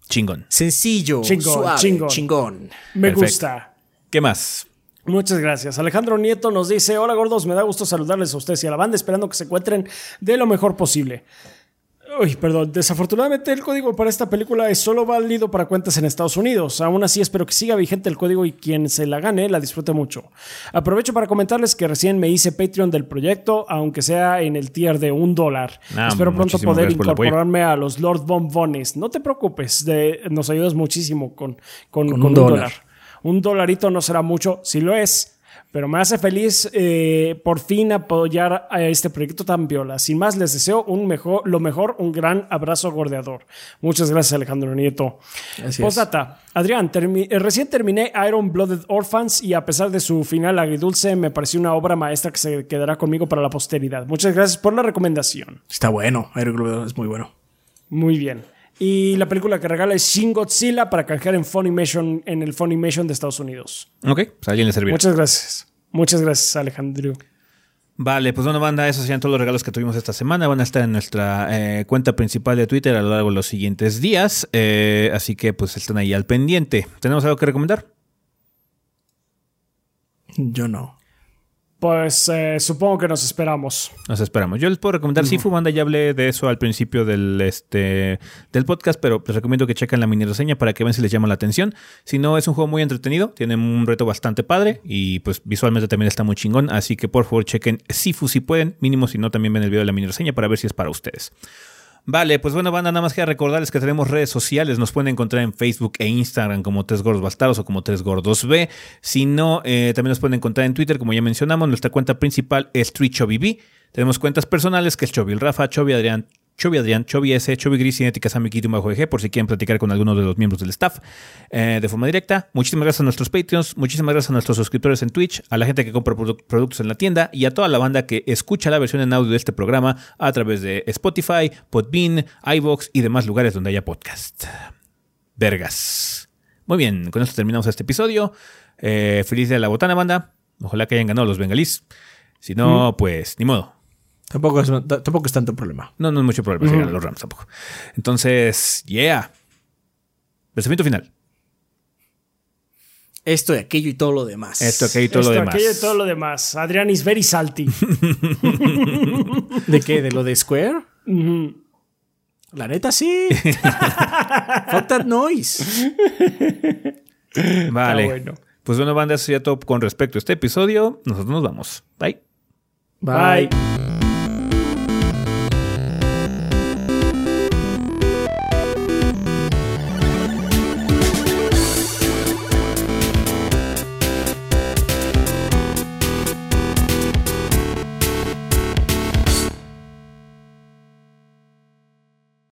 Chingón. Sencillo, Chingón, suave, chingón. chingón. Me Perfecto. gusta. ¿Qué más? Muchas gracias. Alejandro Nieto nos dice, hola gordos, me da gusto saludarles a ustedes y a la banda, esperando que se encuentren de lo mejor posible. Uy, perdón. Desafortunadamente el código para esta película es solo válido para cuentas en Estados Unidos. Aún así espero que siga vigente el código y quien se la gane la disfrute mucho. Aprovecho para comentarles que recién me hice Patreon del proyecto, aunque sea en el tier de un dólar. Ah, espero pronto poder incorporarme a los Lord Bombones. No te preocupes, de- nos ayudas muchísimo con, con, con un un dólar. dólar. Un dolarito no será mucho, si lo es. Pero me hace feliz eh, por fin apoyar a este proyecto tan viola. Sin más, les deseo un mejor, lo mejor, un gran abrazo gordeador. Muchas gracias, Alejandro Nieto. Postdata. Adrián, termi- eh, recién terminé Iron Blooded Orphans y a pesar de su final agridulce, me pareció una obra maestra que se quedará conmigo para la posteridad. Muchas gracias por la recomendación. Está bueno. Iron Globe es muy bueno. Muy bien. Y la película que regala es Shin Godzilla para canjear en Funimation, en el Funimation de Estados Unidos. Ok, pues a alguien le servirá. Muchas gracias. Muchas gracias, Alejandro. Vale, pues bueno, banda, esos serían todos los regalos que tuvimos esta semana. Van a estar en nuestra eh, cuenta principal de Twitter a lo largo de los siguientes días. eh, así que pues estén ahí al pendiente. ¿Tenemos algo que recomendar? Yo no. Pues eh, supongo que nos esperamos. Nos esperamos. Yo les puedo recomendar Sifu Banda, ya hablé de eso al principio del, este, del podcast, pero les recomiendo que chequen la mini reseña para que vean si les llama la atención. Si no, es un juego muy entretenido, tiene un reto bastante padre y pues visualmente también está muy chingón, así que por favor chequen Sifu si pueden, mínimo si no también ven el video de la mini reseña para ver si es para ustedes. Vale, pues bueno, banda, nada más que recordarles que tenemos redes sociales. Nos pueden encontrar en Facebook e Instagram como Tres Gordos Bastardos o como Tres Gordos B. Si no, eh, también nos pueden encontrar en Twitter, como ya mencionamos. Nuestra cuenta principal es TreeChobiB. Tenemos cuentas personales que es Chobil Rafa, Chobi Adrián, Chobi Adrián, Chobi S, Chobi Gris, Cinética Samikito bajo EG, por si quieren platicar con alguno de los miembros del staff eh, de forma directa. Muchísimas gracias a nuestros Patreons, muchísimas gracias a nuestros suscriptores en Twitch, a la gente que compra produ- productos en la tienda y a toda la banda que escucha la versión en audio de este programa a través de Spotify, Podbean, iVoox y demás lugares donde haya podcast. Vergas. Muy bien, con esto terminamos este episodio. Eh, feliz día de la botana, banda. Ojalá que hayan ganado los bengalís. Si no, pues ni modo. Tampoco es, tampoco es tanto problema. No, no es mucho problema ganan los Rams tampoco. Entonces, yeah. Pensamiento final. Esto y aquello y todo lo demás. Esto, aquello y todo Esto, lo demás. aquello y todo lo demás. Adrián is very salty. ¿De qué? ¿De lo de Square? Ujú. La neta sí. Fuck that noise. Vale. Bueno. Pues bueno, banda, eso sería todo con respecto a este episodio. Nosotros nos vamos. Bye. Bye. Bye.